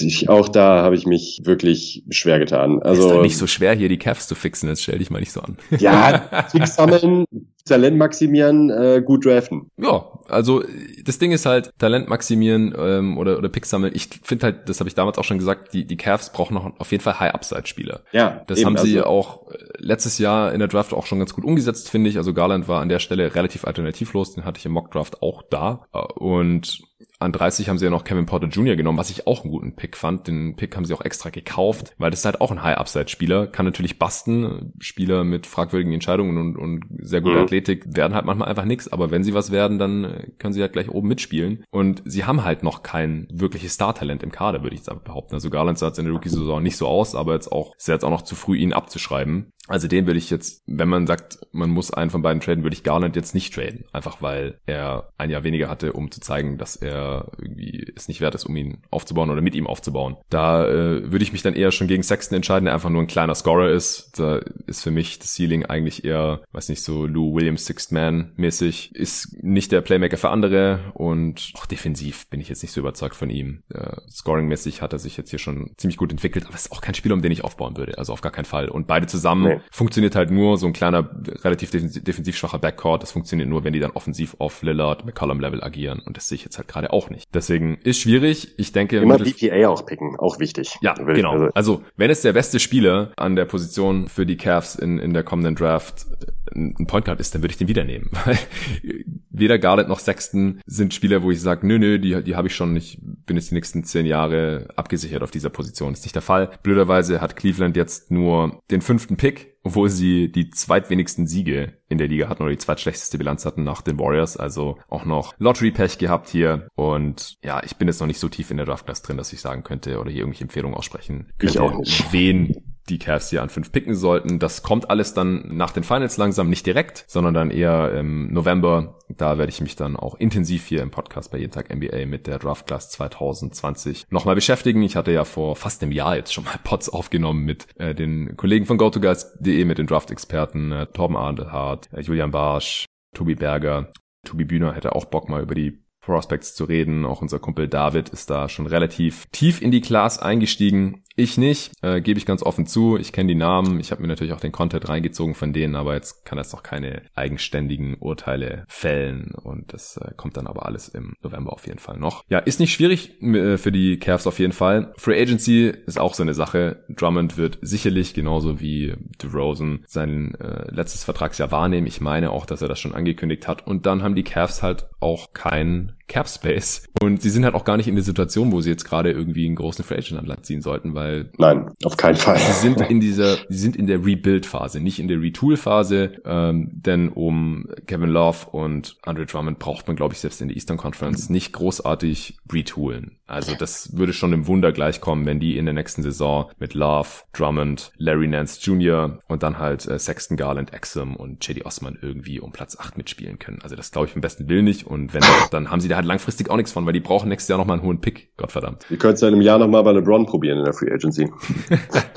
Ich, auch da habe ich mich wirklich schwer getan. Also ist doch nicht so schwer hier die Cavs zu fixen. Jetzt stell dich mal nicht so an. Ja, [LAUGHS] Fix sammeln, Talent maximieren, äh, gut draften. Ja, also das Ding ist halt Talent maximieren ähm, oder oder Picks sammeln. Ich finde halt, das habe ich damals auch schon gesagt, die die Cavs brauchen noch auf jeden Fall High Upside Spieler. Ja, das eben, haben sie also, auch äh, letztes Jahr in der Draft auch schon ganz gut umgesetzt, finde ich. Also Garland war an der Stelle relativ alternativlos, den hatte ich im Mock Draft auch da äh, und an 30 haben sie ja noch Kevin Porter Jr. genommen, was ich auch einen guten Pick fand. Den Pick haben sie auch extra gekauft, weil das ist halt auch ein High-Upside-Spieler, kann natürlich basten. Spieler mit fragwürdigen Entscheidungen und, und sehr guter mhm. Athletik werden halt manchmal einfach nichts, aber wenn sie was werden, dann können sie halt gleich oben mitspielen. Und sie haben halt noch kein wirkliches Star-Talent im Kader, würde ich jetzt behaupten. Also Garland sah jetzt in der Rookie-Saison nicht so aus, aber jetzt auch, ist jetzt auch noch zu früh, ihn abzuschreiben. Also den würde ich jetzt, wenn man sagt, man muss einen von beiden traden, würde ich Garland jetzt nicht traden. Einfach weil er ein Jahr weniger hatte, um zu zeigen, dass er irgendwie es nicht wert ist, um ihn aufzubauen oder mit ihm aufzubauen. Da äh, würde ich mich dann eher schon gegen Sexton entscheiden, der einfach nur ein kleiner Scorer ist. Da ist für mich das Ceiling eigentlich eher, weiß nicht, so Lou Williams Sixth Man mäßig. Ist nicht der Playmaker für andere und auch defensiv bin ich jetzt nicht so überzeugt von ihm. Äh, Scoring-mäßig hat er sich jetzt hier schon ziemlich gut entwickelt, aber ist auch kein Spieler, um den ich aufbauen würde. Also auf gar keinen Fall. Und beide zusammen nee. funktioniert halt nur so ein kleiner, relativ defensiv schwacher Backcourt. Das funktioniert nur, wenn die dann offensiv auf Lillard, McCollum-Level agieren. Und das sehe ich jetzt halt gerade auch nicht. Deswegen ist schwierig. Ich denke. Immer BPA auch picken, auch wichtig. Ja, genau. Also, also, wenn es der beste Spieler an der Position für die Cavs in, in der kommenden Draft ein Point Guard ist, dann würde ich den wieder nehmen. [LAUGHS] Weil weder Garland noch Sexton sind Spieler, wo ich sage, nö, nö, die, die habe ich schon, ich bin jetzt die nächsten zehn Jahre abgesichert auf dieser Position. Ist nicht der Fall. Blöderweise hat Cleveland jetzt nur den fünften Pick, obwohl sie die zweitwenigsten Siege in der Liga hatten oder die zweitschlechteste Bilanz hatten nach den Warriors. Also auch noch Lottery-Pech gehabt hier. Und ja, ich bin jetzt noch nicht so tief in der Draft-Class drin, dass ich sagen könnte oder hier irgendwelche Empfehlungen aussprechen könnte, ich auch nicht. wen die Cavs hier an fünf picken sollten. Das kommt alles dann nach den Finals langsam, nicht direkt, sondern dann eher im November. Da werde ich mich dann auch intensiv hier im Podcast bei Jeden Tag NBA mit der Draft Class 2020 nochmal beschäftigen. Ich hatte ja vor fast einem Jahr jetzt schon mal Pods aufgenommen mit äh, den Kollegen von GoToGuys.de, mit den Draft-Experten äh, Torben Adelhardt, äh, Julian Barsch, Tobi Berger. Tobi Bühner hätte auch Bock mal über die Prospects zu reden. Auch unser Kumpel David ist da schon relativ tief in die Class eingestiegen. Ich nicht, äh, gebe ich ganz offen zu. Ich kenne die Namen. Ich habe mir natürlich auch den Content reingezogen von denen, aber jetzt kann das noch keine eigenständigen Urteile fällen und das äh, kommt dann aber alles im November auf jeden Fall noch. Ja, ist nicht schwierig äh, für die Cavs auf jeden Fall. Free Agency ist auch so eine Sache. Drummond wird sicherlich genauso wie DeRozan sein äh, letztes Vertragsjahr wahrnehmen. Ich meine auch, dass er das schon angekündigt hat und dann haben die Cavs halt auch keinen Cap Space und sie sind halt auch gar nicht in der Situation, wo sie jetzt gerade irgendwie einen großen Free Agent an Land ziehen sollten, weil nein, auf keinen Fall. Sie sind in dieser, sie sind in der Rebuild-Phase, nicht in der Retool-Phase, ähm, denn um Kevin Love und Andre Drummond braucht man, glaube ich, selbst in der Eastern Conference nicht großartig retoolen. Also das würde schon im Wunder gleichkommen, wenn die in der nächsten Saison mit Love, Drummond, Larry Nance Jr. und dann halt äh, Sexton Garland, Exum und J.D. Osman irgendwie um Platz 8 mitspielen können. Also das glaube ich im besten Willen nicht und wenn dann haben sie da halt langfristig auch nichts von, weil die brauchen nächstes Jahr nochmal einen hohen Pick, Gottverdammt. Ihr könnt es ja in einem Jahr nochmal bei LeBron probieren in der Free Agency.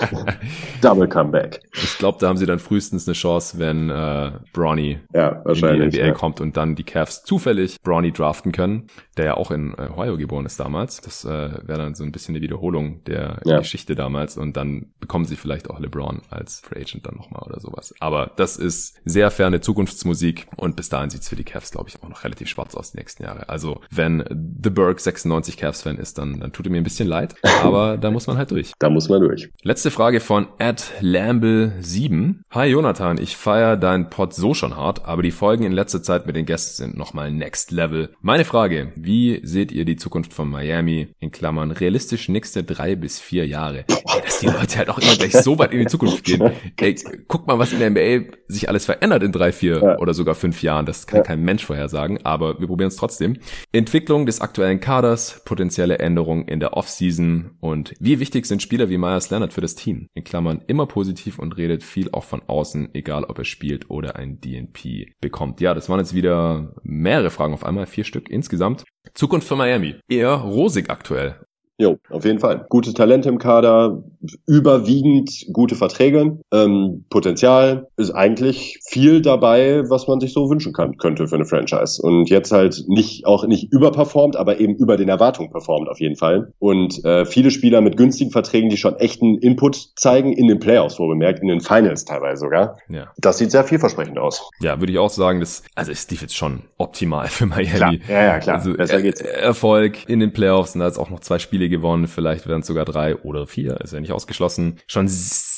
[LAUGHS] Double Comeback. Ich glaube, da haben sie dann frühestens eine Chance, wenn äh, Bronny ja, in die NBA ja. kommt und dann die Cavs zufällig Bronny draften können, der ja auch in äh, Ohio geboren ist damals. Das äh, wäre dann so ein bisschen eine Wiederholung der ja. Geschichte damals und dann bekommen sie vielleicht auch LeBron als Free Agent dann nochmal oder sowas. Aber das ist sehr ferne Zukunftsmusik und bis dahin sieht's für die Cavs, glaube ich, auch noch relativ schwarz aus die nächsten Jahre. Also wenn The Burke 96 Cavs-Fan ist, dann, dann tut er mir ein bisschen leid, aber da muss man halt durch. Da muss man durch. Letzte Frage von Ed Lamble7. Hi Jonathan, ich feiere deinen Pod so schon hart, aber die Folgen in letzter Zeit mit den Gästen sind nochmal next level. Meine Frage, wie seht ihr die Zukunft von Miami? In Klammern realistisch nächste drei bis vier Jahre. [LAUGHS] Ey, dass die Leute halt auch immer gleich so weit in die Zukunft gehen. [LAUGHS] Ey, guck mal, was in der NBA sich alles verändert in drei, vier ja. oder sogar fünf Jahren. Das kann ja. kein Mensch vorhersagen, aber wir probieren es trotzdem. Entwicklung des aktuellen Kaders, potenzielle Änderungen in der Offseason und wie wichtig sind Spieler wie Myers Leonard für das Team? In Klammern immer positiv und redet viel auch von außen, egal ob er spielt oder ein DNP bekommt. Ja, das waren jetzt wieder mehrere Fragen auf einmal, vier Stück insgesamt. Zukunft für Miami. Eher rosig aktuell. Jo, auf jeden Fall. Gute Talente im Kader, überwiegend gute Verträge, ähm, Potenzial ist eigentlich viel dabei, was man sich so wünschen kann, könnte für eine Franchise. Und jetzt halt nicht auch nicht überperformt, aber eben über den Erwartungen performt auf jeden Fall. Und äh, viele Spieler mit günstigen Verträgen, die schon echten Input zeigen in den Playoffs, wo bemerkt, in den Finals teilweise sogar. Ja. Das sieht sehr vielversprechend aus. Ja, würde ich auch sagen, das also ist die jetzt schon optimal für Miami. Klar. Ja, ja, klar. Also, Besser geht's. Erfolg in den Playoffs und da ist auch noch zwei Spiele gewonnen, vielleicht werden es sogar drei oder vier, ist ja nicht ausgeschlossen. Schon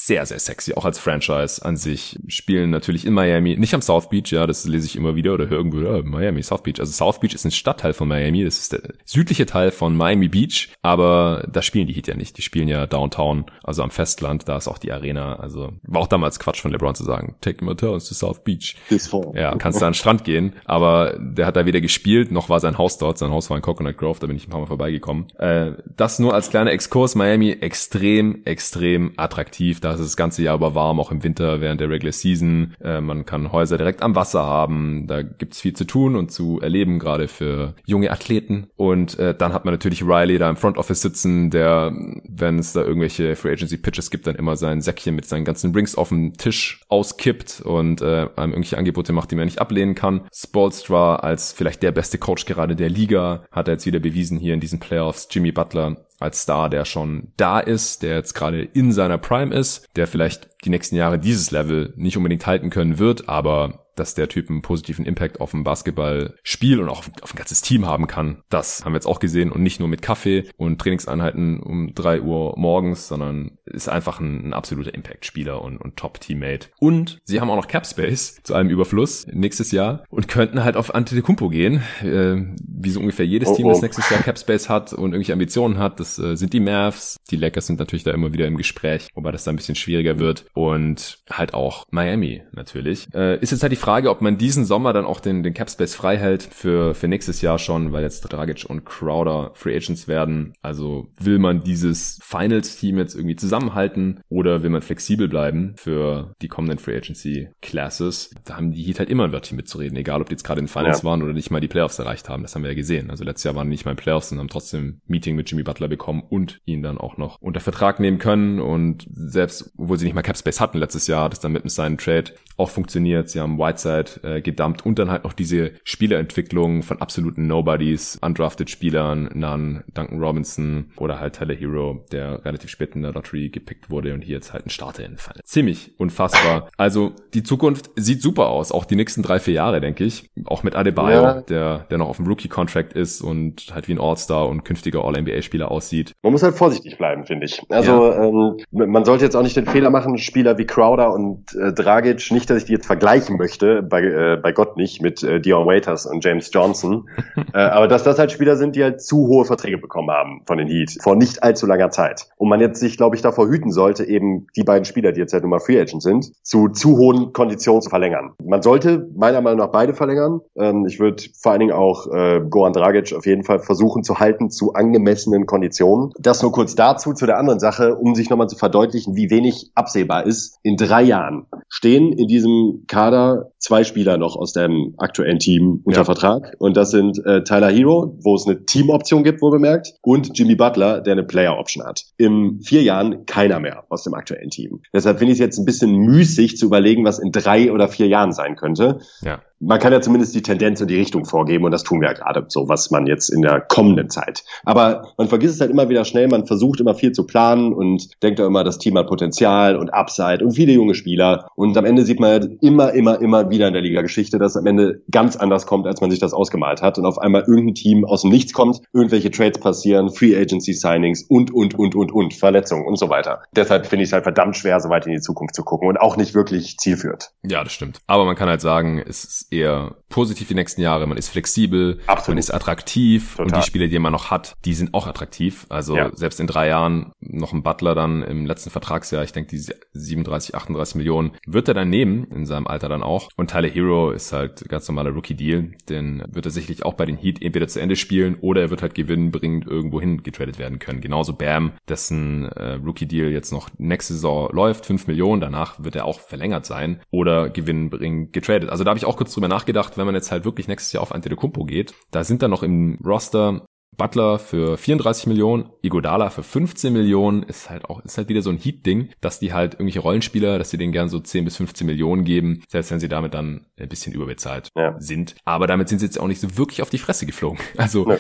sehr, sehr sexy, auch als Franchise an sich. spielen natürlich in Miami, nicht am South Beach, ja, das lese ich immer wieder oder höre irgendwo, ja, Miami, South Beach. Also South Beach ist ein Stadtteil von Miami, das ist der südliche Teil von Miami Beach, aber da spielen die Heat ja nicht. Die spielen ja Downtown, also am Festland, da ist auch die Arena. Also war auch damals Quatsch von LeBron zu sagen, take him to South Beach. Ja, kannst du an den Strand gehen, aber der hat da weder gespielt, noch war sein Haus dort. Sein Haus war in Coconut Grove, da bin ich ein paar Mal vorbeigekommen. Äh, das nur als kleiner Exkurs. Miami extrem, extrem attraktiv. Da ist das ganze Jahr über warm, auch im Winter während der Regular Season. Äh, man kann Häuser direkt am Wasser haben. Da gibt's viel zu tun und zu erleben, gerade für junge Athleten. Und äh, dann hat man natürlich Riley da im Front Office sitzen, der, wenn es da irgendwelche Free Agency Pitches gibt, dann immer sein Säckchen mit seinen ganzen Rings auf dem Tisch auskippt und äh, einem irgendwelche Angebote macht, die man nicht ablehnen kann. Spolstra als vielleicht der beste Coach gerade der Liga hat er jetzt wieder bewiesen hier in diesen Playoffs. Jimmy Butler als Star, der schon da ist, der jetzt gerade in seiner Prime ist, der vielleicht die nächsten Jahre dieses Level nicht unbedingt halten können wird, aber dass der Typ einen positiven Impact auf ein Basketballspiel und auch auf ein ganzes Team haben kann. Das haben wir jetzt auch gesehen und nicht nur mit Kaffee und Trainingseinheiten um drei Uhr morgens, sondern ist einfach ein, ein absoluter Impact-Spieler und, und Top-Teammate. Und sie haben auch noch Cap Space zu einem Überfluss nächstes Jahr und könnten halt auf Antetokounmpo gehen, äh, wie so ungefähr jedes oh, Team, das oh. nächstes Jahr Cap Space hat und irgendwelche Ambitionen hat. Das äh, sind die Mavs. Die Lakers sind natürlich da immer wieder im Gespräch, wobei das da ein bisschen schwieriger wird und halt auch Miami natürlich. Äh, ist jetzt halt die Frage, ob man diesen Sommer dann auch den, den Capspace frei hält für, für nächstes Jahr schon, weil jetzt Dragic und Crowder Free Agents werden. Also will man dieses Finals-Team jetzt irgendwie zusammenhalten oder will man flexibel bleiben für die kommenden Free Agency Classes? Da haben die Heat halt immer ein Wörtchen mitzureden, egal ob die jetzt gerade in Finals ja. waren oder nicht mal die Playoffs erreicht haben. Das haben wir ja gesehen. Also letztes Jahr waren die nicht mal in Playoffs und haben trotzdem ein Meeting mit Jimmy Butler bekommen und ihn dann auch noch unter Vertrag nehmen können. Und selbst, obwohl sie nicht mal Capspace hatten letztes Jahr, hat es dann mit einem seinen Trade auch funktioniert. Sie haben Whiteside äh, gedumpt und dann halt noch diese Spielerentwicklung von absoluten Nobodies, undrafted Spielern, Nunn, Duncan Robinson oder halt Tyler Hero, der relativ spät in der Lottery gepickt wurde und hier jetzt halt ein Starter in Fall. Ziemlich unfassbar. Also die Zukunft sieht super aus, auch die nächsten drei, vier Jahre, denke ich. Auch mit Adebayo, ja. der, der noch auf dem Rookie-Contract ist und halt wie ein All-Star und künftiger All-NBA-Spieler aussieht. Man muss halt vorsichtig bleiben, finde ich. Also ja. ähm, man sollte jetzt auch nicht den Fehler machen, Spieler wie Crowder und äh, Dragic, nicht, dass ich die jetzt vergleichen möchte bei äh, bei Gott nicht mit äh, Dion Waiters und James Johnson. [LAUGHS] äh, aber dass das halt Spieler sind, die halt zu hohe Verträge bekommen haben von den Heat vor nicht allzu langer Zeit. Und man jetzt sich, glaube ich, davor hüten sollte, eben die beiden Spieler, die jetzt halt nun mal Free Agent sind, zu zu hohen Konditionen zu verlängern. Man sollte meiner Meinung nach beide verlängern. Ähm, ich würde vor allen Dingen auch äh, Goran Dragic auf jeden Fall versuchen zu halten zu angemessenen Konditionen. Das nur kurz dazu, zu der anderen Sache, um sich nochmal zu verdeutlichen, wie wenig absehbar ist. In drei Jahren stehen in diesem Kader zwei Spieler noch aus dem aktuellen Team unter ja. Vertrag. Und das sind äh, Tyler Hero, wo es eine Teamoption gibt, wo bemerkt, und Jimmy Butler, der eine Player-Option hat. In vier Jahren keiner mehr aus dem aktuellen Team. Deshalb finde ich es jetzt ein bisschen müßig zu überlegen, was in drei oder vier Jahren sein könnte. Ja man kann ja zumindest die Tendenz und die Richtung vorgeben und das tun wir ja gerade so, was man jetzt in der kommenden Zeit. Aber man vergisst es halt immer wieder schnell, man versucht immer viel zu planen und denkt auch immer, das Team hat Potenzial und Upside und viele junge Spieler und am Ende sieht man halt immer, immer, immer wieder in der Liga-Geschichte, dass am Ende ganz anders kommt, als man sich das ausgemalt hat und auf einmal irgendein Team aus dem Nichts kommt, irgendwelche Trades passieren, Free Agency Signings und, und, und, und, und, Verletzungen und so weiter. Deshalb finde ich es halt verdammt schwer, so weit in die Zukunft zu gucken und auch nicht wirklich zielführend. Ja, das stimmt. Aber man kann halt sagen, es ist eher positiv die nächsten Jahre. Man ist flexibel, Absolut. man ist attraktiv Total. und die Spieler, die man noch hat, die sind auch attraktiv. Also ja. selbst in drei Jahren noch ein Butler dann im letzten Vertragsjahr, ich denke die 37, 38 Millionen, wird er dann nehmen, in seinem Alter dann auch. Und Tyler Hero ist halt ganz normaler Rookie-Deal, den wird er sicherlich auch bei den Heat entweder zu Ende spielen oder er wird halt gewinnbringend irgendwo hin getradet werden können. Genauso Bam, dessen äh, Rookie-Deal jetzt noch nächste Saison läuft, 5 Millionen, danach wird er auch verlängert sein oder gewinnbringend getradet. Also da habe ich auch kurz drüber nachgedacht, wenn man jetzt halt wirklich nächstes Jahr auf Antetokounmpo geht, da sind dann noch im Roster Butler für 34 Millionen, Igodala für 15 Millionen, ist halt auch, ist halt wieder so ein Heat-Ding, dass die halt irgendwelche Rollenspieler, dass sie denen gern so 10 bis 15 Millionen geben, selbst wenn sie damit dann ein bisschen überbezahlt ja. sind. Aber damit sind sie jetzt auch nicht so wirklich auf die Fresse geflogen. [LAUGHS] Also nee,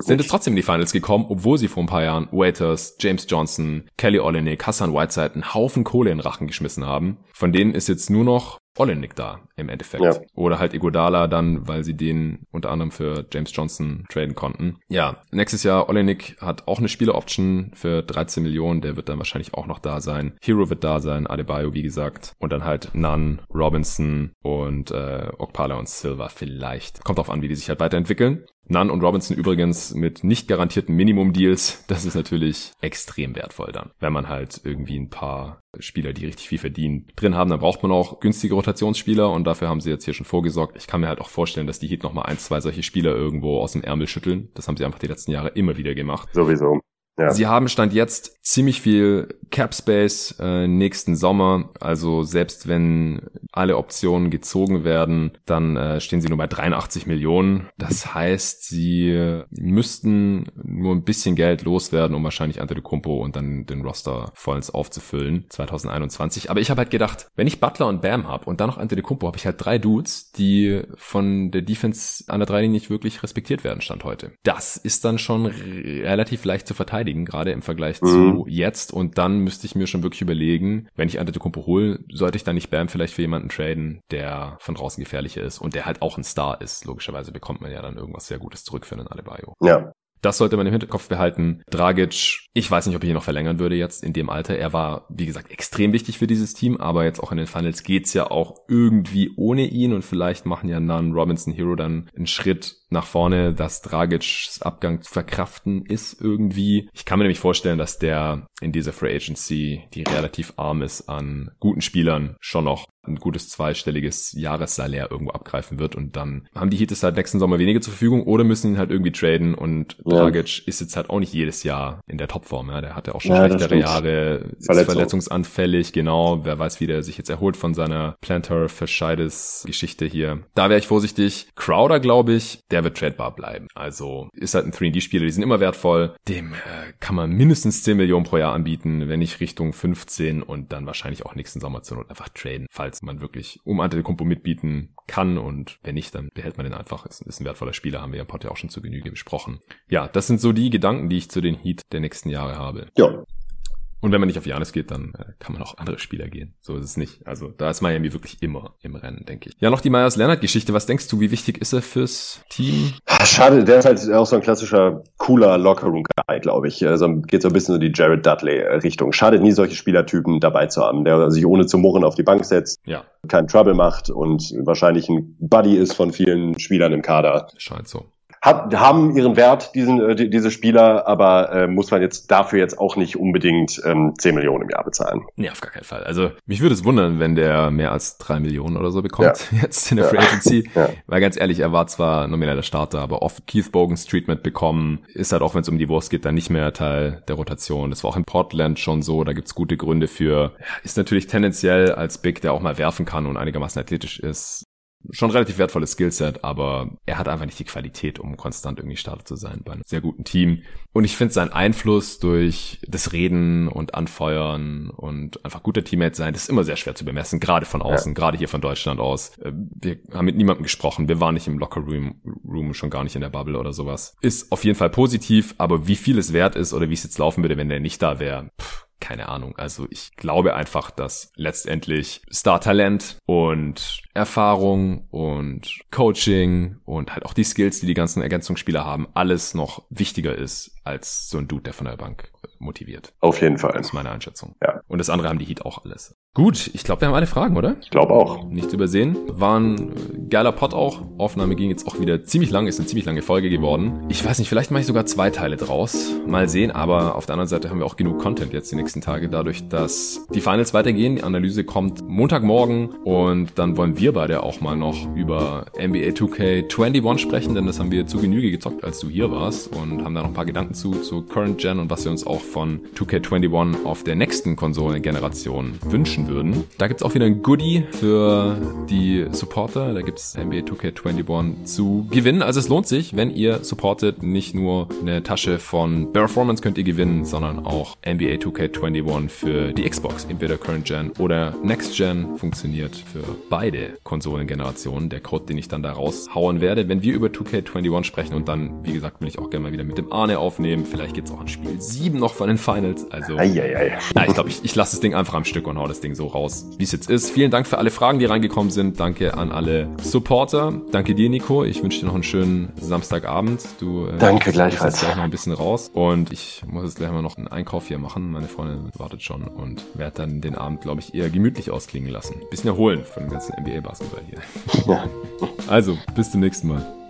sind es trotzdem in die Finals gekommen, obwohl sie vor ein paar Jahren Waiters, James Johnson, Kelly Olynyk, Hassan Whiteside einen Haufen Kohle in den Rachen geschmissen haben. Von denen ist jetzt nur noch Olenek da im Endeffekt. Ja. Oder halt Igodala dann, weil sie den unter anderem für James Johnson traden konnten. Ja, nächstes Jahr Olenek hat auch eine Spieleroption für 13 Millionen. Der wird dann wahrscheinlich auch noch da sein. Hero wird da sein, Adebayo wie gesagt. Und dann halt Nunn, Robinson und äh, Okpala und Silva vielleicht. Kommt drauf an, wie die sich halt weiterentwickeln. Nunn und Robinson übrigens mit nicht garantierten Minimum-Deals. Das ist natürlich extrem wertvoll dann. Wenn man halt irgendwie ein paar Spieler, die richtig viel verdienen, drin haben, dann braucht man auch günstige Rotationsspieler und dafür haben sie jetzt hier schon vorgesorgt. Ich kann mir halt auch vorstellen, dass die Heat nochmal ein, zwei solche Spieler irgendwo aus dem Ärmel schütteln. Das haben sie einfach die letzten Jahre immer wieder gemacht. Sowieso. Ja. Sie haben Stand jetzt ziemlich viel Cap Space äh, nächsten Sommer. Also selbst wenn alle Optionen gezogen werden, dann äh, stehen sie nur bei 83 Millionen. Das heißt, sie müssten nur ein bisschen Geld loswerden, um wahrscheinlich Antetokounmpo und dann den Roster vollends aufzufüllen 2021. Aber ich habe halt gedacht, wenn ich Butler und Bam habe und dann noch Antetokounmpo, habe ich halt drei Dudes, die von der Defense an der Dreilinie nicht wirklich respektiert werden Stand heute. Das ist dann schon relativ leicht zu verteidigen verteidigen, gerade im Vergleich mhm. zu jetzt. Und dann müsste ich mir schon wirklich überlegen, wenn ich Antetokounmpo hole, sollte ich dann nicht Bam vielleicht für jemanden traden, der von draußen gefährlicher ist und der halt auch ein Star ist. Logischerweise bekommt man ja dann irgendwas sehr Gutes zurück für einen Adebayo. Ja. Das sollte man im Hinterkopf behalten. Dragic, ich weiß nicht, ob ich ihn noch verlängern würde jetzt in dem Alter. Er war, wie gesagt, extrem wichtig für dieses Team, aber jetzt auch in den Finals geht's ja auch irgendwie ohne ihn und vielleicht machen ja Nunn, Robinson, Hero dann einen Schritt nach vorne, dass Dragic's Abgang zu verkraften ist irgendwie. Ich kann mir nämlich vorstellen, dass der in dieser Free Agency, die relativ arm ist an guten Spielern, schon noch ein gutes zweistelliges Jahressalär irgendwo abgreifen wird und dann haben die Heat es halt nächsten Sommer weniger zur Verfügung oder müssen ihn halt irgendwie traden und ja. Dragic ist jetzt halt auch nicht jedes Jahr in der Topform, ja, der hatte auch schon ja, schlechtere Jahre, Verletzung. verletzungsanfällig, genau, wer weiß, wie der sich jetzt erholt von seiner Plantar Fasciitis Geschichte hier. Da wäre ich vorsichtig. Crowder, glaube ich, der wird tradebar bleiben. Also ist halt ein 3D-Spieler, die sind immer wertvoll. Dem äh, kann man mindestens 10 Millionen pro Jahr anbieten, wenn nicht Richtung 15 und dann wahrscheinlich auch nächsten Sommer zur Not einfach traden, falls falls man wirklich um Antetokounmpo mitbieten kann und wenn nicht, dann behält man den einfach. Ist, ist ein wertvoller Spieler, haben wir ja im Pod ja auch schon zu Genüge besprochen. Ja, das sind so die Gedanken, die ich zu den Heat der nächsten Jahre habe. Ja, und wenn man nicht auf Janis geht, dann äh, kann man auch andere Spieler gehen. So ist es nicht. Also da ist Miami wirklich immer im Rennen, denke ich. Ja, noch die Myers Leonard Geschichte. Was denkst du, wie wichtig ist er fürs Team? Schade, der ist halt auch so ein klassischer cooler Lockerroom Guy, glaube ich. Also geht so ein bisschen in die Jared Dudley Richtung. Schadet nie solche Spielertypen dabei zu haben, der sich ohne zu murren auf die Bank setzt, ja. keinen Trouble macht und wahrscheinlich ein Buddy ist von vielen Spielern im Kader. Scheint so hat, haben ihren Wert, diesen, äh, die, diese Spieler, aber äh, muss man jetzt dafür jetzt auch nicht unbedingt ähm, 10 Millionen im Jahr bezahlen. Nee, auf gar keinen Fall. Also mich würde es wundern, wenn der mehr als 3 Millionen oder so bekommt ja. [LAUGHS] jetzt in der Free Agency. [LAUGHS] Ja. Weil ganz ehrlich, er war zwar nomineller Starter, aber oft Keith Bogans Treatment bekommen, ist halt auch, wenn es um die Wurst geht, dann nicht mehr Teil der Rotation. Das war auch in Portland schon so, da gibt's gute Gründe für. Ist natürlich tendenziell als Big, der auch mal werfen kann und einigermaßen athletisch ist, schon relativ wertvolles Skillset, aber er hat einfach nicht die Qualität, um konstant irgendwie Starter zu sein bei einem sehr guten Team. Und ich finde sein Einfluss durch das Reden und Anfeuern und einfach guter Teammate sein, das ist immer sehr schwer zu bemessen, gerade von außen, ja. gerade hier von Deutschland aus. Äh, wir haben mit niemandem gesprochen, wir waren nicht im Locker Room, Room, schon gar nicht in der Bubble oder sowas. Ist auf jeden Fall positiv, aber wie viel es wert ist oder wie es jetzt laufen würde, wenn der nicht da wäre, keine Ahnung. Also ich glaube einfach, dass letztendlich Star-Talent und Erfahrung und Coaching und halt auch die Skills, die die ganzen Ergänzungsspieler haben, alles noch wichtiger ist als so ein Dude, der von der Bank motiviert. Auf jeden Fall. Das ist meine Einschätzung. Ja. Und das andere haben die Heat auch alles. Gut, ich glaube, wir haben alle Fragen, oder? Ich glaube auch. Nichts übersehen. War ein geiler Pod auch. Aufnahme ging jetzt auch wieder ziemlich lang, ist eine ziemlich lange Folge geworden. Ich weiß nicht, vielleicht mache ich sogar zwei Teile draus. Mal sehen, aber auf der anderen Seite haben wir auch genug Content jetzt die nächsten Tage, dadurch, dass die Finals weitergehen. Die Analyse kommt Montagmorgen und dann wollen wir beide auch mal noch über NBA 2K21 sprechen, denn das haben wir zu Genüge gezockt, als du hier warst und haben da noch ein paar Gedanken zu, zu Current Gen und was wir uns auch von 2K21 auf der nächsten Konsolengeneration wünschen wünschen würden. Da gibt es auch wieder ein Goodie für die Supporter. Da gibt es NBA 2K21 zu gewinnen. Also es lohnt sich, wenn ihr supportet. Nicht nur eine Tasche von Performance könnt ihr gewinnen, sondern auch NBA 2K21 für die Xbox. Entweder Current Gen oder Next Gen funktioniert für beide Konsolengenerationen. Der Code, den ich dann da raushauen werde, wenn wir über 2K21 sprechen. Und dann, wie gesagt, will ich auch gerne mal wieder mit dem Arne aufnehmen aufnehmen. Vielleicht gibt's auch ein Spiel 7 noch von den Finals. Also, Eieiei. na, ich glaube, ich, ich lasse das Ding einfach am Stück und hau das Ding so raus, wie es jetzt ist. Vielen Dank für alle Fragen, die reingekommen sind. Danke an alle Supporter. Danke dir, Nico. Ich wünsche dir noch einen schönen Samstagabend. Du äh, Danke gleichfalls. gleich noch ein bisschen raus. Und ich muss jetzt gleich mal noch einen Einkauf hier machen. Meine Freundin wartet schon und werde dann den Abend, glaube ich, eher gemütlich ausklingen lassen. Bisschen erholen von dem ganzen NBA-Basketball hier. Ja. Also, bis zum nächsten Mal.